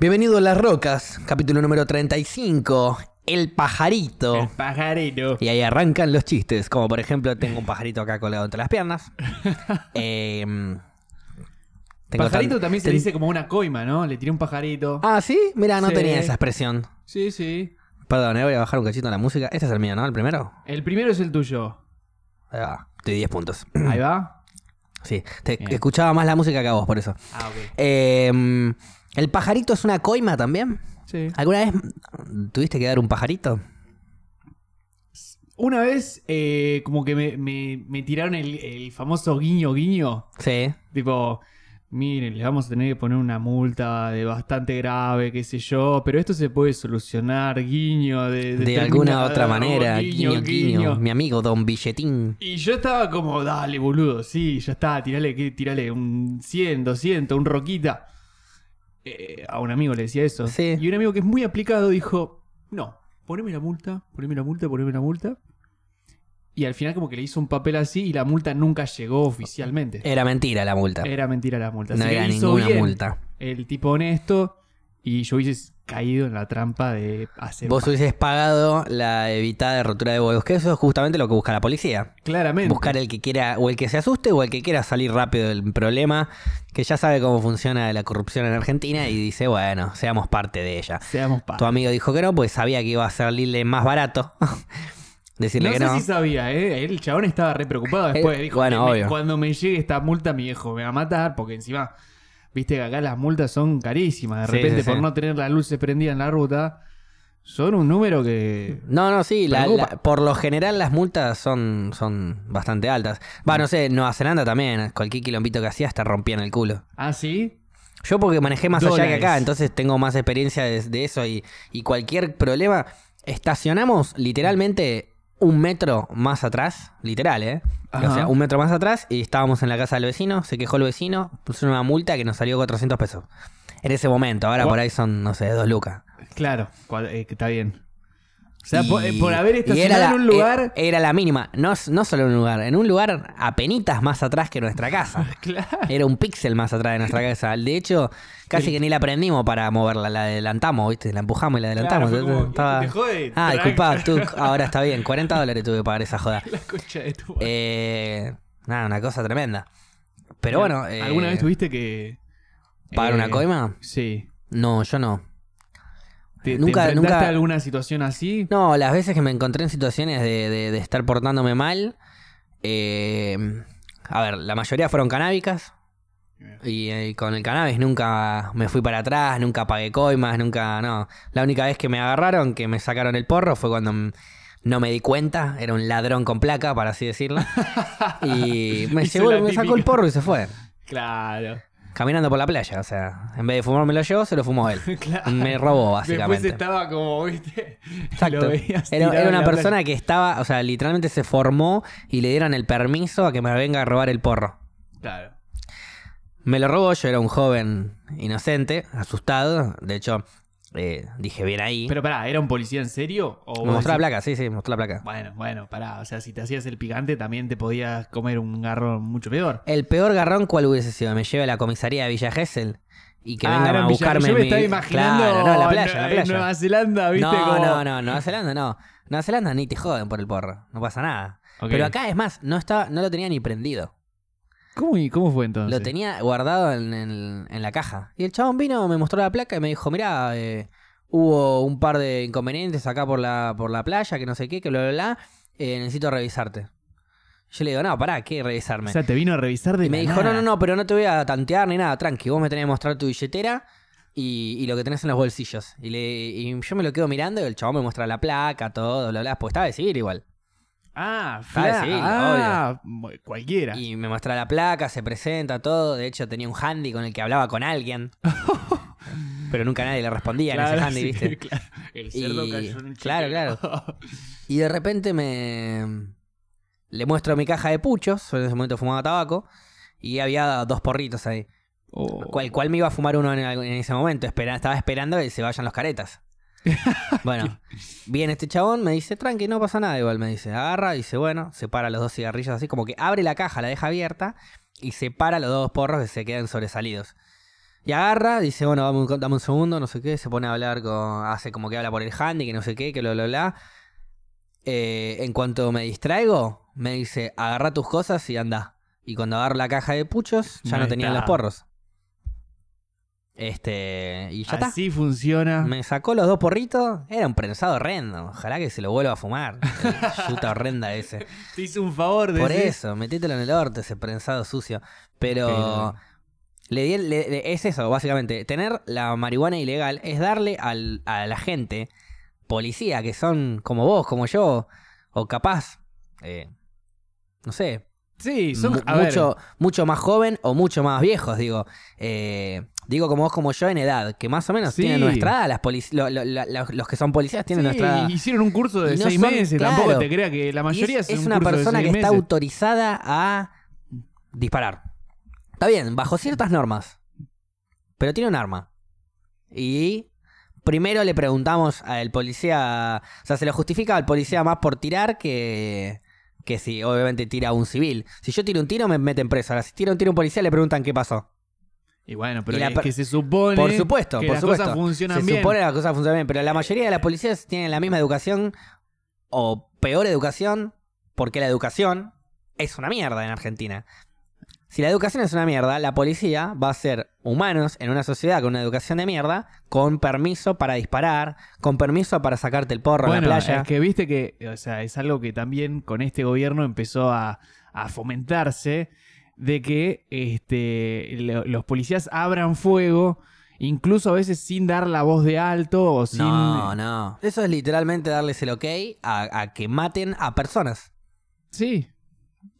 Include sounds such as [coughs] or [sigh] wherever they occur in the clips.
Bienvenido a Las Rocas, capítulo número 35, El pajarito. El pajarito. Y ahí arrancan los chistes, como por ejemplo, tengo un pajarito acá colgado entre las piernas. [laughs] Tengo pajarito tan- también se dice como una coima, ¿no? Le tiré un pajarito. Ah, ¿sí? Mira, no Sí. tenía esa expresión. Sí, sí. Perdón, eh, voy a bajar un cachito la música. Este es el mío, ¿no? El primero. El primero es el tuyo. Ahí va. Estoy 10 puntos. Ahí va. Sí, te Bien. escuchaba más la música que a vos, por eso. Ah, ok. Em, ¿El pajarito es una coima también? Sí. ¿Alguna vez tuviste que dar un pajarito? Una vez, eh, como que me, me- me tiraron el, el famoso guiño guiño. Sí. Tipo, miren, les vamos a tener que poner una multa de bastante grave, qué sé yo, pero esto se puede solucionar, guiño, de, De alguna determinado- otra manera. guiño, Guiño, guiño. Mi amigo Don Billetín. Y yo estaba como, dale, boludo, sí, ya está, tirale, ¿qué? tirale un 100, 200, un roquita. Eh, a un amigo le decía eso. Sí. Y un amigo que es muy aplicado dijo, no, poneme la multa, poneme la multa, poneme la multa. Y al final como que le hizo un papel así y la multa nunca llegó oficialmente. Era mentira la multa. Era mentira la multa. no Así era ninguna bien multa. El tipo honesto y yo hubiese caído en la trampa de hacer... Vos hubieses pagado la evitada de rotura de huevos, que eso es justamente lo que busca la policía. Claramente. Buscar el que quiera, o el que se asuste, o el que quiera salir rápido del problema, que ya sabe cómo funciona la corrupción en Argentina y dice, bueno, seamos parte de ella. Seamos Tu padres. amigo dijo que no, pues sabía que iba a salirle más barato. [laughs] Decirle No que sé no. si sabía, ¿eh? El chabón estaba re preocupado después. Eh, dijo, bueno, "Me- obvio. cuando me llegue esta multa, mi viejo me va a matar. Porque encima, viste que acá las multas son carísimas. De Sí, repente, sí, sí. por no tener las luces prendidas en la ruta, son un número que... No, no, sí, la- Preocupa. la- por lo general las multas son, son bastante altas. Va, no sé, Nueva Zelanda también, cualquier quilombito que hacías te rompían el culo. Ah, sí. Yo porque manejé más allá que Dólares. acá, entonces tengo más experiencia de, de eso y, y cualquier problema, estacionamos literalmente un metro más atrás, literal, ¿eh? Ajá. O sea, un metro más atrás y estábamos en la casa del vecino, se quejó el vecino, puso una multa que nos salió 400 pesos. En ese momento, ahora por ahí son, no sé, dos lucas. Claro, eh, está bien. O sea, Y- por, eh, por haber estacionado en un la- lugar... eh, Era la mínima, no, no solo en un lugar, en un lugar apenitas más atrás que nuestra casa. [laughs] Claro. Era un píxel más atrás de nuestra casa. De hecho, casi que ni la prendimos para moverla, la adelantamos, ¿viste? La empujamos y la adelantamos. Claro, como, Estaba- "Te jode, Ah, tranca". disculpa, tú, ahora está bien. 40 dólares tuve que pagar esa joda. [laughs] La concha de tu... Eh, nada, una cosa tremenda. Pero bueno. eh, ¿Alguna vez tuviste que... ¿Pagar eh, una coima? Sí. No, yo no. ¿Te, te Nunca- enfrentaste nunca- a alguna situación así? No, las veces que me encontré en situaciones de, de- de estar portándome mal. eh, a ver, la mayoría fueron canábicas. Y, eh, con el cannabis nunca me fui para atrás, nunca pagué coimas, nunca, no. La única vez que me agarraron, que me sacaron el porro, fue cuando no me di cuenta, era un ladrón con placa, para así decirlo. [laughs] y me, llevó- sacó el porro y se fue. Claro. Caminando por la playa, o sea, en vez de fumármelo yo, se lo fumó él. [laughs] Claro. Me robó, Después básicamente. estaba como, viste, Exacto. lo veías Era, era una persona que estaba, o sea, literalmente se formó y le dieron el permiso a que me venga a robar el porro. Claro. Me lo robó, yo era un joven inocente, asustado. De hecho, eh, dije bien ahí. Pero pará, ¿era un policía en serio? ¿O me mostró la placa, sí, sí, me mostró la placa. Bueno, bueno, pará. O sea, si te hacías el picante también te podías comer un garrón mucho peor. El peor garrón, ¿cuál hubiese sido? Me lleve a la comisaría de Villa Gesell y que Ah, vengan a en Villa- buscarme. Yo me mi- estaba imaginando Claro, no, en la playa, en la en playa. Nueva Zelanda, ¿viste? no, como... no, no, Nueva Zelanda no. Nueva Zelanda ni te joden por el porro, no pasa nada. Pero acá es más, no estaba, no lo tenía ni prendido. ¿Cómo, y cómo fue entonces? Lo tenía guardado en, en- en la caja. Y el chabón vino, me mostró la placa y me dijo, mirá, eh, hubo un par de inconvenientes acá por la, por la playa, que no sé qué, que bla, bla, bla. eh, necesito revisarte. Yo le digo, no, pará, ¿qué revisarme? O sea, te vino a revisar de y me dijo, no, no, no, pero no te voy a tantear ni nada, tranqui, vos me tenés que mostrar tu billetera y, y lo que tenés en los bolsillos. Y, le, y yo me lo quedo mirando y el chabón me muestra la placa, todo, bla, bla, pues estaba de civil igual. Ah, Ah, fla- sí, ah, cualquiera. Y me muestra la placa, se presenta, todo. De hecho, tenía un handy con el que hablaba con alguien. [laughs] pero nunca nadie le respondía en ese Claro, handy, sí, ¿viste? [laughs] claro. El cerdo Y- cayó en un claro, chiquero. [laughs] Y de repente me. Le muestro mi caja de puchos. En ese momento fumaba tabaco. Y había dos porritos ahí. Oh. ¿Cuál, cuál me iba a fumar uno en, en ese momento? Espera- estaba esperando que se vayan los caretas. [laughs] Bueno, viene este chabón, me dice, tranqui, no pasa nada. Igual me dice, agarra, dice, bueno, separa los dos cigarrillos así, como que abre la caja, la deja abierta y separa los dos porros que se quedan sobresalidos. Y agarra, dice, bueno, dame un, dame un segundo, no sé qué, se pone a hablar con. hace como que habla por el handy, que no sé qué, que bla bla bla. Eh, en cuanto me distraigo, me dice, agarra tus cosas y anda. Y cuando agarro la caja de puchos, ya no tenían está. los porros. Este. Y ya está. Así funciona. Me sacó los dos porritos. Era un prensado horrendo. Ojalá que se lo vuelva a fumar. El Yuta horrenda ese. [laughs] Te hizo un favor de Por eso, metételo en el orto, ese prensado sucio. Pero. Pero- Le di el- le- le- es eso, básicamente. Tener la marihuana ilegal es darle al- a la gente, policía, que son como vos, como yo, o capaz, eh, no sé, Sí, son ver, mucho, mucho más joven o mucho más viejos, digo. Eh, digo como vos, como yo en edad, que más o menos Sí. tienen nuestra edad, las polic- lo- lo- la- la- los que son policías tienen sí, nuestra edad. hicieron un curso de no seis son- meses, claro. tampoco te crea que la mayoría es, es, es un una curso de persona que está autorizada a disparar. Está bien, bajo ciertas normas. Pero tiene un arma. Y primero le preguntamos al policía. O sea, se lo justifica al policía más por tirar que. Que si obviamente tira a un civil. Si yo tiro un tiro, me meten preso. Ahora, si tiro un tiro a un policía, le preguntan qué pasó. Y bueno, pero Y es que se supone Por supuesto, que por las supuesto. cosas funcionan Se bien. supone que las cosas funcionan bien, pero la mayoría de las policías tienen la misma educación o peor educación, porque la educación es una mierda en Argentina. Si la educación es una mierda, la policía va a ser humanos en una sociedad con una educación de mierda, con permiso para disparar, con permiso para sacarte el porro en Bueno, la playa. es que viste que, o sea, es algo que también con este gobierno empezó a, a fomentarse de que este, lo- los policías abran fuego, incluso a veces sin dar la voz de alto o sin... No, no. Eso es literalmente darles el ok a, a que maten a personas. Sí,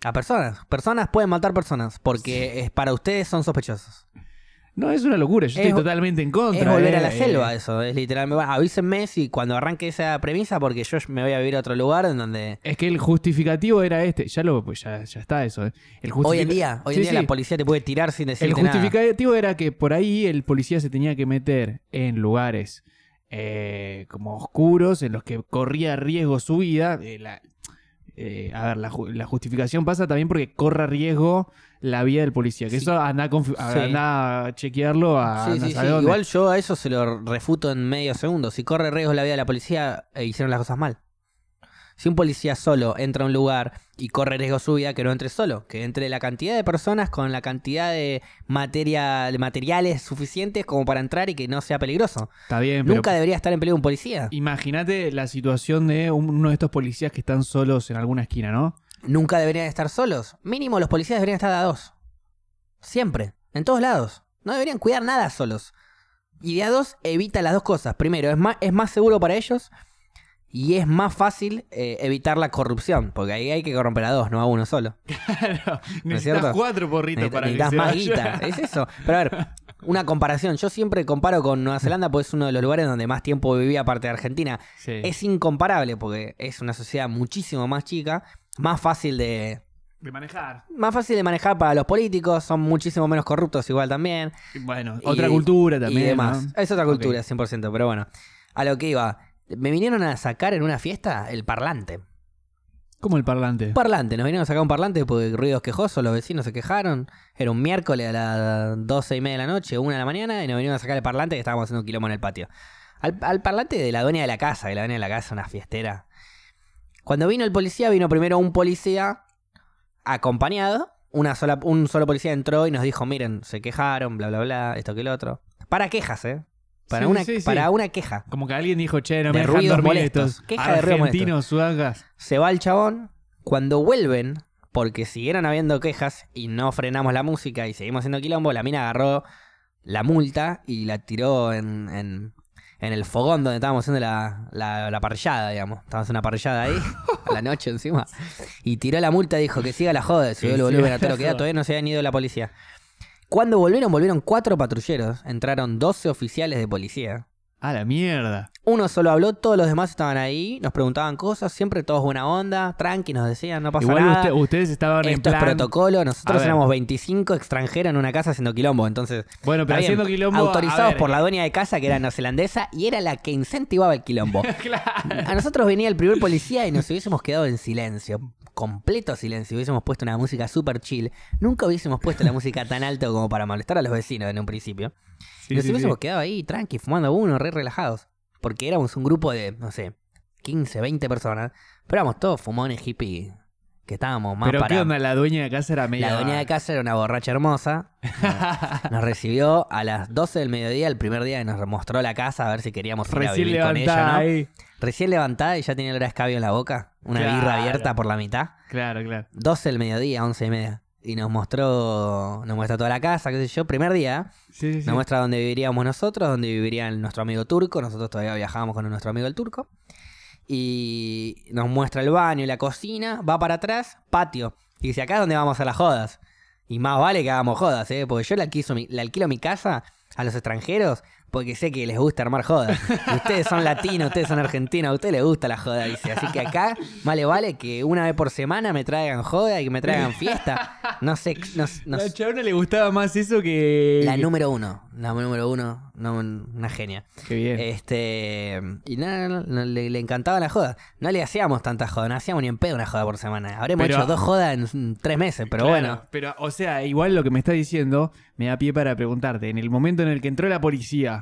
A personas. Personas pueden matar personas porque es, para ustedes son sospechosos. No, es una locura, yo Es- estoy totalmente en contra. Es volver eh, a la eh, selva eso, es literalmente. Bueno, avísenme si cuando arranque esa premisa porque yo me voy a vivir a otro lugar en donde... Es que el justificativo era este, ya lo, pues ya, ya está eso. eh. El Hoy en día, hoy en Sí, día sí. la policía te puede tirar sin El decirte nada. justificativo era que por ahí el policía se tenía que meter en lugares eh, como oscuros, en los que corría riesgo su vida. La- eh, a ver, la, ju- la justificación pasa también porque corra riesgo la vida del policía. Que Sí. eso anda a, confi- a- Sí. anda a chequearlo a Sí, saber dónde. Igual yo a eso se lo refuto en medio segundo. Si corre riesgo la vida de la policía, eh, hicieron las cosas mal. Si un policía solo entra a un lugar y corre riesgo su vida, que no entre solo, que entre la cantidad de personas con la cantidad de, materia, de materiales suficientes como para entrar y que no sea peligroso. Está bien, pero Nunca debería estar en peligro un policía. imagínate la situación de un- uno de estos policías que están solos en alguna esquina, ¿no? Nunca deberían estar solos. Mínimo los policías deberían estar a dos. Siempre. En todos lados. No deberían cuidar nada solos. Y de a dos evita las dos cosas. Primero, es más, es más seguro para ellos. Y es más fácil eh, evitar la corrupción. Porque ahí hay que corromper a dos, no a uno solo. [laughs] Claro, ¿No es necesitas cierto? cuatro porritos para que necesitas se más guita. Es eso. Pero a ver, una comparación. Yo siempre comparo con Nueva Zelanda porque es uno de los lugares donde más tiempo vivía aparte de Argentina. Sí. Es incomparable porque es una sociedad muchísimo más chica. Más fácil de, De manejar. más fácil de manejar para los políticos, son muchísimo menos corruptos igual también. Bueno, Y- otra cultura también. y demás. ¿no? Es otra cultura, Ok. 100%, pero bueno. A lo que iba. Me vinieron a sacar en una fiesta el parlante. Como el parlante. Un parlante, nos vinieron a sacar un parlante porque ruidos quejosos, los vecinos se quejaron. Era un miércoles a las 12 y media de la noche, una de la mañana, y nos vinieron a sacar el parlante que estábamos haciendo un quilombo en el patio. Al, al parlante de la dueña de la casa, que la dueña de la casa una fiestera. Cuando vino el policía, vino primero un policía acompañado. Una sola, un solo policía entró y nos dijo, miren, se quejaron, bla, bla, bla, esto que lo otro. Para quejas, ¿eh? Para, Sí, una, sí, sí. para una queja. Como que alguien dijo, che, no De me dejan dormir molestos. estos Queja argentinos suagas. Se va el chabón. Cuando vuelven, porque siguieron habiendo quejas y no frenamos la música y seguimos haciendo quilombo, la mina agarró la multa y la tiró en, en, en el fogón donde estábamos haciendo la, la, la parrillada, digamos. Estábamos haciendo una parrillada ahí, [laughs] a la noche encima. Y tiró la multa y dijo que siga la joda, subió el volumen a todo lo que da, todavía no se habían ido la policía. Cuando volvieron, volvieron cuatro patrulleros, entraron 12 oficiales de policía. A la mierda. Uno solo habló, todos los demás estaban ahí, nos preguntaban cosas, siempre todos buena onda, tranqui, nos decían, no pasa Igual nada. usted- ustedes estaban en Esto es plan... protocolo, nosotros éramos 25 extranjeros en una casa haciendo quilombo, entonces Bueno, pero bien, haciendo quilombo... autorizados por la dueña de casa que era neozelandesa y era la que incentivaba el quilombo. [laughs] claro. A nosotros venía el primer policía y nos hubiésemos quedado en silencio. completo silencio, hubiésemos puesto una música super chill, nunca hubiésemos puesto la música tan alto como para molestar a los vecinos en un principio. Sí, y nos sí, quedado ahí, tranqui, fumando uno, re relajados. Porque éramos un grupo de, no sé, 15, 20 personas. Pero éramos todos fumones hippies. Que estábamos más Pero para. ¿qué onda? La dueña de casa era media... La dueña de casa era una borracha hermosa. [laughs] Nos recibió a las 12 del mediodía, el primer día que nos mostró la casa, a ver si queríamos ir a Recién vivir con ella, ¿no? ahí. Recién levantada y ya tenía el escabio en la boca. Una Claro. birra abierta por la mitad. Claro, claro. 12 del mediodía, 11 y media. Y nos mostró, nos muestra toda la casa, qué sé yo. Primer día, Sí, sí, sí. nos muestra dónde viviríamos nosotros, dónde viviría nuestro amigo turco. Nosotros todavía viajábamos con nuestro amigo el turco. Y nos muestra el baño y la cocina. Va para atrás, patio. Y dice, acá es donde vamos a las jodas. Y más vale que hagamos jodas, ¿eh? Porque yo le alquilo, mi, le alquilo mi casa a los extranjeros porque sé que les gusta armar jodas. Ustedes son latinos, ustedes son argentinos, a ustedes les gusta la joda, dice. Así que acá, vale, vale que una vez por semana me traigan joda y que me traigan fiesta. No sé, no, no- A la chabona le gustaba más eso que... la número uno, la número uno, no, una genia. Qué bien. Este, y nada, no, no, le, le encantaba la joda. No le hacíamos tantas jodas, no hacíamos ni en pedo una joda por semana. Habremos Pero- hecho dos jodas en tres meses, pero Claro, bueno. Pero, o sea, igual lo que me está diciendo me da pie para preguntarte. En el momento en el que entró la policía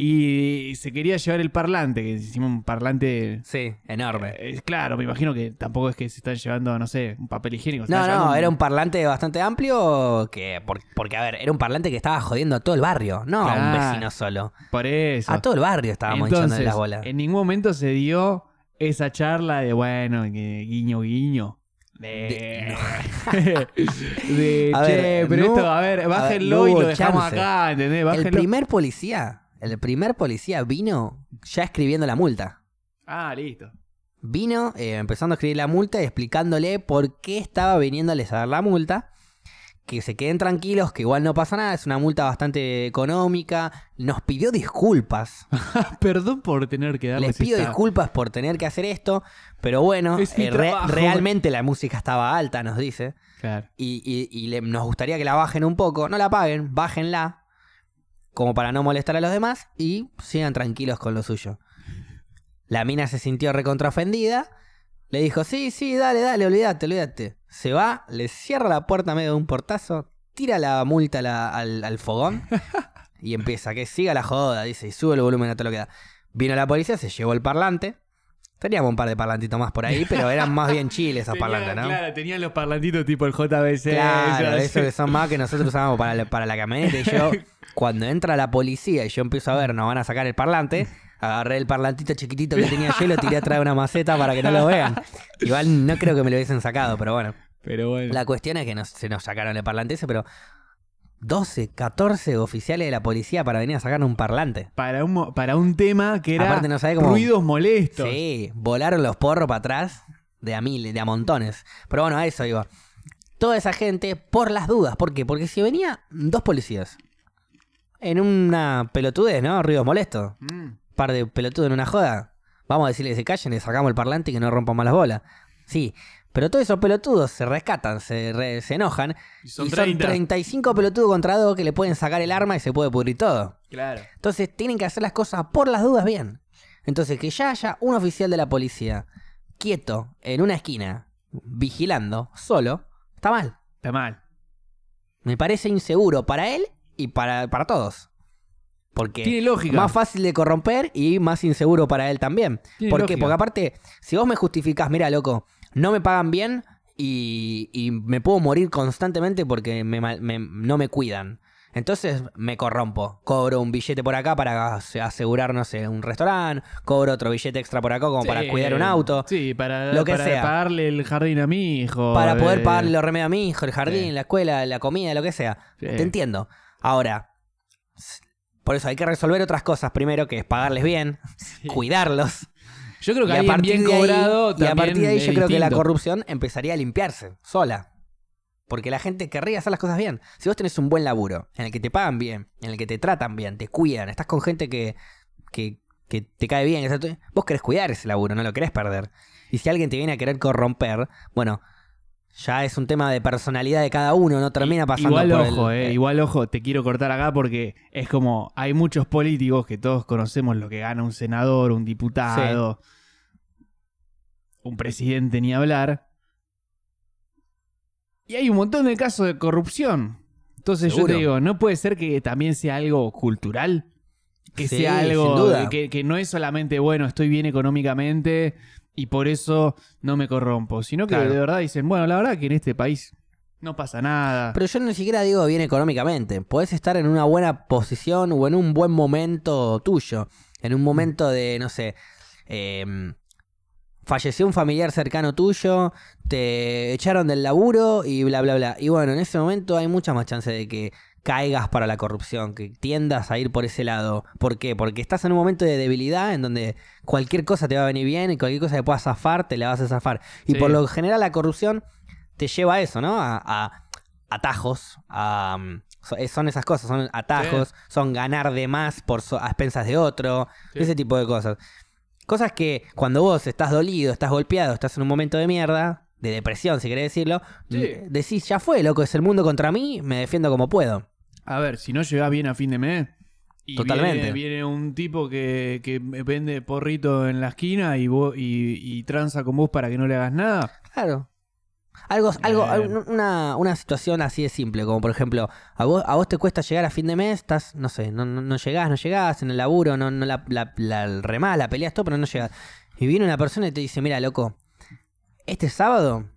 y se quería llevar el parlante, que hicimos un parlante. Sí, enorme. eh, claro, me imagino que tampoco es que se están llevando, no sé, un papel higiénico. No, no, era un parlante bastante amplio que, por- porque, a ver, era un parlante que estaba jodiendo a todo el barrio, no a un vecino solo. Por eso. A todo el barrio estábamos Entonces, echándole las bolas. en ningún momento se dio esa charla de, bueno, guiño, guiño. De, de, [laughs] [laughs] A che, ver, pero no- esto, a ver, a ver, bájenlo no y lo dejamos chance. acá, ¿entendés? El primer policía, el primer policía vino ya escribiendo la multa. Ah, listo. Vino eh, empezando a escribir la multa y explicándole por qué estaba viniéndoles a dar la multa. Que se queden tranquilos, que igual no pasa nada, es una multa bastante económica. Nos pidió disculpas. [laughs] Perdón por tener que darles Les pido esta- disculpas por tener que hacer esto, pero bueno, Es eh, re- realmente la música estaba alta, nos dice. Claro. Y, y- y le- nos gustaría que la bajen un poco. No la paguen, bájenla. Como para no molestar a los demás y sigan tranquilos con lo suyo. La mina se sintió recontraofendida. Le dijo, sí, sí, dale, dale, olvídate, olvídate. Se va, le cierra la puerta medio de un portazo, tira la multa a la- al, al fogón [laughs] y empieza, que siga la joda, dice, y sube el volumen a todo lo que da. Vino la policía, se llevó el parlante. Teníamos un par de parlantitos más por ahí, [laughs] pero eran más bien chiles esos parlantes, ¿no? Claro, tenían los parlantitos tipo el JBC. Claro, eso, eso que son más que nosotros usábamos para la, para la camioneta. Y yo, [laughs] cuando entra la policía y yo empiezo a ver, nos van a sacar el parlante, agarré el parlantito chiquitito que tenía yo y lo tiré atrás de una maceta para que no lo vean. Igual no creo que me lo hubiesen sacado, pero bueno. Pero bueno. La cuestión es que nos- se nos sacaron el parlante ese, pero 12, 14 oficiales de la policía para venir a sacar un parlante. Para un, para un tema que era Aparte no cómo- ruidos molestos. Sí, volaron los porros para atrás de a mil, de a montones. Pero bueno, a eso iba. Toda esa gente por las dudas. ¿Por qué? Porque si venía dos policías en una pelotudez, ¿no? Ruidos molestos. Mm. Par de pelotudos en una joda. Vamos a decirle que se callen, le sacamos el parlante y que no rompan más las bolas. Sí, pero todos esos pelotudos se rescatan, se, re- se enojan. Y son y 30. son 35 pelotudos contra dos que le pueden sacar el arma y se puede pudrir todo. Claro. Entonces tienen que hacer las cosas por las dudas bien. Entonces que ya haya un oficial de la policía quieto en una esquina, vigilando, solo, está mal. Está mal. Me parece inseguro para él y para, para todos. Porque Tiene lógica. más fácil de corromper y más inseguro para él también. Tiene ¿Por qué? lógica. Porque aparte, si vos me justificás, mira, loco, no me pagan bien y, y me puedo morir constantemente porque me me- no me cuidan. Entonces me corrompo. Cobro un billete por acá para as- asegurar, no sé, un restaurante. Cobro otro billete extra por acá como para cuidar un auto. Sí, para, Lo que para sea. pagarle el jardín a mi hijo. Para poder eh, pagarle los remedios a mi hijo, el jardín, Sí. la escuela, la comida, lo que sea. Sí. Te entiendo. Ahora, por eso hay que resolver otras cosas primero, que es pagarles bien, cuidarlos. Yo creo que alguien bien ahí- cobrado y a partir de ahí yo creo que la corrupción empezaría a limpiarse sola. Porque la gente querría hacer las cosas bien. Si vos tenés un buen laburo, en el que te pagan bien, en el que te tratan bien, te cuidan, estás con gente que, que, que te cae bien, vos querés cuidar ese laburo, no lo querés perder. Y si alguien te viene a querer corromper, bueno, ya es un tema de personalidad de cada uno, no termina pasando Igual por ojo, el, eh, igual ojo, te quiero cortar acá porque es como hay muchos políticos que todos conocemos lo que gana un senador, un diputado, un presidente ni hablar, Y hay un montón de casos de corrupción. Entonces Seguro. yo te digo, ¿no puede ser que también sea algo cultural? Que Sí, sea algo que no es solamente, bueno, estoy bien económicamente y por eso no me corrompo, sino que Claro. de verdad dicen, bueno, la verdad que en este país no pasa nada. Pero yo ni siquiera digo bien económicamente. Podés estar en una buena posición o en un buen momento tuyo. En un momento de, no sé, em, falleció un familiar cercano tuyo, te echaron del laburo y bla, bla, bla. Y bueno, en ese momento hay mucha más chance de que caigas para la corrupción, que tiendas a ir por ese lado. ¿Por qué? Porque estás en un momento de debilidad en donde cualquier cosa te va a venir bien y cualquier cosa que puedas zafar, te la vas a zafar. Y Sí. por lo general la corrupción te lleva a eso, ¿no? A, atajos, a, so- eh, son esas cosas, son atajos, son ganar de más por so- a expensas de otro, Sí. ese tipo de cosas. Cosas que cuando vos estás dolido, estás golpeado, estás en un momento de mierda, de depresión, si querés decirlo, Sí. decís, ya fue, loco, es el mundo contra mí, me defiendo como puedo. A ver, si no llegás bien a fin de mes. Y Totalmente. Viene, viene un tipo que, que vende porrito en la esquina y, vos, y, y tranza con vos para que no le hagas nada. Claro. Algo, algo, Eh. algo- una, una situación así de simple, como por ejemplo, a vos, a vos te cuesta llegar a fin de mes, estás, no sé, no, no, no llegás, no llegás en el laburo, no, no la, la, la remás, la peleas todo, pero no llegás. Y viene una persona y te dice, mira, loco, este sábado,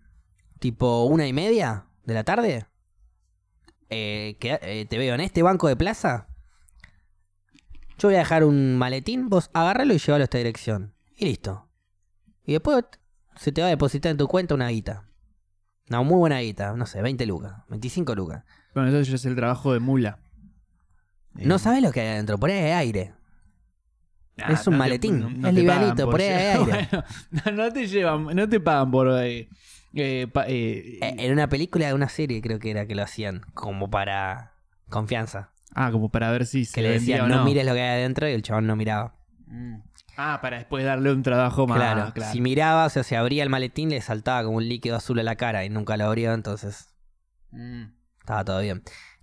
tipo una y media de la tarde, eh, que, eh, te veo en este banco de plaza. Yo voy a dejar un maletín, vos agárralo y llévalo a esta dirección. Y listo. Y después se te va a depositar en tu cuenta una guita. Una muy buena guita, no sé, 20 lucas, 25 lucas. Bueno, eso ya es el trabajo de mula. Eh, No sabes lo que hay adentro, por ahí hay aire. es un te- maletín, es livianito, por ahí hay [laughs] aire. [laughs] Bueno, no, no te llevan, no te pagan por... eh, eh, pa- eh, Eh, En una película de una serie creo que era que lo hacían, como para confianza. ah, como para ver si se Que le decían, o no. no. mires lo que hay adentro y el chabón no miraba. Mm. Ah, para después darle un trabajo más... claro, claro. si miraba, o sea, se abría el maletín, le saltaba como un líquido azul a la cara y nunca lo abrió, entonces Mm. Estaba todo bien.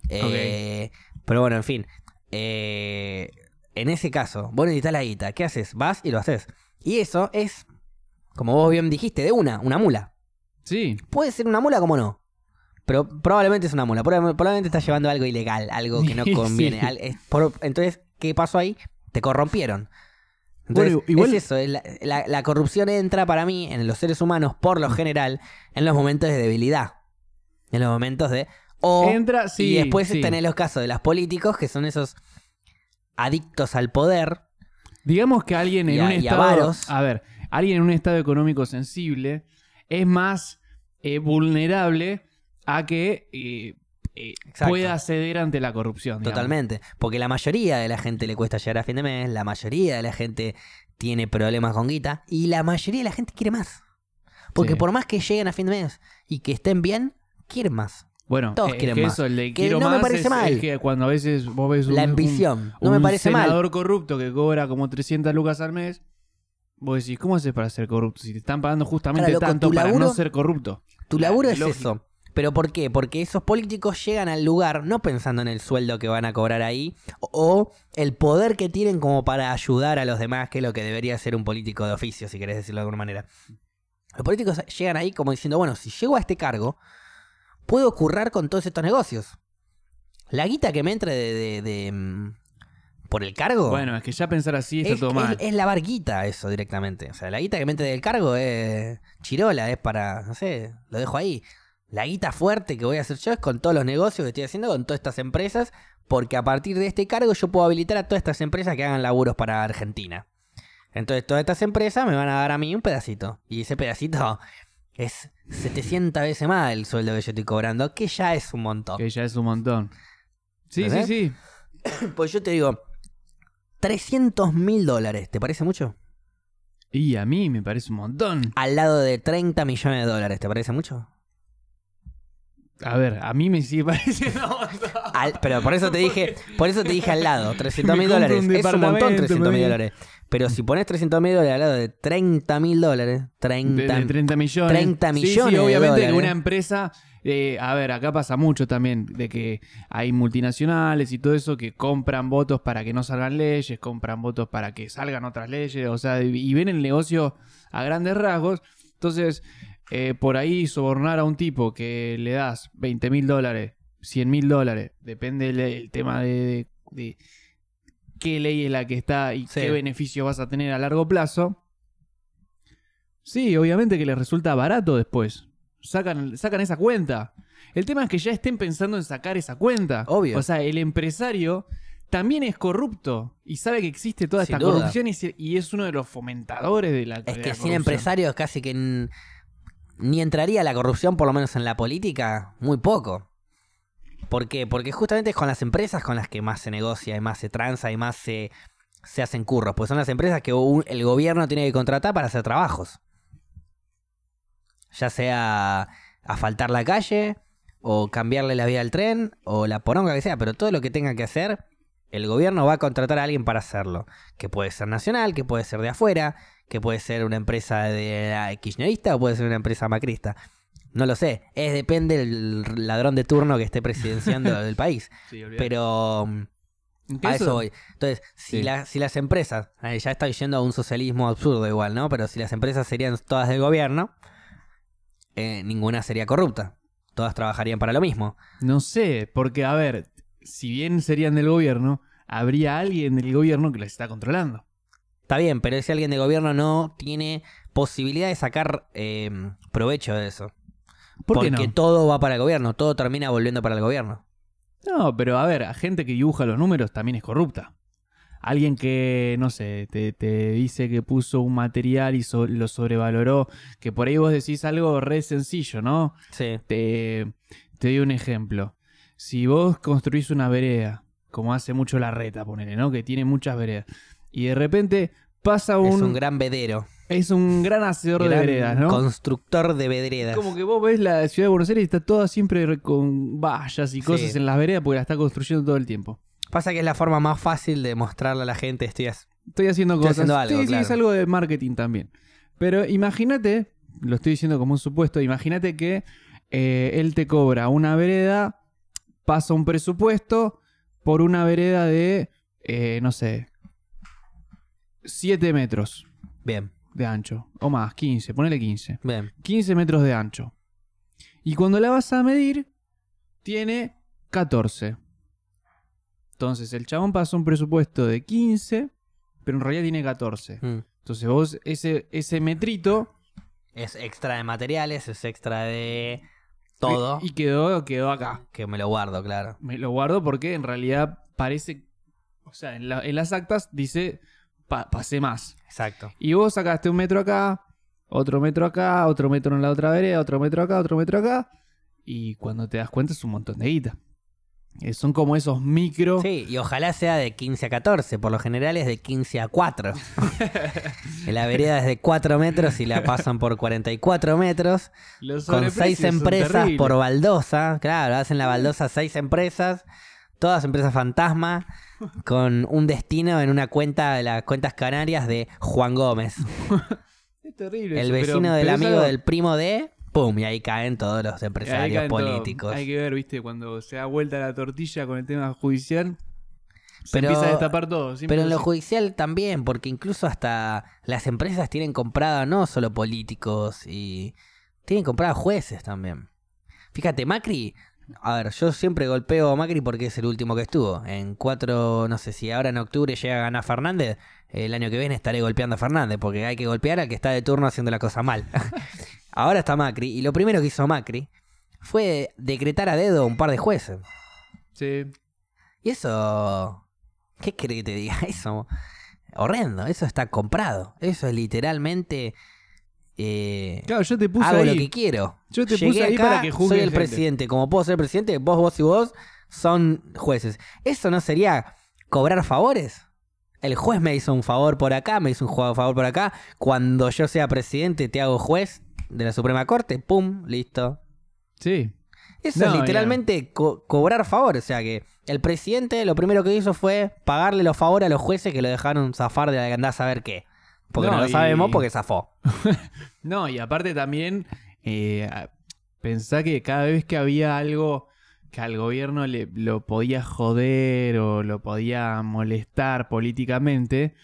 Eh, Pero bueno, en fin. Eh, en ese caso, vos necesitas la guita. ¿Qué haces? Vas y lo haces. Y eso es, como vos bien dijiste, de una, una mula. Sí, Puede ser una mula como no. Pero probablemente es una mula. Proba- Probablemente estás llevando algo ilegal, algo que no [laughs] conviene. Entonces, ¿qué pasó ahí? Te corrompieron. Entonces, Bueno, igual- es eso. es la, la- la corrupción entra para mí en los seres humanos, por lo general, en los momentos de debilidad. En los momentos de... O, Entra, sí, y después sí. tenés los casos de los políticos, que son esos adictos al poder. Digamos que alguien en a- un estado. avaros. A ver, alguien en un estado económico sensible es más eh, vulnerable a que eh, eh, pueda ceder ante la corrupción. digamos. Totalmente. Porque la mayoría de la gente le cuesta llegar a fin de mes, la mayoría de la gente tiene problemas con guita y la mayoría de la gente quiere más. Porque Sí. por más que lleguen a fin de mes y que estén bien, quieren más. Bueno, Todos quieren que más. eso, el de Que quiero no me parece es, mal. es que cuando a veces vos ves un, la un- ambición. no me un parece mal. senador corrupto que cobra como 300 lucas al mes, vos decís, ¿cómo haces para ser corrupto? Si te están pagando justamente Claro, loco, tanto para laburo- no ser corrupto. Tu laburo es Lógico. eso. ¿Pero por qué? Porque esos políticos llegan al lugar no pensando en el sueldo que van a cobrar ahí o el poder que tienen como para ayudar a los demás, que es lo que debería ser un político de oficio, si querés decirlo de alguna manera. Los políticos llegan ahí como diciendo, bueno, si llego a este cargo, puedo currar con todos estos negocios. La guita que me entre de, de- de, mm, por el cargo Bueno, es que ya pensar así está es, todo mal. es- es la barguita eso directamente. O sea, la guita que me entre del cargo es chirola, es para, no sé, lo dejo ahí. La guita fuerte que voy a hacer yo es con todos los negocios que estoy haciendo con todas estas empresas, porque a partir de este cargo yo puedo habilitar a todas estas empresas que hagan laburos para Argentina. Entonces todas estas empresas me van a dar a mí un pedacito. Y ese pedacito es 700 veces más el sueldo que yo estoy cobrando, que ya es un montón. Que ya es un montón. Sí, ¿Entendés? sí, sí. [coughs] Pues yo te digo, 300 mil dólares, ¿te parece mucho? Y a mí me parece un montón. al lado de 30 millones de dólares. ¿Te parece mucho? A ver, a mí me sigue [laughs] pareciendo un montón. Al- pero por eso te [laughs] dije, por eso te dije al lado, 300 mil dólares. un Es un montón departamento, 300 mil dólares. Pero si pones 300 mil dólares al lado de 30 mil dólares, 30, De, de 30 millones. 30 Sí, sí, millones de obviamente que dólares. una empresa. Eh, a ver, acá pasa mucho también de que hay multinacionales y todo eso que compran votos para que no salgan leyes, compran votos para que salgan otras leyes, o sea, y ven el negocio a grandes rasgos. Entonces, eh, por ahí sobornar a un tipo que le das 20 mil dólares, 100 mil dólares, depende el, el tema de, de qué ley es la que está y Sí. qué beneficio vas a tener a largo plazo. Sí, obviamente que les resulta barato después. Sacan, sacan esa cuenta. El tema es que ya estén pensando en sacar esa cuenta. Obvio. O sea, el empresario también es corrupto y sabe que existe toda Sin esta duda. corrupción y, se- y es uno de los fomentadores de la Es de que sin corrupción. empresarios casi que n- ni entraría la corrupción, por lo menos en la política, muy poco. ¿Por qué? Porque justamente es con las empresas con las que más se negocia y más se tranza y más se, se hacen curros. Pues son las empresas que un- el gobierno tiene que contratar para hacer trabajos. Ya sea asfaltar la calle, o cambiarle la vía al tren, o la poronga que sea, pero todo lo que tenga que hacer, el gobierno va a contratar a alguien para hacerlo. Que puede ser nacional, que puede ser de afuera, que puede ser una empresa de ah, kirchnerista o puede ser una empresa macrista. No lo sé, es depende del ladrón de turno que esté presidenciando [laughs] del país. Sí. Pero mm, ¿Qué a eso? voy. Entonces, si, Sí. la- si las empresas, eh, ya estoy yendo a un socialismo absurdo igual, ¿no? Pero si las empresas serían todas del gobierno, eh, ninguna sería corrupta. Todas trabajarían para lo mismo. No sé, porque a ver, si bien serían del gobierno, habría alguien del gobierno que las está controlando. Está bien, pero si alguien de gobierno no tiene posibilidad de sacar eh, provecho de eso. ¿Por porque qué no? todo va para el gobierno, todo termina volviendo para el gobierno. No, pero a ver, a gente que dibuja los números también es corrupta. Alguien que, no sé, te, te dice que puso un material y so- lo sobrevaloró, que por ahí vos decís algo re sencillo, ¿no? Sí. Te, te doy un ejemplo. Si vos construís una vereda, como hace mucho la reta, ponele, ¿no? Que tiene muchas veredas. Y de repente pasa un... Es un gran vedero. es un gran hacedor de veredas, ¿no? Constructor de veredas. Como que vos ves la ciudad de Buenos Aires y está toda siempre re- con vallas y Sí. cosas en las veredas porque la está construyendo todo el tiempo. Pasa que es la forma más fácil de mostrarle a la gente estoy Estoy haciendo Estoy cosas. haciendo algo, sí, sí, claro. es algo de marketing también. Pero imagínate, lo estoy diciendo como un supuesto, imagínate que eh, él te cobra una vereda, pasa un presupuesto por una vereda de, eh, no sé, 7 metros Bien, de ancho. O más, 15, ponele 15. bien. 15 metros de ancho. Y cuando la vas a medir, tiene 14. Entonces el chabón pasó un presupuesto de 15, pero en realidad tiene 14. Mm. Entonces vos, ese, ese metrito, Es extra de materiales, es extra de todo. y quedó, quedó acá. Que me lo guardo, claro. Me lo guardo porque en realidad parece, o sea, en, la- en las actas dice, pa- pasé más. Exacto. Y vos sacaste un metro acá, otro metro acá, otro metro en la otra vereda, otro metro acá, otro metro acá. Y cuando te das cuenta es un montón de guita. Eh, son como esos micro. Sí, y ojalá sea de 15 a 14. Por lo general es de 15 a 4. [laughs] En la vereda es de 4 metros y la pasan por 44 metros. Los Con sobreprecios 6 son empresas por baldosa. Claro, hacen la baldosa 6 empresas. Todas empresas fantasma. Con un destino en una cuenta de las cuentas canarias de Juan Gómez. [laughs] Es terrible. El eso, pero- vecino del pero amigo algo- del primo de. ¡Pum! Y ahí caen todos los empresarios todo. políticos. Hay que ver, viste, cuando se da vuelta la tortilla con el tema judicial. Se Pero- empieza a destapar todo. Pero en lo judicial también, porque incluso hasta las empresas tienen comprado no solo políticos y tienen comprado jueces también. Fíjate, Macri, a ver, yo siempre golpeo a Macri porque es el último que estuvo. En cuatro, no sé si ahora en octubre llega a ganar Fernández, el año que viene estaré golpeando a Fernández porque hay que golpear al que está de turno haciendo la cosa mal. [laughs] ahora está Macri y lo primero que hizo Macri fue decretar a dedo un par de jueces. Sí. Y eso. ¿Qué querés que te diga? [laughs] Eso. Horrendo. Eso está comprado. Eso es literalmente. eh, Claro, yo te puse hago ahí. lo que quiero. Yo te Llegué puse ahí acá, para que Soy el gente. presidente. Como puedo ser presidente, vos, vos y vos son jueces. ¿Eso no sería cobrar favores? El juez me hizo un favor por acá, me hizo un favor por acá. Cuando yo sea presidente, te hago juez de la Suprema Corte. Pum, listo. Sí. Eso No, es literalmente co- cobrar favores. O sea que el presidente lo primero que hizo fue pagarle los favores a los jueces que lo dejaron zafar de la andar a saber qué. Porque no, No, lo y- sabemos porque zafó. [laughs] No, y aparte también, eh, pensá que cada vez que había algo que al gobierno le, lo podía joder o lo podía molestar políticamente,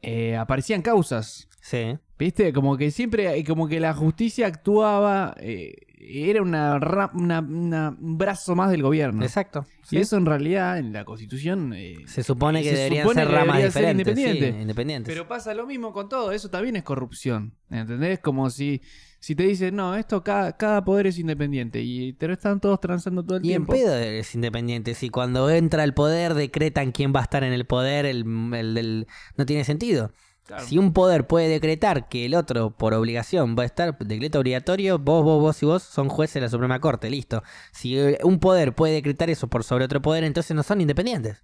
eh, aparecían causas. Sí. ¿Viste? Como que siempre, como que la justicia actuaba, eh, era una, ra- una- una- un brazo más del gobierno. Exacto. Y sí. eso en realidad en la constitución... eh, Se supone que se deberían supone ser que ramas debería ser diferentes. sí, independiente. independientes. Pero pasa lo mismo con todo, eso también es corrupción. ¿Entendés? Como si, si te dicen, no, esto cada, cada poder es independiente y te están todos transando todo el Y en tiempo. pedo es independiente. Si cuando entra el poder decretan quién va a estar en el poder, el, el del- no tiene sentido. Claro. Si un poder puede decretar que el otro, por obligación, va a estar, decreto obligatorio, vos, vos, vos y vos son jueces de la Suprema Corte, listo. Si eh, un poder puede decretar eso por sobre otro poder, entonces no son independientes.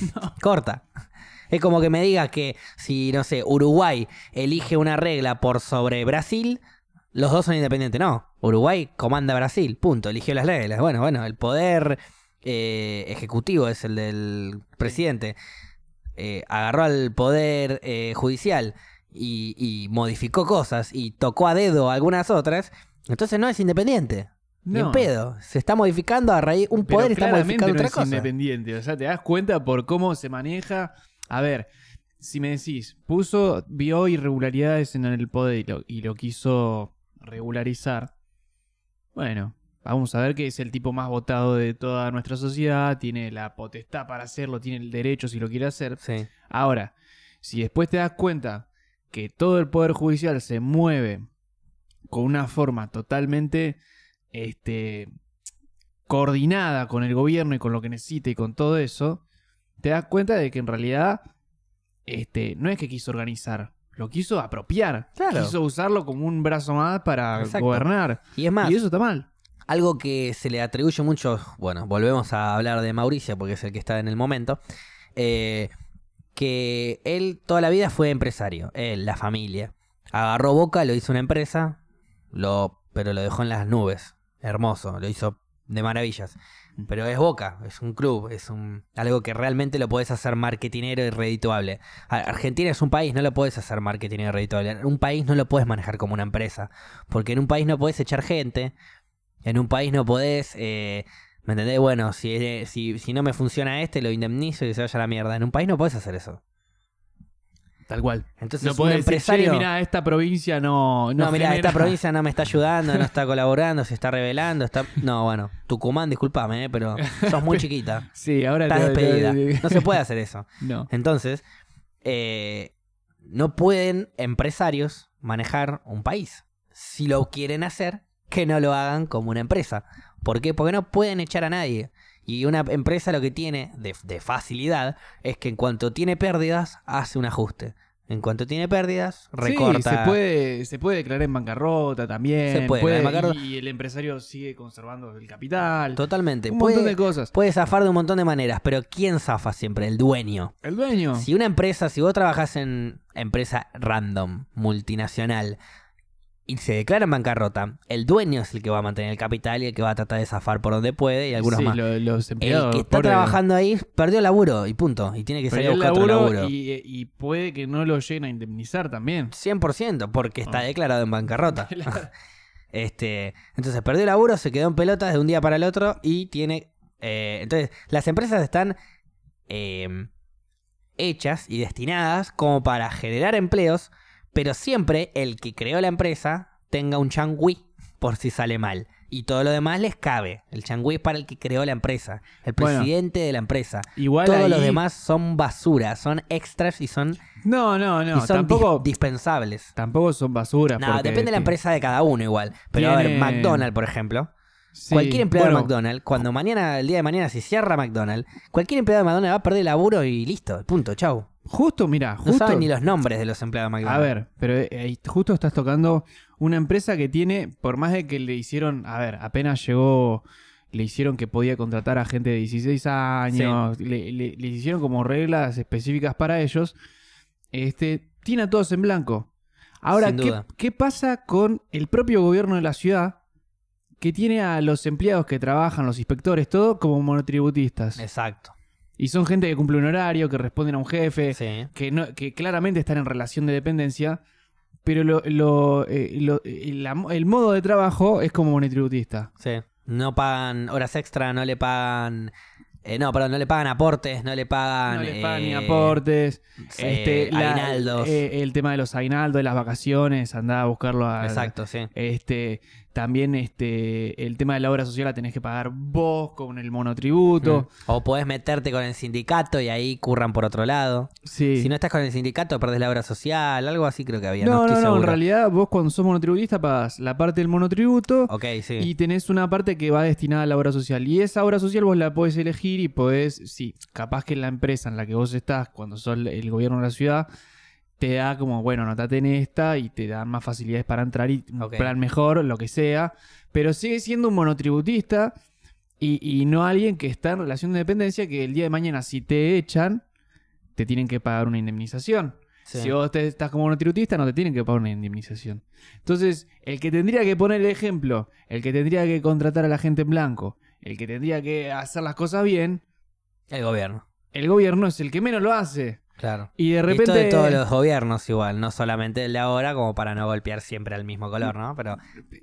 [laughs] Corta. Es como que me digas que si, no sé, Uruguay elige una regla por sobre Brasil, los dos son independientes. No, Uruguay comanda Brasil, punto, eligió las reglas. Bueno, bueno, el poder eh, ejecutivo es el del presidente. Eh, agarró al poder eh, judicial y, y modificó cosas y tocó a dedo algunas otras, entonces no es independiente. Ni en No. pedo. Se está modificando a raíz. Un Pero poder está modificando no otra es cosa. independiente. O sea, te das cuenta por cómo se maneja. A ver, si me decís, puso, vio irregularidades en el poder y lo, y lo quiso regularizar. Bueno, vamos a ver que es el tipo más votado de toda nuestra sociedad, tiene la potestad para hacerlo, tiene el derecho si lo quiere hacer. Sí. Ahora, si después te das cuenta que todo el poder judicial se mueve con una forma totalmente este, coordinada con el gobierno y con lo que necesita y con todo eso, te das cuenta de que en realidad este, no es que quiso organizar, lo quiso apropiar. Claro. Quiso usarlo como un brazo más para Exacto. gobernar. Y es más, Y eso está mal. Algo que se le atribuye mucho, bueno, volvemos a hablar de Mauricio porque es el que está en el momento, eh, que él toda la vida fue empresario, él, la familia. Agarró Boca, lo hizo una empresa, lo, pero lo dejó en las nubes, hermoso, lo hizo de maravillas. Pero es Boca, es un club, es un algo que realmente lo puedes hacer marketinero y redituable. Argentina es un país, no lo puedes hacer marketinero y redituable. Un país no lo puedes manejar como una empresa, porque en un país no puedes echar gente, en un país no podés, eh, ¿me entendés? Bueno, si, si, si no me funciona este, lo indemnizo y se vaya a la mierda. En un país no podés hacer eso. Tal cual. Entonces, No un podés empresario... "Che, mirá, esta provincia no. no, No, mira, genera- esta provincia no me está ayudando, no está [laughs] colaborando, se está revelando, está... No, bueno, Tucumán, discúlpame, eh, pero sos muy chiquita. [laughs] Sí, ahora Estás te- despedida. No se puede hacer eso. [laughs] No. Entonces, eh, no pueden empresarios manejar un país. Si lo quieren hacer, que no lo hagan como una empresa. ¿Por qué? Porque no pueden echar a nadie. Y una empresa lo que tiene de, de facilidad es que en cuanto tiene pérdidas, hace un ajuste. En cuanto tiene pérdidas, recorta. Sí, se puede, se puede declarar en bancarrota también. Se puede bancarrota. Y el empresario sigue conservando el capital. Totalmente. un puede, montón de cosas. puede zafar de un montón de maneras, pero ¿quién zafa siempre? El dueño. El dueño. Si una empresa, si vos trabajás en empresa random, multinacional, y se declara en bancarrota, el dueño es el que va a mantener el capital y el que va a tratar de zafar por donde puede y algunos Sí, más. lo- los El que está pobre, trabajando ahí perdió el laburo y punto. Y tiene que salir a buscar otro laburo. Y, y puede que no lo lleguen a indemnizar también. 100% porque está Ah. declarado en bancarrota. [laughs] [laughs] Este, entonces perdió el laburo, se quedó en pelotas de un día para el otro y tiene... eh, entonces, las empresas están eh, hechas y destinadas como para generar empleos, pero siempre el que creó la empresa tenga un changüí por si sale mal. Y todo lo demás les cabe. El changüí es para el que creó la empresa, el Bueno. presidente de la empresa. Igual Todos ahí- los demás son basura, son extras y son, No, no, y no. son Tampoco, dis- dispensables. tampoco son basuras. No, depende de la empresa de cada uno igual. Pero a ver, Tiene- McDonald's, por ejemplo. Sí, Cualquier empleado bueno, de McDonald's, cuando mañana, el día de mañana, se cierra McDonald's, cualquier empleado de McDonald's va a perder el laburo y listo, punto, chau. Justo, mira, No justo. saben ni los nombres de los empleados de A McDonald's. ver, pero eh, ahí justo estás tocando una empresa que tiene, por más de que le hicieron, a ver, apenas llegó, le hicieron que podía contratar a gente de 16 años, le, le- le hicieron como reglas específicas para ellos, este, tiene a todos en blanco. Ahora, Sin ¿qué, duda. qué pasa con el propio gobierno de la ciudad que tiene a los empleados que trabajan, los inspectores, todo como monotributistas? Exacto. Y son gente que cumple un horario, que responden a un jefe, Sí. que, no, que claramente están en relación de dependencia, pero lo, lo, eh, lo- eh, la- el modo de trabajo es como monotributista. Sí. No pagan horas extra, no le pagan Eh, no, perdón, no le pagan aportes, no le pagan. No le pagan ni eh, aportes. eh, este, la- aguinaldos. eh, el tema de los aguinaldos, de las vacaciones, andá a buscarlo a. Exacto, sí. Este, también este, el tema de la obra social la tenés que pagar vos con el monotributo. Mm. O podés meterte con el sindicato y ahí curran por otro lado. Sí. Si no estás con el sindicato, perdés la obra social, algo así creo que había. No, no, no, estoy no, en realidad vos cuando sos monotributista pagas la parte del monotributo Ok, sí. y tenés una parte que va destinada a la obra social. Y esa obra social vos la podés elegir y podés, sí, capaz que la empresa en la que vos estás, cuando sos el gobierno de la ciudad, te da como, bueno, anotate en esta y te dan más facilidades para entrar y un plan mejor, lo que sea. Pero sigue siendo un monotributista y, y no alguien que está en relación de dependencia que el día de mañana si te echan, te tienen que pagar una indemnización. Sí. Si vos te- estás como monotributista, no te tienen que pagar una indemnización. Entonces, el que tendría que poner el ejemplo, el que tendría que contratar a la gente en blanco, el que tendría que hacer las cosas bien, El gobierno, el gobierno es el que menos lo hace. Claro. Y de repente. esto de todos los gobiernos igual, no solamente el de ahora, como para no golpear siempre al mismo color, ¿no? Pero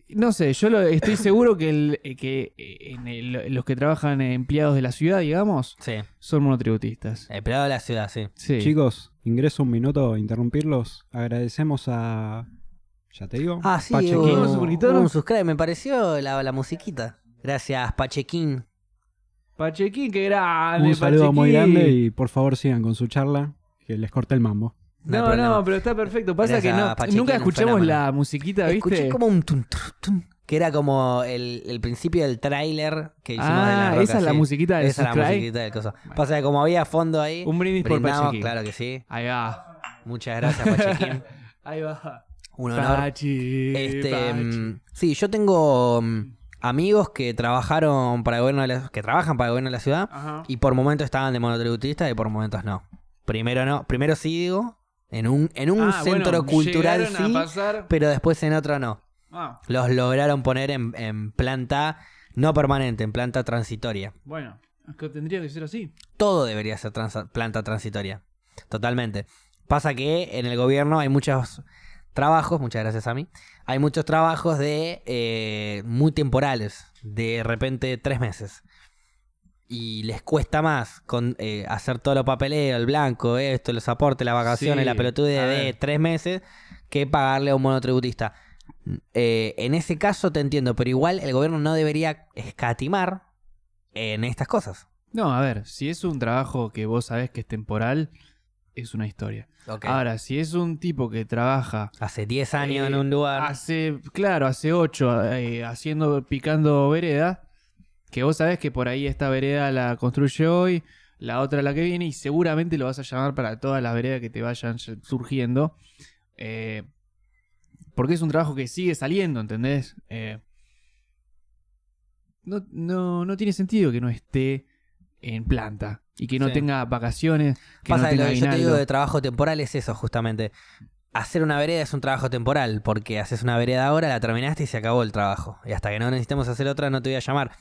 No sé, yo lo- estoy seguro que, el- eh, que eh, en el- los que trabajan empleados de la ciudad, digamos, sí, son monotributistas. empleado de la ciudad, sí. Sí. Chicos, ingreso un minuto a interrumpirlos. Agradecemos a. Ya te digo. Ah, sí, Pachequín. ¿Hubo un un subscribe, me pareció la, la musiquita. Gracias, Pachequín. Pachequín, qué grande. Un saludo muy Pachequín. grande y por favor sigan con su charla, que les corte el mambo. No No, pero está perfecto. Pasa Gracias que no, Pachequín, nunca un escuchamos la musiquita, ¿viste? Escuché como un tun, tun, tun, que era como el, el principio del tráiler que hicimos de la Ah, roca, esa es la sí. musiquita del Esa es la subscribe. musiquita del coso. Pasa que como había fondo ahí, Un brindis por brindamos, Pachequín. claro que sí. Ahí va. Muchas gracias, Pachequín. [laughs] Ahí va. Un honor. Pachi, Este, Pachi. mm, sí, yo tengo mm, amigos que trabajaron para el gobierno de la, que trabajan para el gobierno de la ciudad Ajá. y por momentos estaban de monotributista y por momentos no. Primero no, primero sí digo, en un en un Ah, bueno, centro cultural sí, pasar- pero después en otro no. Ah, Los lograron poner en, en planta no permanente, en planta transitoria. bueno, es que tendría que ser así. Todo debería ser planta transitoria. Totalmente. Pasa que en el gobierno hay muchos trabajos, muchas gracias a mí, hay muchos trabajos de eh, muy temporales, de repente tres meses. Y les cuesta más con, eh, hacer todo lo papeleo, el blanco, esto, los aportes, las vacaciones, Sí, la pelotude de tres meses que pagarle a un monotributista. Eh, en ese caso te entiendo, pero igual el gobierno no debería escatimar en estas cosas. No, a ver, si es un trabajo que vos sabés que es temporal, es una historia. Ahora, si es un tipo que trabaja Hace 10 años en Eh, un lugar. hace, claro, hace ocho, eh, haciendo, picando vereda, que vos sabés que por ahí esta vereda la construye hoy, la otra la que viene, y seguramente lo vas a llamar para todas las veredas que te vayan surgiendo. eh, porque es un trabajo que sigue saliendo, ¿entendés? Eh, no, no, no tiene sentido que no esté en planta y que no Sí. tenga vacaciones, que Pasa no que lo tenga que yo te digo de trabajo temporal es eso, justamente. Hacer una vereda es un trabajo temporal, porque haces una vereda ahora, la terminaste y se acabó el trabajo. Y hasta que no necesitemos hacer otra, no te voy a llamar.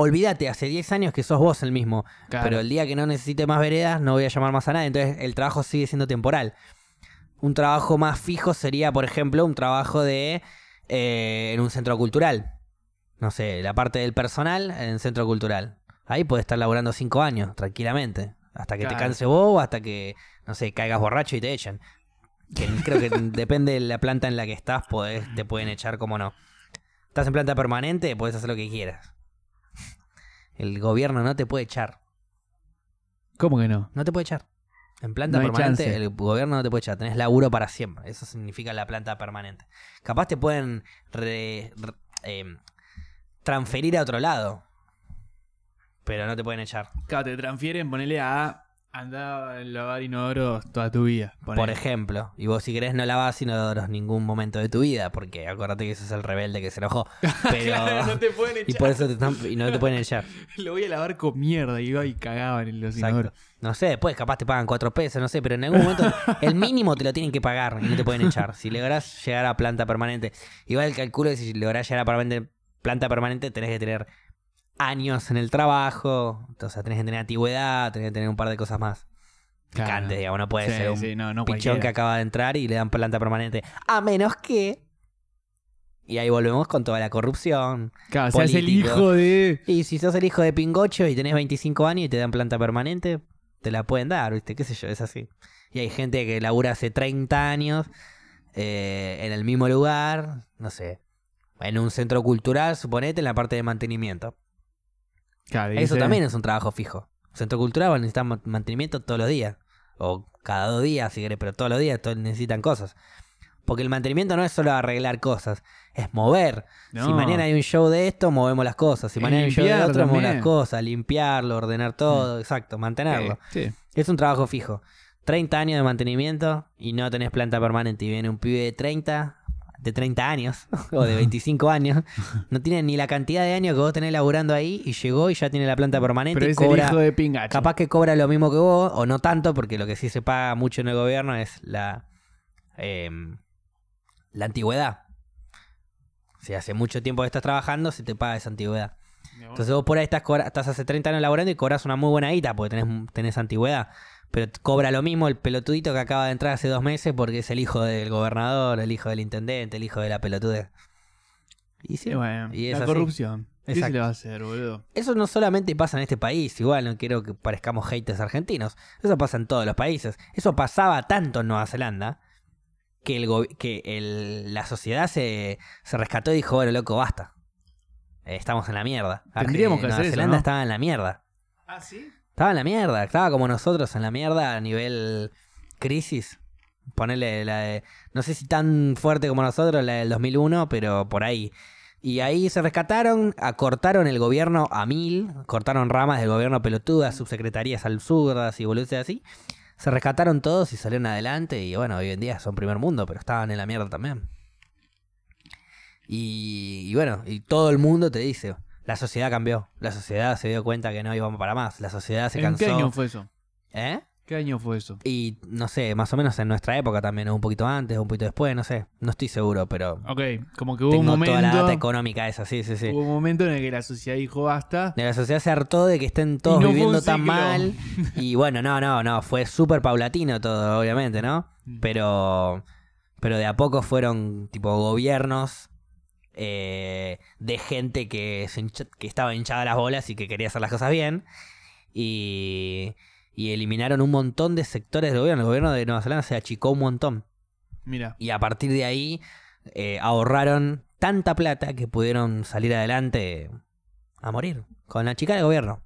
Olvídate, hace 10 años que sos vos el mismo. Claro. Pero el día que no necesite más veredas, no voy a llamar más a nadie. Entonces el trabajo sigue siendo temporal. Un trabajo más fijo sería, por ejemplo, un trabajo de eh, en un centro cultural. No sé, la parte del personal en centro cultural. Ahí puedes estar laburando 5 años, tranquilamente. Hasta que te canse vos o hasta que, no sé, caigas borracho y te echen. Que [laughs] creo que depende de la planta en la que estás, podés- te pueden echar como no. Estás en planta permanente, puedes hacer lo que quieras. El gobierno no te puede echar. ¿Cómo que no? No te puede echar. En planta No hay permanente, chance. el gobierno no te puede echar. Tenés laburo para siempre. Eso significa la planta permanente. Capaz te pueden re- re- em, transferir a otro lado. Pero no te pueden echar. Claro, te transfieren, ponele a andar a lavar inodoros toda tu vida. Por ejemplo. Y vos si querés no lavás inodoros ningún momento de tu vida. Porque acordate que ese es el rebelde que se enojó. [laughs] Pero... Claro, no te pueden y echar. por eso te están- y no te pueden echar. [laughs] Lo voy a lavar con mierda. Y iba y cagaban en los Exacto. inodoros. No sé, después capaz te pagan cuatro pesos, no sé, pero en algún momento [laughs] el mínimo te lo tienen que pagar y no te pueden echar. Si lográs llegar a planta permanente, igual el cálculo es si lográs llegar a planta permanente, tenés que tener años en el trabajo, entonces tenés que tener antigüedad, tenés que tener un par de cosas más. Claro. Picantes, digamos, no puede Sí, ser un sí, no, no pichón cualquiera. que acaba de entrar y le dan planta permanente. A menos que Y ahí volvemos con toda la corrupción. Claro, seas el político. hijo de. Y si sos el hijo de Pingocho y tenés 25 años y te dan planta permanente, te la pueden dar, ¿viste? ¿Qué sé yo? Es así. Y hay gente que labura hace 30 años eh, en el mismo lugar, no sé, en un centro cultural, suponete, en la parte de mantenimiento. Claro, Eso dice- también es un trabajo fijo. Centro cultural va a necesitar ma- mantenimiento todos los días. O cada dos días, si querés, pero todos los días todos necesitan cosas. Porque el mantenimiento no es solo arreglar cosas, es mover. Si mañana hay un show de esto, movemos las cosas. Si mañana hay un show de otro, movemos las cosas. Limpiarlo, ordenar todo, exacto, mantenerlo. Sí, sí. Es un trabajo fijo. 30 años de mantenimiento y no tenés planta permanente. Y viene un pibe de 30, de 30 años [laughs] o de 25 años. No tiene ni la cantidad de años que vos tenés laburando ahí y llegó y ya tiene la planta permanente Pero es el cobra. hijo de Pingacho. Capaz que cobra lo mismo que vos, o no tanto, porque lo que sí se paga mucho en el gobierno es la, em, la antigüedad. Si hace mucho tiempo que estás trabajando, se te paga esa antigüedad. Entonces vos por ahí estás, estás hace 30 años laburando y cobras una muy buena guita porque tenés, tenés antigüedad. Pero cobra lo mismo el pelotudito que acaba de entrar hace dos meses porque es el hijo del gobernador, el hijo del intendente, el hijo de la pelotudez. Y sí, Y bueno, y es la así. corrupción. ¿Qué se Exacto. le va a hacer, boludo? Eso no solamente pasa en este país, igual no quiero que parezcamos haters argentinos. Eso pasa en todos los países. Eso pasaba tanto en Nueva Zelanda que, el que el- la sociedad se, se rescató y dijo, bueno, loco, basta. Estamos en la mierda. Tendríamos que Nueva hacer eso, Zelanda ¿no? estaba en la mierda. ¿Ah, sí? Estaba en la mierda, estaba como nosotros en la mierda a nivel crisis. Ponerle la de, no sé si tan fuerte como nosotros, la del 2001, pero por ahí. Y ahí se rescataron, acortaron el gobierno a mil, cortaron ramas del gobierno pelotudas, subsecretarías absurdas y boludeces así. Se rescataron todos y salieron adelante y bueno, hoy en día son primer mundo, pero estaban en la mierda también. Y, y bueno, y todo el mundo te dice, la sociedad cambió, la sociedad se dio cuenta que no íbamos para más, la sociedad se ¿En cansó. qué año fue eso? ¿Eh? ¿Qué año fue eso? Y no sé, más o menos en nuestra época también, un poquito antes, un poquito después, no sé, no estoy seguro, pero Ok, como que hubo un tengo momento. toda la data económica esa, sí, sí, sí. Hubo un momento en el que la sociedad dijo basta. De la sociedad se hartó de que estén todos no viviendo un tan mal. [laughs] Y bueno, no, no, no, fue súper paulatino todo, obviamente, ¿no? Mm. Pero, pero de a poco fueron tipo gobiernos eh, de gente que, se hincha- que estaba hinchada las bolas y que quería hacer las cosas bien. Y, y eliminaron un montón de sectores del gobierno. El gobierno de Nueva Zelanda se achicó un montón. Mira, Y a partir de ahí eh, ahorraron tanta plata que pudieron salir adelante a morir con la chica del gobierno.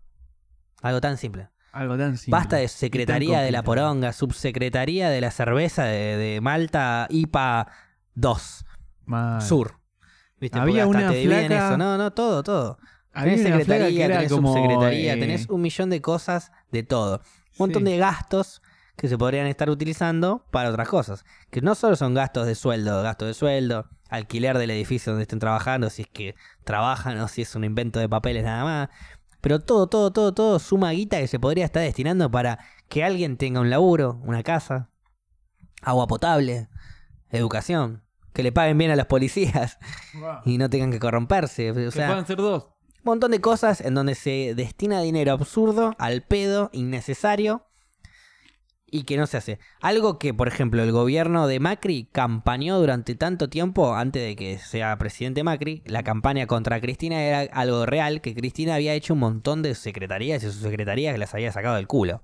Algo tan simple. algo tan simple. Basta de secretaría de la poronga, subsecretaría de la cerveza de, de Malta IPA 2 Mal. Sur. ¿Viste? Había una te dividen eso. No, no, todo, todo. Había Tenés secretaría, tenés como, subsecretaría, eh, tenés un millón de cosas de todo. Un montón Sí. de gastos que se podrían estar utilizando para otras cosas. Que no solo son gastos de sueldo, gastos de sueldo, alquiler del edificio donde estén trabajando, si es que trabajan o si es un invento de papeles nada más. Pero todo, todo, todo, todo suma guita que se podría estar destinando para que alguien tenga un laburo, una casa, agua potable, educación, que le paguen bien a los policías [laughs] y no tengan que corromperse. O Que sea, puedan ser dos. un montón de cosas en donde se destina dinero absurdo, al pedo, innecesario y que no se hace. Algo que, por ejemplo, el gobierno de Macri campañó durante tanto tiempo, antes de que sea presidente Macri, la campaña contra Cristina era algo real, que Cristina había hecho un montón de secretarías y sus secretarías que las había sacado del culo.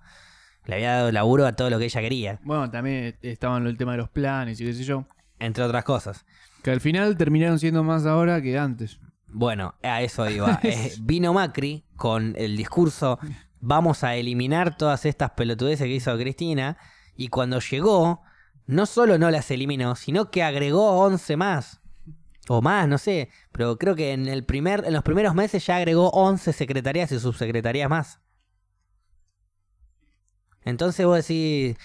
Le había dado laburo a todo lo que ella quería, Bueno, también estaban el tema de los planes y qué sé yo. Entre otras cosas. Que al final terminaron siendo más ahora que antes. Bueno, a eso iba. [laughs] Eh, vino Macri con el discurso, vamos a eliminar todas estas pelotudeces que hizo Cristina, y cuando llegó, no solo no las eliminó, sino que agregó 11 más. O más, no sé, pero creo que en, el primer, en los primeros meses ya agregó 11 secretarías y subsecretarías más. Entonces vos decís,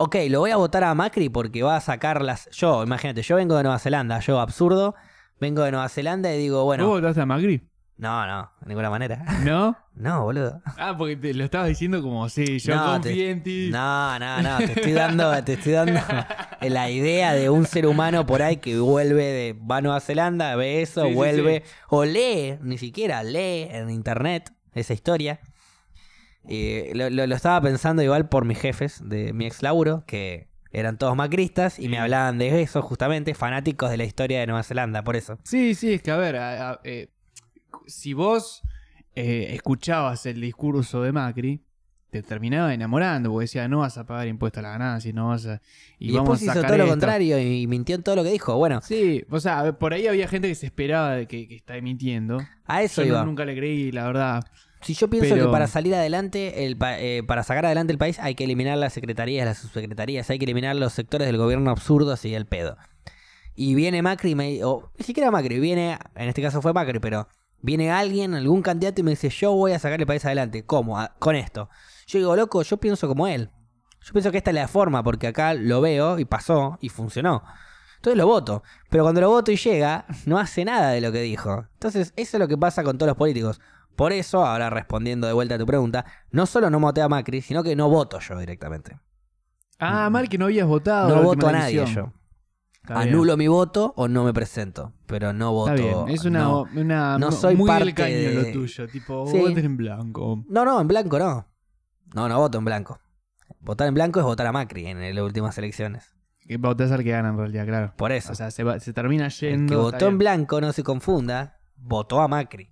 ok, lo voy a votar a Macri porque va a sacar las... Yo, imagínate, yo vengo de Nueva Zelanda, yo absurdo, vengo de Nueva Zelanda y digo, bueno... ¿Vos votaste a Macri? No, no, de ninguna manera. ¿No? [laughs] No, boludo. Ah, porque te lo estabas diciendo como, sí, yo No, confié te- en ti. No, no, no, te estoy dando, te estoy dando [laughs] la idea de un ser humano por ahí que vuelve de va a Nueva Zelanda, ve eso, Sí, sí, vuelve, o lee, ni siquiera lee en internet esa historia. Eh, lo, lo- lo estaba pensando igual por mis jefes de mi ex laburo, que Eran todos macristas y me hablaban de eso justamente, fanáticos de la historia de Nueva Zelanda, por eso. Sí, sí, es que a ver, a- a- eh, si vos eh, escuchabas el discurso de Macri, te terminaba enamorando, porque decía, no vas a pagar impuestos a la ganancia, no vas a... Y, vamos después a hizo sacar todo lo esto". contrario y mintió en todo lo que dijo. Bueno, Sí, o sea, a por ahí había gente que se esperaba de que, que está emitiendo. a eso Yo no- nunca le creí, la verdad. Si yo pienso Pero- que para salir adelante, el pa- eh, para sacar adelante el país, hay que eliminar las secretarías, las subsecretarías, hay que eliminar los sectores del gobierno absurdos y el pedo. Y viene Macri, y me, o ni siquiera Macri, viene, en este caso fue Macri, pero viene alguien, algún candidato y me dice, yo voy a sacar el país adelante. ¿Cómo? A- con esto. Yo digo, loco, yo pienso como él. Yo pienso que esta es la forma, porque acá lo veo y pasó y funcionó. Entonces lo voto. Pero cuando lo voto y llega, no hace nada de lo que dijo. Entonces, eso es lo que pasa con todos los políticos. Por eso, ahora respondiendo de vuelta a tu pregunta, no solo no voté a Macri, sino que no voto yo directamente. Ah, mal que no habías votado. No voto a nadie yo. Está bien. Anulo mi voto o no me presento. Pero no voto. Está bien, es una, no. una No soy muy parte del caño de- lo tuyo, tipo, Sí. voten en blanco. No, no, en blanco no. No, no voto en blanco. Votar en blanco es votar a Macri en las últimas elecciones. Que votás al que gana en realidad, claro. Por eso. O sea, se, va- se termina el yendo. que está votó en blanco, no se confunda, votó a Macri.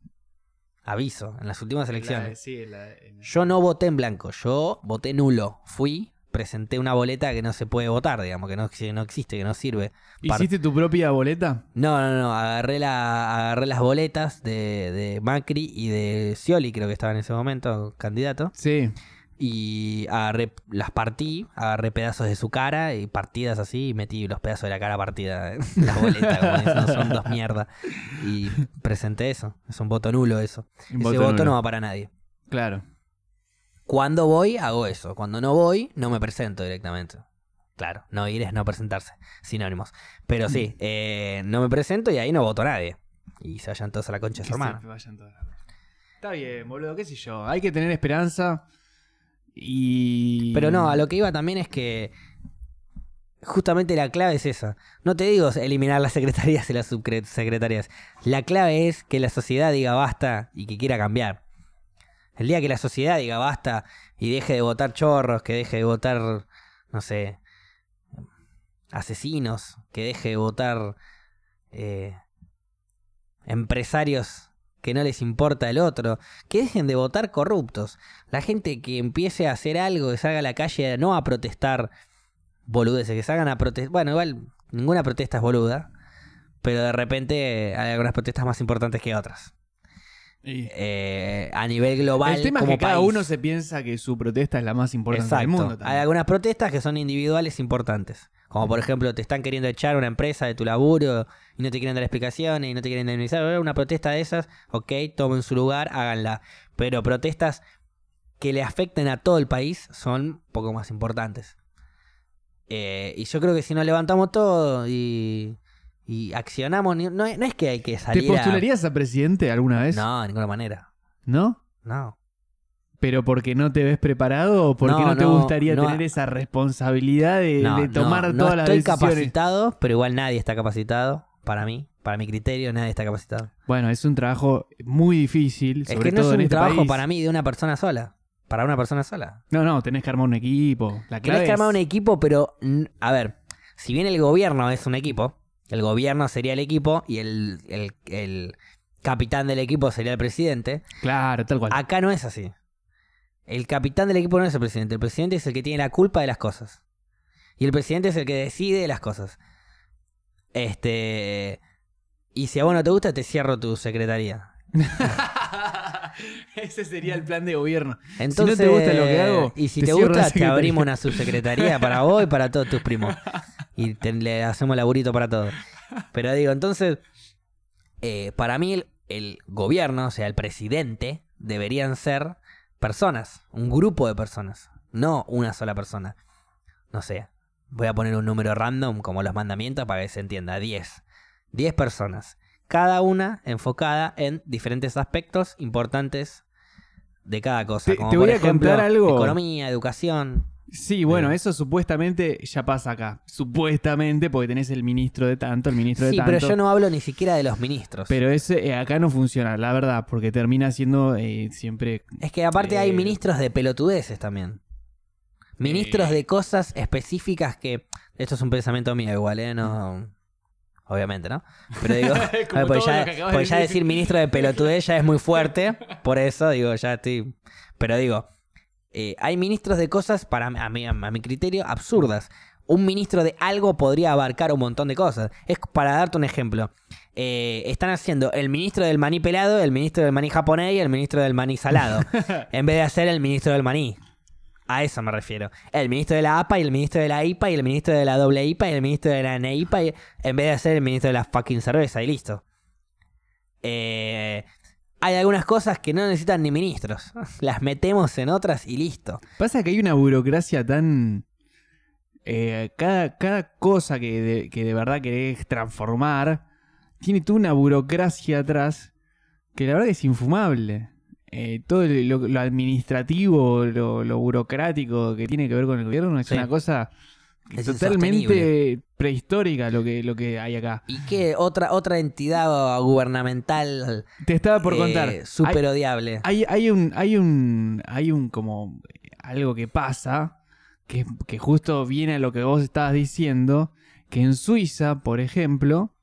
Aviso, en las últimas elecciones. La- sí, la- en- Yo no voté en blanco, yo voté nulo. Fui, presenté una boleta que no se puede votar, digamos, que no, que no existe, que no sirve. Par- ¿Hiciste tu propia boleta? No, no, no, agarré, la, agarré las boletas de, de Macri y de Scioli, creo que estaba en ese momento candidato, Sí. Y agarré, las partí, agarré pedazos de su cara y partidas así, y metí los pedazos de la cara partida en [laughs] la boleta, como diciendo, son dos [laughs] mierdas. Y presenté eso, es un voto nulo eso. Un Ese voto nulo. no va para nadie. Claro. Cuando voy, hago eso. Cuando no voy, no me presento directamente. Claro, no ir es no presentarse. Sinónimos. Pero sí, eh, no me presento y ahí no voto a nadie. Y se vayan todos a la concha de su hermano. Está bien, boludo, qué sé yo. Hay que tener esperanza Pero no, a lo que iba también es que justamente la clave es esa. No te digo eliminar las secretarías y las subsecretarías. La clave es que la sociedad diga basta y que quiera cambiar. El día que la sociedad diga basta y deje de votar chorros, que deje de votar, no sé, asesinos, que deje de votar eh, empresarios que no les importa el otro, que dejen de votar corruptos. La gente que empiece a hacer algo, que salga a la calle no a protestar boludeces, que salgan a protestar. Bueno, igual ninguna protesta es boluda, pero de repente hay algunas protestas más importantes que otras. Eh, a nivel global, El tema es que cada uno se piensa que su protesta es la más importante Exacto. del mundo. Hay algunas protestas que son individuales importantes. Como por ejemplo, te están queriendo echar una empresa de tu laburo y no te quieren dar explicaciones y no te quieren indemnizar. Una protesta de esas, ok, tomen su lugar, háganla. Pero protestas que le afecten a todo el país son poco más importantes. Eh, y yo creo que si nos levantamos todo y, y accionamos, no, es- no es que hay que ¿Te salir a... postularías a presidente alguna vez? No, de ninguna manera. ¿No? No. ¿Pero porque no te ves preparado o porque No, no, te no, gustaría tener esa responsabilidad de, tomar todas las estoy decisiones? capacitado, pero igual nadie está capacitado. Para mí, para mi criterio, nadie está capacitado. Bueno, es un trabajo muy difícil, Es sobre que no todo es en un este trabajo país. para mí de una persona sola. Para una persona sola. No, no, tenés que armar un equipo. La clave Tenés que armar un equipo, pero a ver, si bien el gobierno es un equipo, el gobierno sería el equipo y el, el- el capitán del equipo sería el presidente. Claro, tal cual. Acá no es así. El capitán del equipo no es el presidente. El presidente es el que tiene la culpa de las cosas. Y el presidente es el que decide las cosas. Este. Y si a vos no te gusta, te cierro tu secretaría. [laughs] [laughs] Ese sería el plan de gobierno. Entonces, te gusta lo que hago, y si te gusta, te abrimos una [laughs] subsecretaría para vos y para todos tus primos. Y te- le hacemos laburito para todos. Pero digo, entonces, eh, para mí el, el gobierno, o sea, el presidente, deberían ser personas, un grupo de personas, no una sola persona. No sé, voy a poner un número random como los mandamientos para que se entienda, 10. 10 personas, cada una enfocada en diferentes aspectos importantes de cada cosa. Te- como te por voy a ejemplo, contar algo. economía, educación. Sí, bueno, Eh. eso supuestamente ya pasa acá. Supuestamente, porque tenés el ministro de tanto, el ministro de Sí, tanto. pero yo no hablo ni siquiera de los ministros. Pero ese eh, acá no funciona, la verdad, porque termina siendo eh, siempre. es que aparte hay ministros de pelotudeces también. Ministros de cosas específicas que. Esto es un pensamiento mío igual, ¿eh? No. Obviamente, ¿no? Pero digo. [laughs] Ver, pues ya, de decir ministro de pelotudez ya es muy fuerte. Por eso digo, ya estoy. Pero digo. eh, hay ministros de cosas, para a mi, a mi criterio, absurdas. Un ministro de algo podría abarcar un montón de cosas. Es para darte un ejemplo. Eh, están haciendo el ministro del maní pelado, el ministro del maní japonés y el ministro del maní salado. [laughs] en vez de hacer el ministro del maní. A eso me refiero. El ministro de la APA y el ministro de la IPA y el ministro de la doble IPA y el ministro de la NEIPA y- en vez de hacer el ministro de la fucking cerveza y listo. Eh, hay algunas cosas que no necesitan ni ministros. [laughs] Las metemos en otras y listo. Pasa que hay una burocracia tan... eh, cada, cada cosa que de, que de verdad querés transformar tiene toda una burocracia atrás que la verdad es infumable. Eh, todo lo, lo administrativo, lo, lo burocrático que tiene que ver con el gobierno es Sí. una cosa Es totalmente prehistórica lo que, lo que hay acá. ¿Y qué otra, otra entidad gubernamental Te estaba por eh, contar. súper odiable? Hay, hay un, hay un, hay un como algo que pasa, que, que justo viene a lo que vos estabas diciendo, que en Suiza, por ejemplo,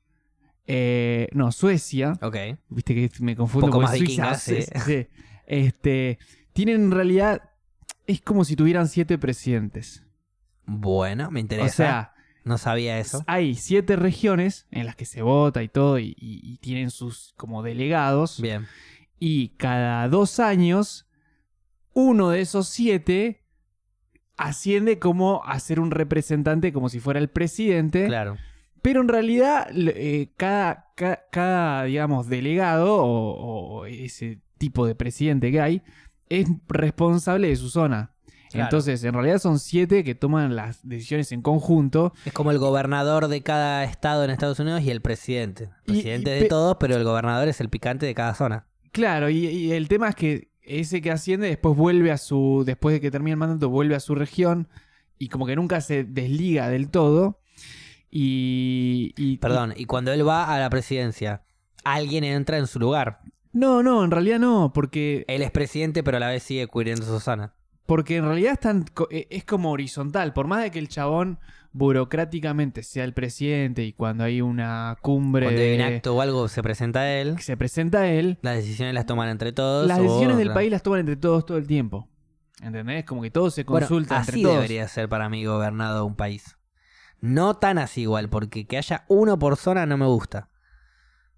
eh, no, Suecia, Ok. viste que me confundo Poco con más Suiza, vikinga, sí. sí, este, tienen en realidad, es como si tuvieran siete presidentes. Bueno, me interesa. O sea, no sabía eso. hay siete regiones en las que se vota y todo, y, y- y tienen sus como delegados. Bien. Y cada dos años, uno de esos siete asciende como a ser un representante, como si fuera el presidente. Claro. Pero en realidad, eh, cada, ca- cada, digamos, delegado o, o ese tipo de presidente que hay es responsable de su zona. Claro. Entonces, en realidad son siete que toman las decisiones en conjunto. Es como el gobernador de cada estado en Estados Unidos y el presidente. El presidente y de pe- todos, pero el gobernador es el picante de cada zona. Claro, y, y el tema es que ese que asciende después vuelve a su. Después de que termine el mandato, vuelve a su región. Y como que nunca se desliga del todo. Y. y- Perdón, y cuando él va a la presidencia, alguien entra en su lugar. no, no, en realidad no, porque. Él es presidente, pero a la vez sigue cubriendo su zona. Porque en realidad están, co- eh, es como horizontal. Por más de que el chabón burocráticamente sea el presidente y cuando hay una cumbre Cuando hay un acto o algo se presenta a él, se presenta a él, las decisiones las toman entre todos. las o- decisiones del claro. país las toman entre todos todo el tiempo. ¿Entendés? Como que todo se Bueno, consulta entre así todos. debería ser para mí gobernado un país. No tan así igual, porque que haya uno por zona no me gusta.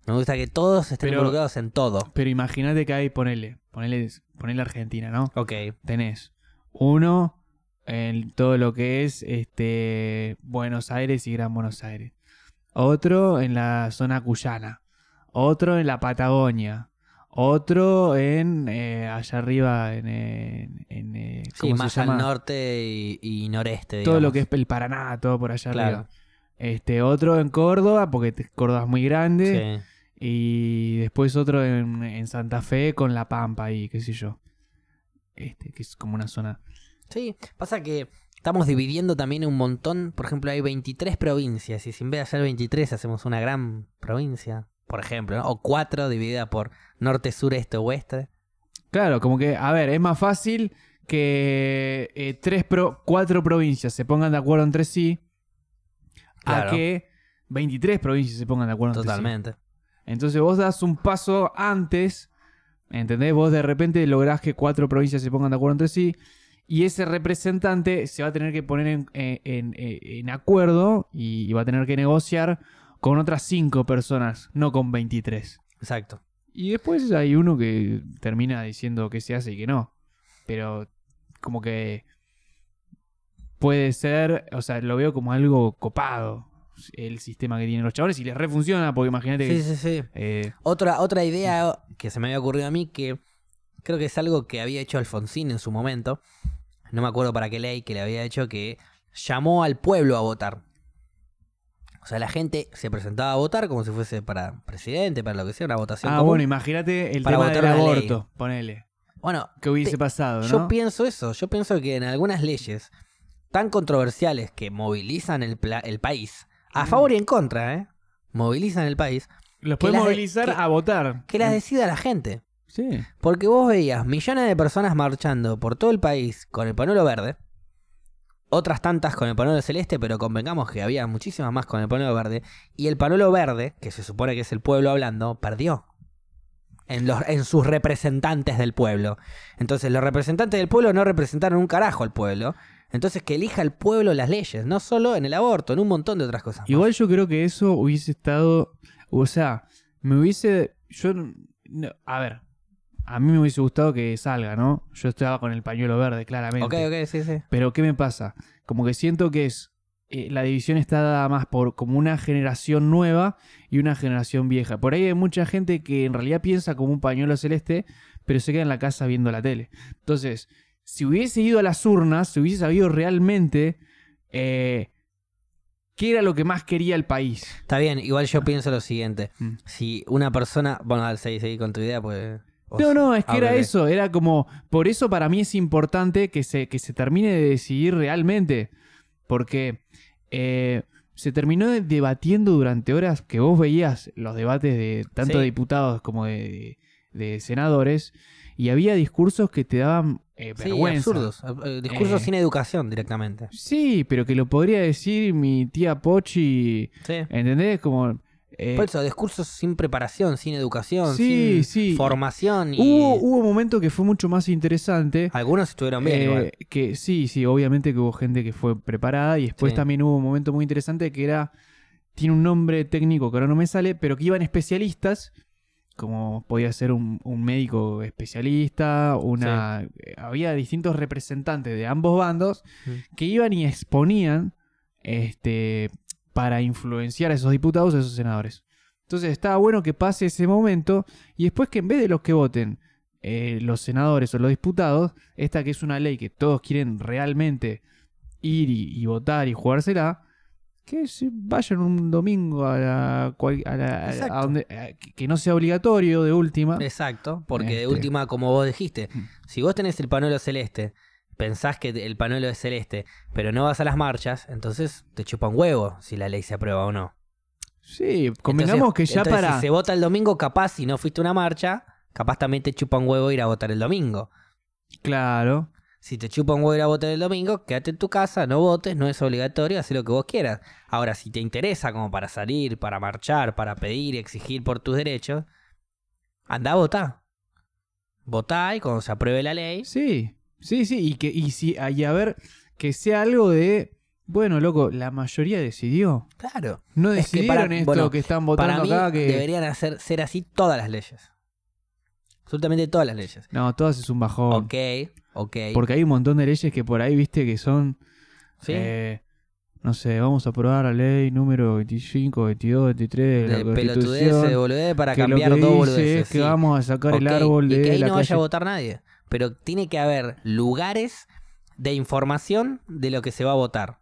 Me gusta que todos estén Pero- involucrados en todo. Pero imagínate que hay, ponele, ponele, ponele Argentina, ¿no? Ok, Tenés uno en todo lo que es este Buenos Aires y Gran Buenos Aires. Otro en la zona cuyana. Otro en la Patagonia. Otro en eh, allá arriba en, en, en, eh, sí, ¿cómo se más llama? al norte y, y noreste. todo lo que es el Paraná, todo por allá Claro. arriba. Este, otro en Córdoba, porque Córdoba es muy grande. Sí. Y después otro en, en Santa Fe con La Pampa ahí, qué sé yo. Este, que es como una zona. Sí, pasa que estamos dividiendo también un montón. Por ejemplo, hay 23 provincias y si en vez de hacer 23 hacemos una gran provincia, por ejemplo, ¿no? o cuatro dividida por norte, sur, este, oeste. Claro, como que, a ver, es más fácil que eh, tres pro- cuatro provincias se pongan de acuerdo entre sí Claro. a que 23 provincias se pongan de acuerdo entre sí. Totalmente. Entonces vos das un paso antes, ¿entendés? Vos de repente lográs que cuatro provincias se pongan de acuerdo entre sí y ese representante se va a tener que poner en, en- en- en acuerdo y, y va a tener que negociar con otras cinco personas, no con 23. Exacto. Y después hay uno que termina diciendo que se hace y que no. Pero como que puede ser, o sea, lo veo como algo copado el sistema que tienen los chavales y les refunciona porque imagínate que... Sí, sí, sí. eh, Otra, otra idea que se me había ocurrido a mí que creo que es algo que había hecho Alfonsín en su momento. No me acuerdo para qué ley que le había hecho que llamó al pueblo a votar. O sea, la gente se presentaba a votar como si fuese para presidente, para lo que sea, una votación. Ah, común. bueno, imagínate el para tema del votar ley. aborto, ponele. Bueno, ¿Qué hubiese Te- pasado, yo pienso eso. Yo pienso que en algunas leyes tan controversiales que movilizan el, pla- el país, a Mm. favor y en contra, ¿eh? Movilizan el país, Los que puede movilizar que- a votar. que las decida la gente. Sí. Porque vos veías millones de personas marchando por todo el país con el panuelo verde otras tantas con el panuelo celeste, pero convengamos que había muchísimas más con el panuelo verde. Y el panuelo verde, que se supone que es el pueblo hablando, perdió. En, los, en sus representantes del pueblo. Entonces, los representantes del pueblo no representaron un carajo al pueblo. Entonces, que elija el pueblo las leyes, no solo en el aborto, en un montón de otras cosas. Igual yo creo que eso hubiese estado. O sea, me hubiese. Yo. no- a ver. A mí me hubiese gustado que salga, ¿no? Yo estaba con el pañuelo verde, claramente. Ok, ok, sí, sí. Pero ¿qué me pasa? Como que siento que es. eh, la división está dada más por como una generación nueva y una generación vieja. Por ahí hay mucha gente que en realidad piensa como un pañuelo celeste, pero se queda en la casa viendo la tele. Entonces, si hubiese ido a las urnas, si hubiese sabido realmente eh, qué era lo que más quería el país. Está bien, igual yo pienso lo siguiente. Mm. Si una persona. Bueno, seguí, seguí con tu idea, pues. No, no, es que era eso, era como, por eso para mí es importante que se, que se termine de decidir realmente, porque eh, se terminó de- debatiendo durante horas que vos veías los debates de tanto Sí. de diputados como de, de senadores, y había discursos que te daban eh, Sí, vergüenza. absurdos. eh, Discursos Eh. sin educación directamente. Sí, pero que lo podría decir mi tía Pochi, Sí. ¿entendés? Como... eh, Por eso, discursos sin preparación, sin educación, Sí, sin sí. formación. Y hubo, hubo un momento que fue mucho más interesante. Algunos estuvieron bien Eh, igual. que sí, sí, obviamente que hubo gente que fue preparada y después Sí. también hubo un momento muy interesante que era, tiene un nombre técnico que ahora no me sale, pero que iban especialistas, como podía ser un, un médico especialista, una, eh, había distintos representantes de ambos bandos Mm. que iban y exponían este, para influenciar a esos diputados, a esos senadores. Entonces estaba bueno que pase ese momento y después que en vez de los que voten eh, los senadores o los diputados, esta que es una ley que todos quieren realmente ir y, y votar y jugársela, que se vayan un domingo a la, cual- a la- a- Exacto. a donde, a- que que no sea obligatorio de última. Exacto, porque de Este. última, como vos dijiste, Mm. si vos tenés el panuelo celeste, pensás que el panuelo es celeste, pero no vas a las marchas, entonces te chupa un huevo si la ley se aprueba o no. Sí, Entonces- que ya entonces, para... Si se vota el domingo, capaz, si no fuiste a una marcha, capaz también te chupa un huevo ir a votar el domingo. Claro. Si te chupa un huevo ir a votar el domingo, quédate en tu casa, no votes, no es obligatorio, haz lo que vos quieras. Ahora, si te interesa como para salir, para marchar, para pedir, exigir por tus derechos, anda a votar. Votá y cuando se apruebe la ley, Sí, sí, sí. Y, que, y, si, y a ver, que sea algo de... Bueno, loco, la mayoría decidió. claro. No Es que decidieron para- esto bueno, que están Para votando mí acá que... deberían hacer, ser así todas las leyes. Absolutamente todas las leyes. No, todas es un bajón. Ok, ok. Porque hay un montón de leyes que por ahí, viste, que son... ¿Sí? eh, no sé, vamos a aprobar la ley número 25, 22, 23 de, de la pelotudez, de Constitución. boludez para que lo cambiar que dos dice boludeces. es que sí. vamos a sacar el árbol y de que ahí la no vaya a votar nadie. Pero tiene que haber lugares de información de lo que se va a votar.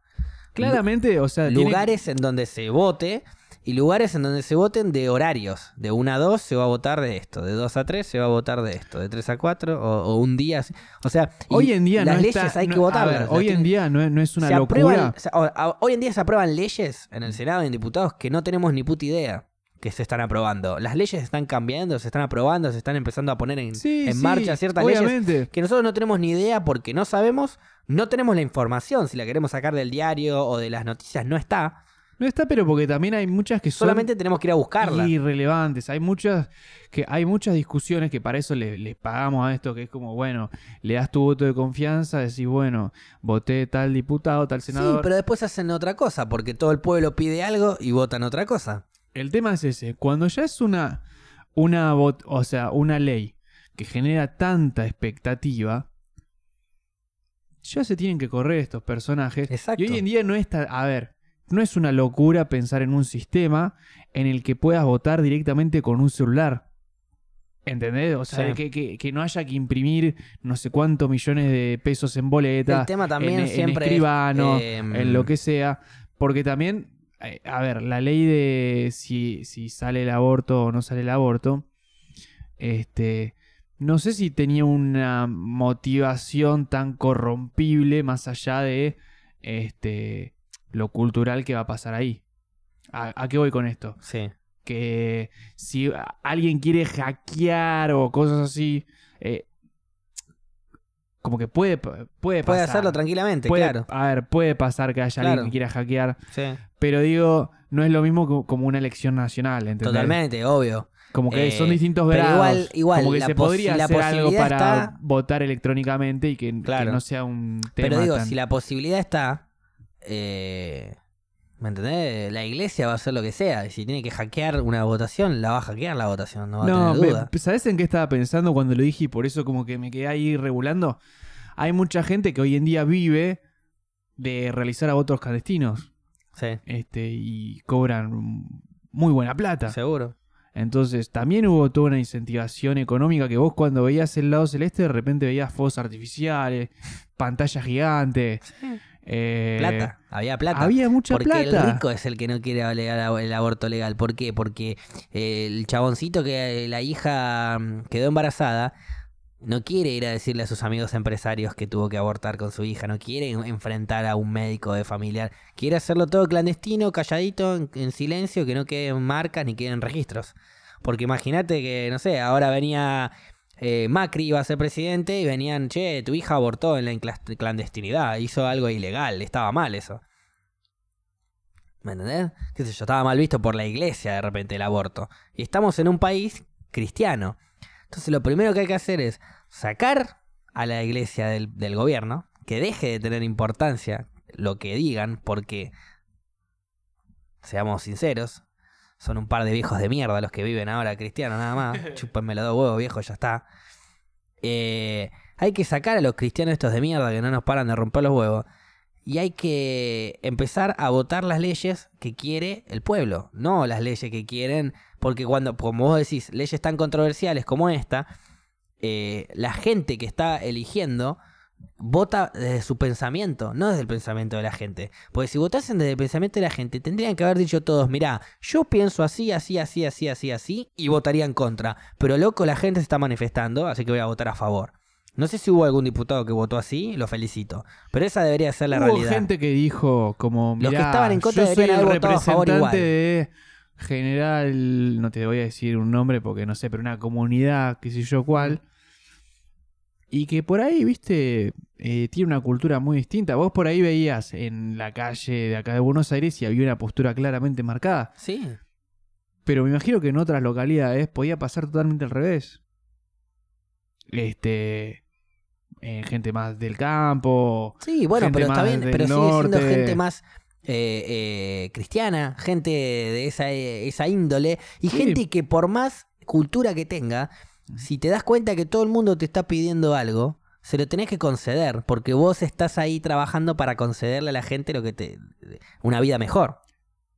Claramente, o sea, tiene- lugares en donde se vote y lugares en donde se voten de horarios. De 1 a 2 se va a votar de esto, de 2 a 3 se va a votar de esto, de 3 a 4 o, o un día. O sea, hoy en día las no leyes está- hay no- que ver, las hoy en día no es, no es una locura. aprueban- o sea, o- a- hoy en día se aprueban leyes en el Senado y en diputados que no tenemos ni puta idea que se están aprobando. Las leyes están cambiando, se están aprobando, se están empezando a poner en, Sí, en sí, marcha ciertas leyes que nosotros no tenemos ni idea porque no sabemos, no tenemos la información. Si la queremos sacar del diario o de las noticias, no está. No está, pero porque también hay muchas que son Solamente tenemos que ir a buscarla. irrelevantes. Hay muchas que hay muchas discusiones que para eso le- les pagamos a esto, que es como, bueno, le das tu voto de confianza, decís, bueno, voté tal diputado, tal Sí, senador. pero después hacen otra cosa, porque todo el pueblo pide algo y votan otra cosa. El tema es ese, cuando ya es una, una o sea, una ley que genera tanta expectativa, ya se tienen que correr estos personajes. Exacto. Y hoy en día no es ta- a ver, no es una locura pensar en un sistema en el que puedas votar directamente con un celular. ¿Entendés? O sea, Sí. que, que- que no haya que imprimir no sé cuántos millones de pesos en boleta, El tema también en, en siempre es, escribano, em, en lo que sea. Porque también, a ver, la ley de si, si sale el aborto o no sale el aborto, este, no sé si tenía una motivación tan corrompible más allá de este, lo cultural que va a pasar ahí. ¿A, a qué voy con esto? Sí. Que si alguien quiere hackear o cosas así, eh, como que puede, puede Puede pasar. hacerlo tranquilamente, Puede- claro. A ver, puede pasar que haya Claro. alguien que quiera hackear, Sí. pero digo, no es lo mismo que- como una elección nacional, ¿entendés? Totalmente, obvio. Como que Eh, son distintos pero grados. igual- igual, como que se podría hacer algo para está- votar electrónicamente y que, que Claro. no sea un tema Pero digo, tan- si la posibilidad está, eh, ¿me entendés? La iglesia va a hacer lo que sea. Y si tiene que hackear una votación, la va a hackear la votación, no va No, a tener duda. ¿sabes en qué estaba pensando cuando lo dije y por eso como que me quedé ahí regulando? Hay mucha gente que hoy en día vive de realizar votos clandestinos Sí, este, y cobran muy buena plata. seguro. Entonces, también hubo toda una incentivación económica que vos cuando veías el lado celeste de repente veías fuegos artificiales, pantallas gigantes. Eh, Plata, había plata. Había mucha Porque plata. el rico es el que no quiere alegar el aborto legal. ¿Por qué? Porque eh, el chaboncito que la hija mm, quedó embarazada no quiere ir a decirle a sus amigos empresarios que tuvo que abortar con su hija, no quiere en- enfrentar a un médico de familiar, quiere hacerlo todo clandestino, calladito, en, en silencio, que no queden marcas ni queden registros. Porque imagínate que, no sé, ahora venía eh, Macri, iba a ser presidente y venían, che, tu hija abortó en la clandestinidad, hizo algo ilegal, estaba mal eso. ¿Me entendés? Qué yo, estaba mal visto por la iglesia de repente el aborto. Y estamos en un país cristiano. Entonces lo primero que hay que hacer es sacar a la iglesia del gobierno, que deje de tener importancia lo que digan, porque, seamos sinceros, son un par de viejos de mierda los que viven ahora cristianos nada más. [laughs] Chúpenme los dos huevos, viejo, ya está. Eh, hay que sacar a los cristianos estos de mierda que no nos paran de romper los huevos. Y hay que empezar a votar las leyes que quiere el pueblo, no las leyes que quieren, porque cuando, como vos decís, leyes tan controversiales como esta, eh, la gente que está eligiendo vota desde su pensamiento, no desde el pensamiento de la gente. Porque si votasen desde el pensamiento de la gente, tendrían que haber dicho todos, mirá, yo pienso así, así, así, así, así, así, y votaría en contra. Pero loco, la gente se está manifestando, así que voy a votar a favor. No sé si hubo algún diputado que votó así, lo felicito. Pero esa debería ser la Hubo realidad. gente que dijo como, Los que "Mirá, estaban en contra yo soy el haber votado a favor representante igual". de general, no te voy a decir un nombre porque no sé, pero una comunidad, qué sé yo cuál. Y que por ahí, viste, eh, tiene una cultura muy distinta. Vos por ahí veías en la calle de acá de Buenos Aires y había una postura claramente marcada. Sí, Pero me imagino que en otras localidades podía pasar totalmente al revés. Este. eh, gente más del campo. Sí, bueno, pero está bien, pero sigue siendo gente más eh, eh, cristiana, gente de esa, eh, esa índole, y Sí. gente que por más cultura que tenga, si te das cuenta que todo el mundo te está pidiendo algo, se lo tenés que conceder, porque vos estás ahí trabajando para concederle a la gente lo que te una vida mejor.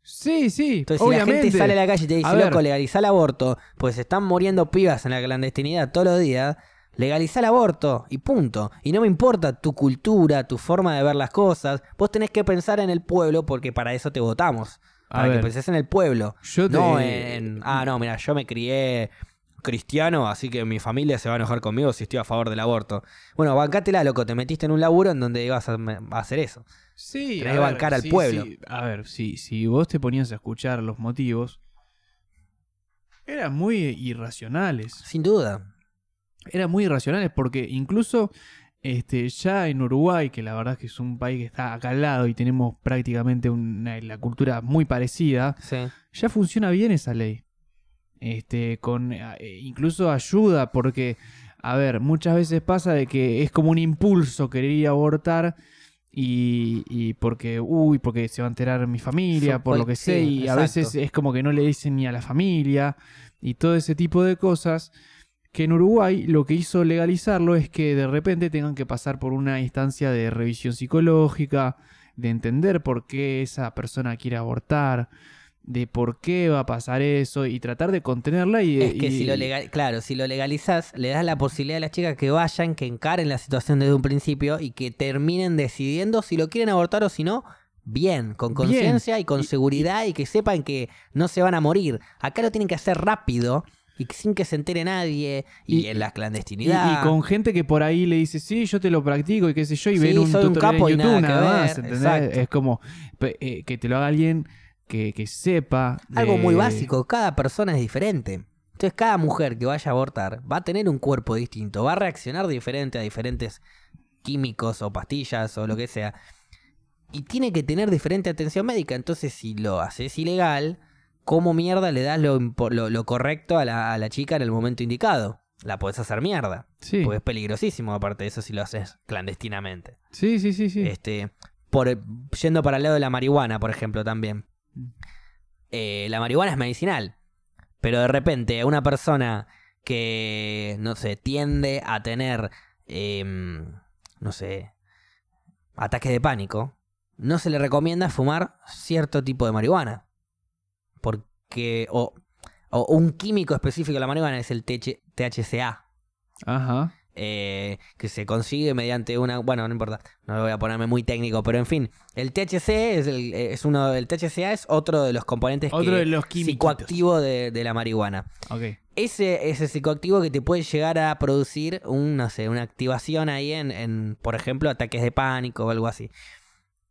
Sí, sí. Entonces, si obviamente. la gente sale a la calle y te dice, loco, legaliza el aborto, pues se están muriendo pibas en la clandestinidad todos los días, legaliza el aborto y punto. Y no me importa tu cultura, tu forma de ver las cosas, vos tenés que pensar en el pueblo porque para eso te votamos. A Para que ver. penses en el pueblo. Yo te- No en, ah, no, mira, yo me crié cristiano, así que mi familia se va a enojar conmigo si estoy a favor del aborto. Bueno, bancátela, loco, te metiste en un laburo en donde ibas a, a hacer eso. Sí, Tenés a que ver, bancar al sí, pueblo. sí. A ver, sí, si vos te ponías a escuchar los motivos, eran muy irracionales. Sin duda. Eran muy irracionales porque incluso este, ya en Uruguay, que la verdad es que es un país que está acá al lado y tenemos prácticamente una, la cultura muy parecida, Sí. ya funciona bien esa ley. Este, con eh, incluso ayuda porque, a ver, muchas veces pasa de que es como un impulso querer ir a abortar y, y porque, uy, porque se va a enterar mi familia, So- por lo que sí, sé, y a veces es como que no le dicen ni a la familia y todo ese tipo de cosas. Que en Uruguay lo que hizo legalizarlo es que de repente tengan que pasar por una instancia de revisión psicológica, de entender por qué esa persona quiere abortar, de por qué va a pasar eso y tratar de contenerla y... Es que y- si lo legal, claro, si lo legalizás, le das la posibilidad a las chicas que vayan, que encaren la situación desde un principio y que terminen decidiendo si lo quieren abortar o si no, bien, con conciencia y con Y- seguridad y que sepan que no se van a morir. Acá lo tienen que hacer rápido y sin que se entere nadie y, Y- en la clandestinidad. y con gente que por ahí le dice, sí, yo te lo practico y qué sé yo, y Sí, ven un soy un tutorial capo y en YouTube nada más, ¿entendés? exacto. Es como eh, que te lo haga alguien que, que sepa. Algo muy básico, cada persona es diferente. Entonces cada mujer que vaya a abortar va a tener un cuerpo distinto, va a reaccionar diferente a diferentes químicos o pastillas o lo que sea. Y tiene que tener diferente atención médica. Entonces si lo haces ilegal, ¿cómo mierda le das lo- lo correcto a la, a la chica en el momento indicado? La podés hacer mierda. Sí. Porque es peligrosísimo, aparte de eso, si lo haces clandestinamente. Sí, sí, sí, sí. Este, por, yendo para el lado de la marihuana, por ejemplo, también. Eh, la marihuana es medicinal. Pero de repente, una persona que, no sé, tiende a tener, em, no sé, ataques de pánico, no se le recomienda fumar cierto tipo de marihuana. Porque, o, o un químico específico de la marihuana es el TH THCA Ajá. Eh, que se consigue mediante una. Bueno, no importa, no voy a ponerme muy técnico, pero en fin, el THC es, el, es uno. El THCA es otro de los componentes Otro que- de los químicos. psicoactivo de, de la marihuana. Ok. Ese es el psicoactivo que te puede llegar a producir un, no sé, una activación ahí en, en, por ejemplo, ataques de pánico o algo así.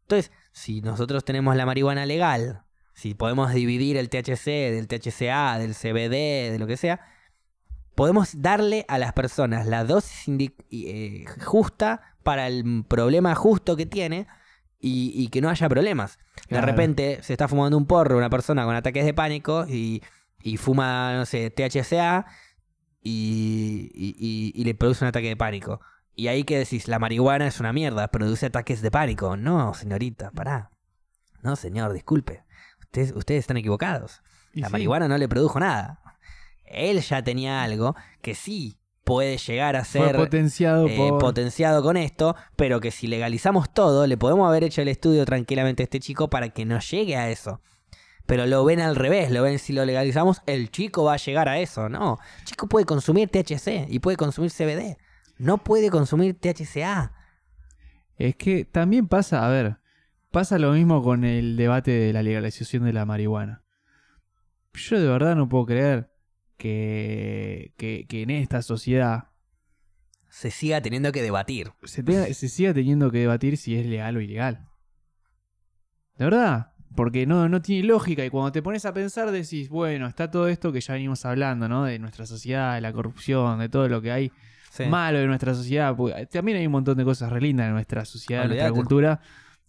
Entonces, si nosotros tenemos la marihuana legal, si podemos dividir el THC del THCA, del CBD, de lo que sea, podemos darle a las personas la dosis eh, justa para el problema justo que tiene y, y que no haya problemas. De repente se está fumando un porro una persona con ataques de pánico y, y fuma, no sé, THCA y, le produce un ataque de pánico. Y ahí que decís, la marihuana es una mierda, produce ataques de pánico. No, señorita, pará. No, señor, disculpe. Ustedes, ustedes están equivocados. La sí. marihuana no le produjo nada. Él ya tenía algo que sí puede llegar a ser potenciado eh, por. potenciado con esto, pero que si legalizamos todo, le podemos haber hecho el estudio tranquilamente a este chico para que no llegue a eso. Pero lo ven al revés, lo ven si lo legalizamos, el chico va a llegar a eso. No, el chico puede consumir THC y puede consumir CBD. No puede consumir THCA. Es que también pasa, a ver, pasa lo mismo con el debate de la legalización de la marihuana. Yo de verdad no puedo creer que, que, que en esta sociedad Se siga teniendo que debatir. se, [laughs] se siga teniendo que debatir si es legal o ilegal. De verdad, porque no, no tiene lógica y cuando te pones a pensar decís, bueno, está todo esto que ya venimos hablando, ¿no? De nuestra sociedad, de la corrupción, de todo lo que hay Sí. malo de nuestra sociedad. porque también hay un montón de cosas re lindas en nuestra sociedad, en nuestra cultura,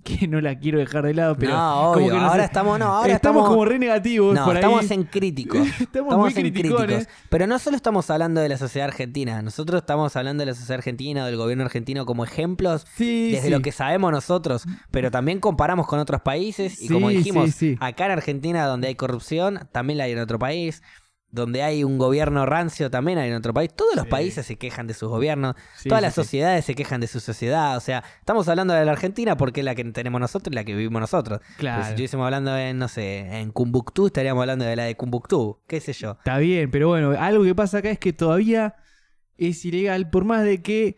que no la quiero dejar de lado, pero no, como que ahora estamos, no, ahora estamos, estamos, como re negativos no, por ahí. estamos en críticos. estamos, [laughs] Estamos muy en críticos. Pero no solo estamos hablando de la sociedad argentina, nosotros estamos hablando de la sociedad argentina o del gobierno argentino como ejemplos Sí, desde sí. lo que sabemos nosotros, pero también comparamos con otros países y Sí, como dijimos, acá en Argentina donde hay corrupción, también la hay en otro país. Donde hay un gobierno rancio también hay en otro país. Todos los Sí. países se quejan de sus gobiernos. Sí, Todas sí, las sociedades se quejan de su sociedad. O sea, estamos hablando de la Argentina porque es la que tenemos nosotros y la que vivimos nosotros. Claro. si estuviésemos hablando en, no sé, en Cumbuctú, estaríamos hablando de la de Cumbuctú. ¿Qué sé yo? Está bien, pero bueno, algo que pasa acá es que todavía es ilegal, por más de que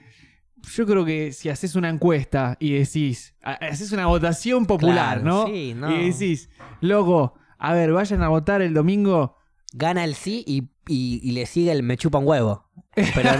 yo creo que si haces una encuesta y decís, ha- haces una votación popular, Claro, ¿no? sí, no. Y decís, loco, a ver, vayan a votar el domingo. Gana el sí y, y- y le sigue el me chupa un huevo. Pero,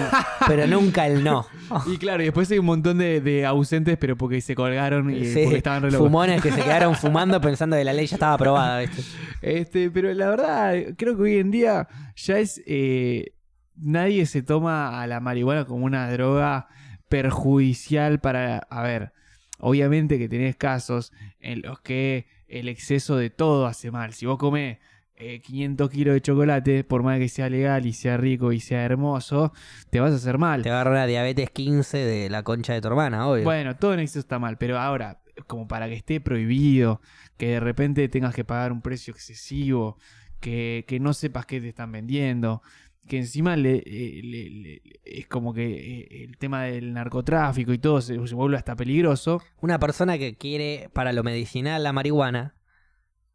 pero nunca el no. Y claro, y después hay un montón de, de ausentes, pero porque se colgaron y Sí, porque estaban re locos. fumones que se quedaron fumando pensando que la ley ya estaba aprobada. ¿viste? Este, pero la verdad, creo que hoy en día ya es. eh, nadie se toma a la marihuana como una droga perjudicial para. A ver, obviamente que tenés casos en los que el exceso de todo hace mal. Si vos comés eh, 500 kilos de chocolate, por más que sea legal y sea rico y sea hermoso, te vas a hacer mal. Te va a agarrar una diabetes 15 de la concha de tu hermana, obvio. Bueno, todo en exceso está mal, pero ahora, como para que esté prohibido, que de repente tengas que pagar un precio excesivo, que, que no sepas qué te están vendiendo, que encima le, eh, le- le- es como que eh, el tema del narcotráfico y todo se, se vuelve hasta peligroso. Una persona que quiere para lo medicinal la marihuana,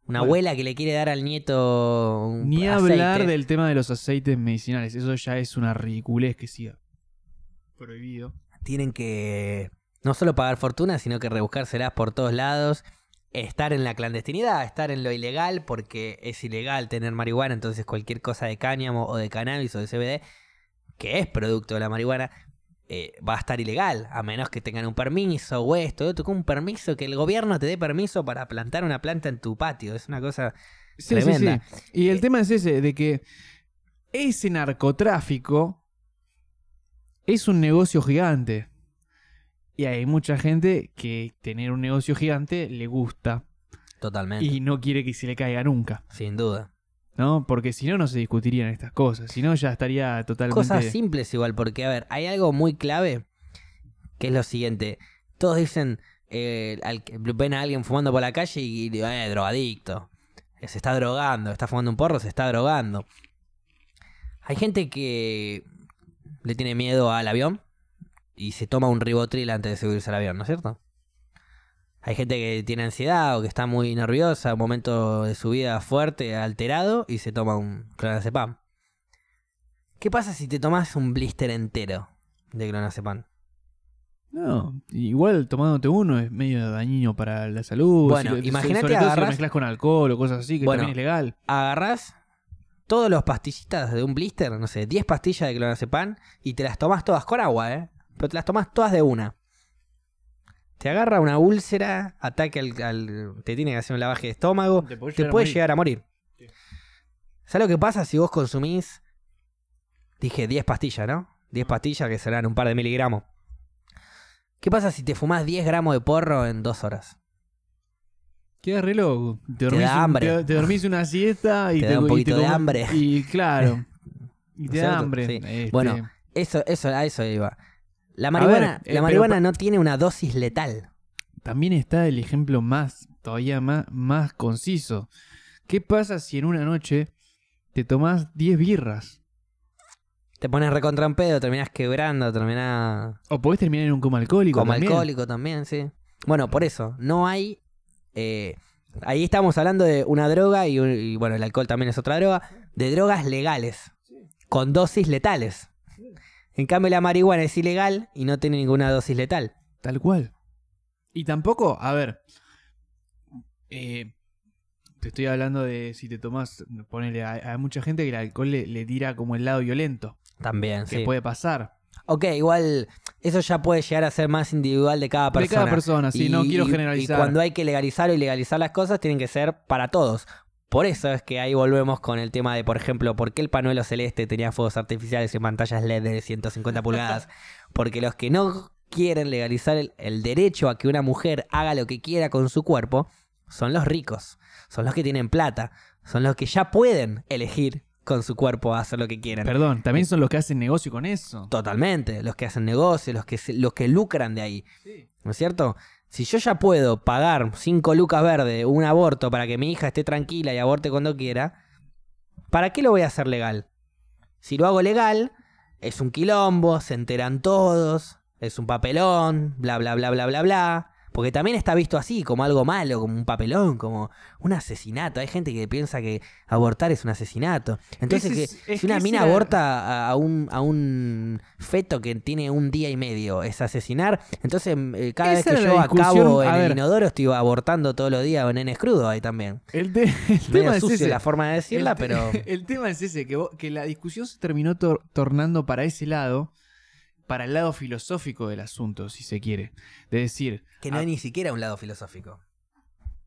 una Bueno. abuela que le quiere dar al nieto un Ni aceite, hablar del tema de los aceites medicinales, eso ya es una ridiculez que siga prohibido. tienen que no solo pagar fortuna, sino que rebuscárselas por todos lados, estar en la clandestinidad, estar en lo ilegal, porque es ilegal tener marihuana, entonces cualquier cosa de cáñamo o de cannabis o de CBD, que es producto de la marihuana, eh, va a estar ilegal, a menos que tengan un permiso o esto, o otro, un permiso, que el gobierno te dé permiso para plantar una planta en tu patio, es una cosa Sí, sí, tremenda. sí. Y el Eh, tema es ese, de que ese narcotráfico es un negocio gigante. Y hay mucha gente que tener un negocio gigante le gusta Totalmente. y no quiere que se le caiga nunca, Sin duda. ¿No? Porque si no, no se discutirían estas cosas. Si no, ya estaría totalmente... Cosas simples igual, porque a ver, hay algo muy clave que es lo siguiente. Todos dicen, eh, ven a alguien fumando por la calle y digo, eh, drogadicto. Eh, Se está drogando, está fumando un porro, se está drogando. Hay gente que le tiene miedo al avión y se toma un ribotril antes de subirse al avión, ¿no es cierto? Hay gente que tiene ansiedad o que está muy nerviosa, un momento de su vida fuerte, alterado, y se toma un clonazepam. ¿Qué pasa si te tomas un blister entero de clonazepam? No, igual tomándote uno es medio dañino para la salud. Bueno, Si imagínate sobre todo si lo mezclas con alcohol o cosas así, que Bueno. también es legal. Agarrás todos los pastillitas de un blister, no sé, 10 pastillas de clonazepam y te las tomas todas con agua, ¿eh? Pero te las tomas todas de una. Te agarra una úlcera, ataque al, al- te tiene que hacer un lavaje de estómago, Te llegar puede morir. llegar a morir. Sí. ¿Sabes lo que pasa si vos consumís, dije 10 pastillas, ¿no? 10 pastillas que serán un par de miligramos. ¿Qué pasa si te fumás 10 gramos de porro en dos horas? Queda re loco. Te, Te dormís da un- hambre. te- te dormís una siesta [laughs] y Te te, da un poquito de comes- hambre. Y claro. [laughs] Y te da ¿Cierto? hambre. Sí. Este, Bueno, Eso, eso, a eso iba. La marihuana, ver, eh, la pero marihuana no tiene una dosis letal. También está el ejemplo más, todavía más, más conciso. ¿Qué pasa si en una noche te tomás 10 birras? Te pones recontra en pedo, terminás quebrando, terminás O podés terminar en un coma alcohólico. como también. alcohólico también, sí. Bueno, por eso, no hay... eh, ahí estamos hablando de una droga y, un- y, bueno, el alcohol también es otra droga, de drogas legales, con dosis letales. En cambio la marihuana es ilegal y no tiene ninguna dosis letal. Tal cual. Y tampoco, a ver. eh, te estoy hablando de si te tomas. Ponele, hay, hay mucha gente que el alcohol le, le tira como el lado violento. También, Que sí. puede pasar. Ok, igual eso ya puede llegar a ser más individual de cada De persona. cada persona, sí, no quiero generalizar. Y cuando hay que legalizar o ilegalizar las cosas, tienen que ser para todos. Por eso es que ahí volvemos con el tema de, por ejemplo, por qué el panuelo celeste tenía fuegos artificiales y pantallas LED de 150 pulgadas. [laughs] Porque los que no quieren legalizar el, el derecho a que una mujer haga lo que quiera con su cuerpo son los ricos, son los que tienen plata, son los que ya pueden elegir con su cuerpo hacer lo que quieran. Perdón, también son los que hacen negocio con eso. Totalmente, los que hacen negocios, los que, los que lucran de ahí. ¿No es cierto? Si yo ya puedo pagar 5 lucas verdes, un aborto para que mi hija esté tranquila y aborte cuando quiera, ¿para qué lo voy a hacer legal? Si lo hago legal, es un quilombo, se enteran todos, es un papelón, bla, bla, bla, bla, bla, bla. Porque también está visto así, como algo malo, como un papelón, como un asesinato. Hay gente que piensa que abortar es un asesinato. Entonces, que, es- si una que mina aborta a, un, a un feto que tiene un día y medio, es asesinar. Entonces, eh, cada Esa vez que yo acabo en el inodoro, estoy abortando todos los días o nenes crudos ahí también. El, te- [laughs] el Medio tema es sucio ese. la forma de decirla, el, te- pero... [laughs] el tema es ese, que, vos- que la discusión se terminó tor- tornando para ese lado, para el lado filosófico del asunto, si se quiere. De decir, Que no hay ni siquiera un lado filosófico.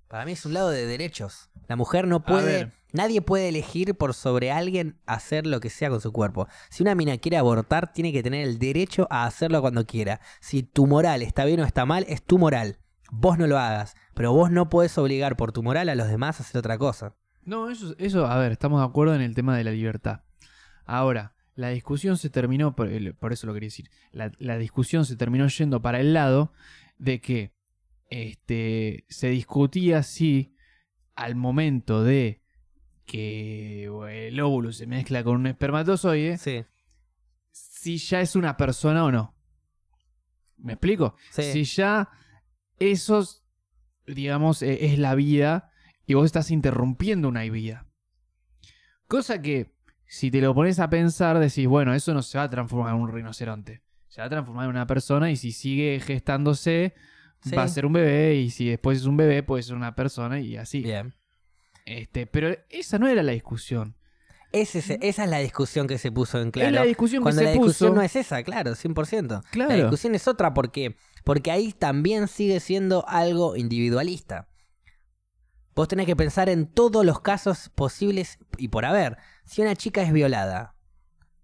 Para mí es un lado de derechos. La mujer no puede, nadie puede elegir por sobre alguien hacer lo que sea con su cuerpo. Si una mina quiere abortar, tiene que tener el derecho a hacerlo cuando quiera. Si tu moral está bien o está mal, es tu moral. Vos no lo hagas, pero vos no podés obligar por tu moral a los demás a hacer otra cosa. No, eso, eso, a ver, estamos de acuerdo en el tema de la libertad. Ahora, la discusión se terminó, por, eso lo quería decir, la, la discusión se terminó yendo para el lado de que este, se discutía si al momento de que el óvulo se mezcla con un espermatozoide, Sí, si ya es una persona o no. ¿Me explico? sí. Si ya eso, digamos, eh, es la vida y vos estás interrumpiendo una vida. Cosa que, si te lo pones a pensar, decís, bueno, eso no se va a transformar en un rinoceronte. Se va a transformar en una persona y si sigue gestándose, Sí. va a ser un bebé y si después es un bebé, puede ser una persona y así. Bien. Este, pero esa no era la discusión. Ese es- esa es la discusión que se puso en Es claro. la discusión que Cuando se la discusión puso. no es esa, claro, 100%. Claro. La discusión es otra porque porque ahí también sigue siendo algo individualista. Vos tenés que pensar en todos los casos posibles y por haber. Si una chica es violada,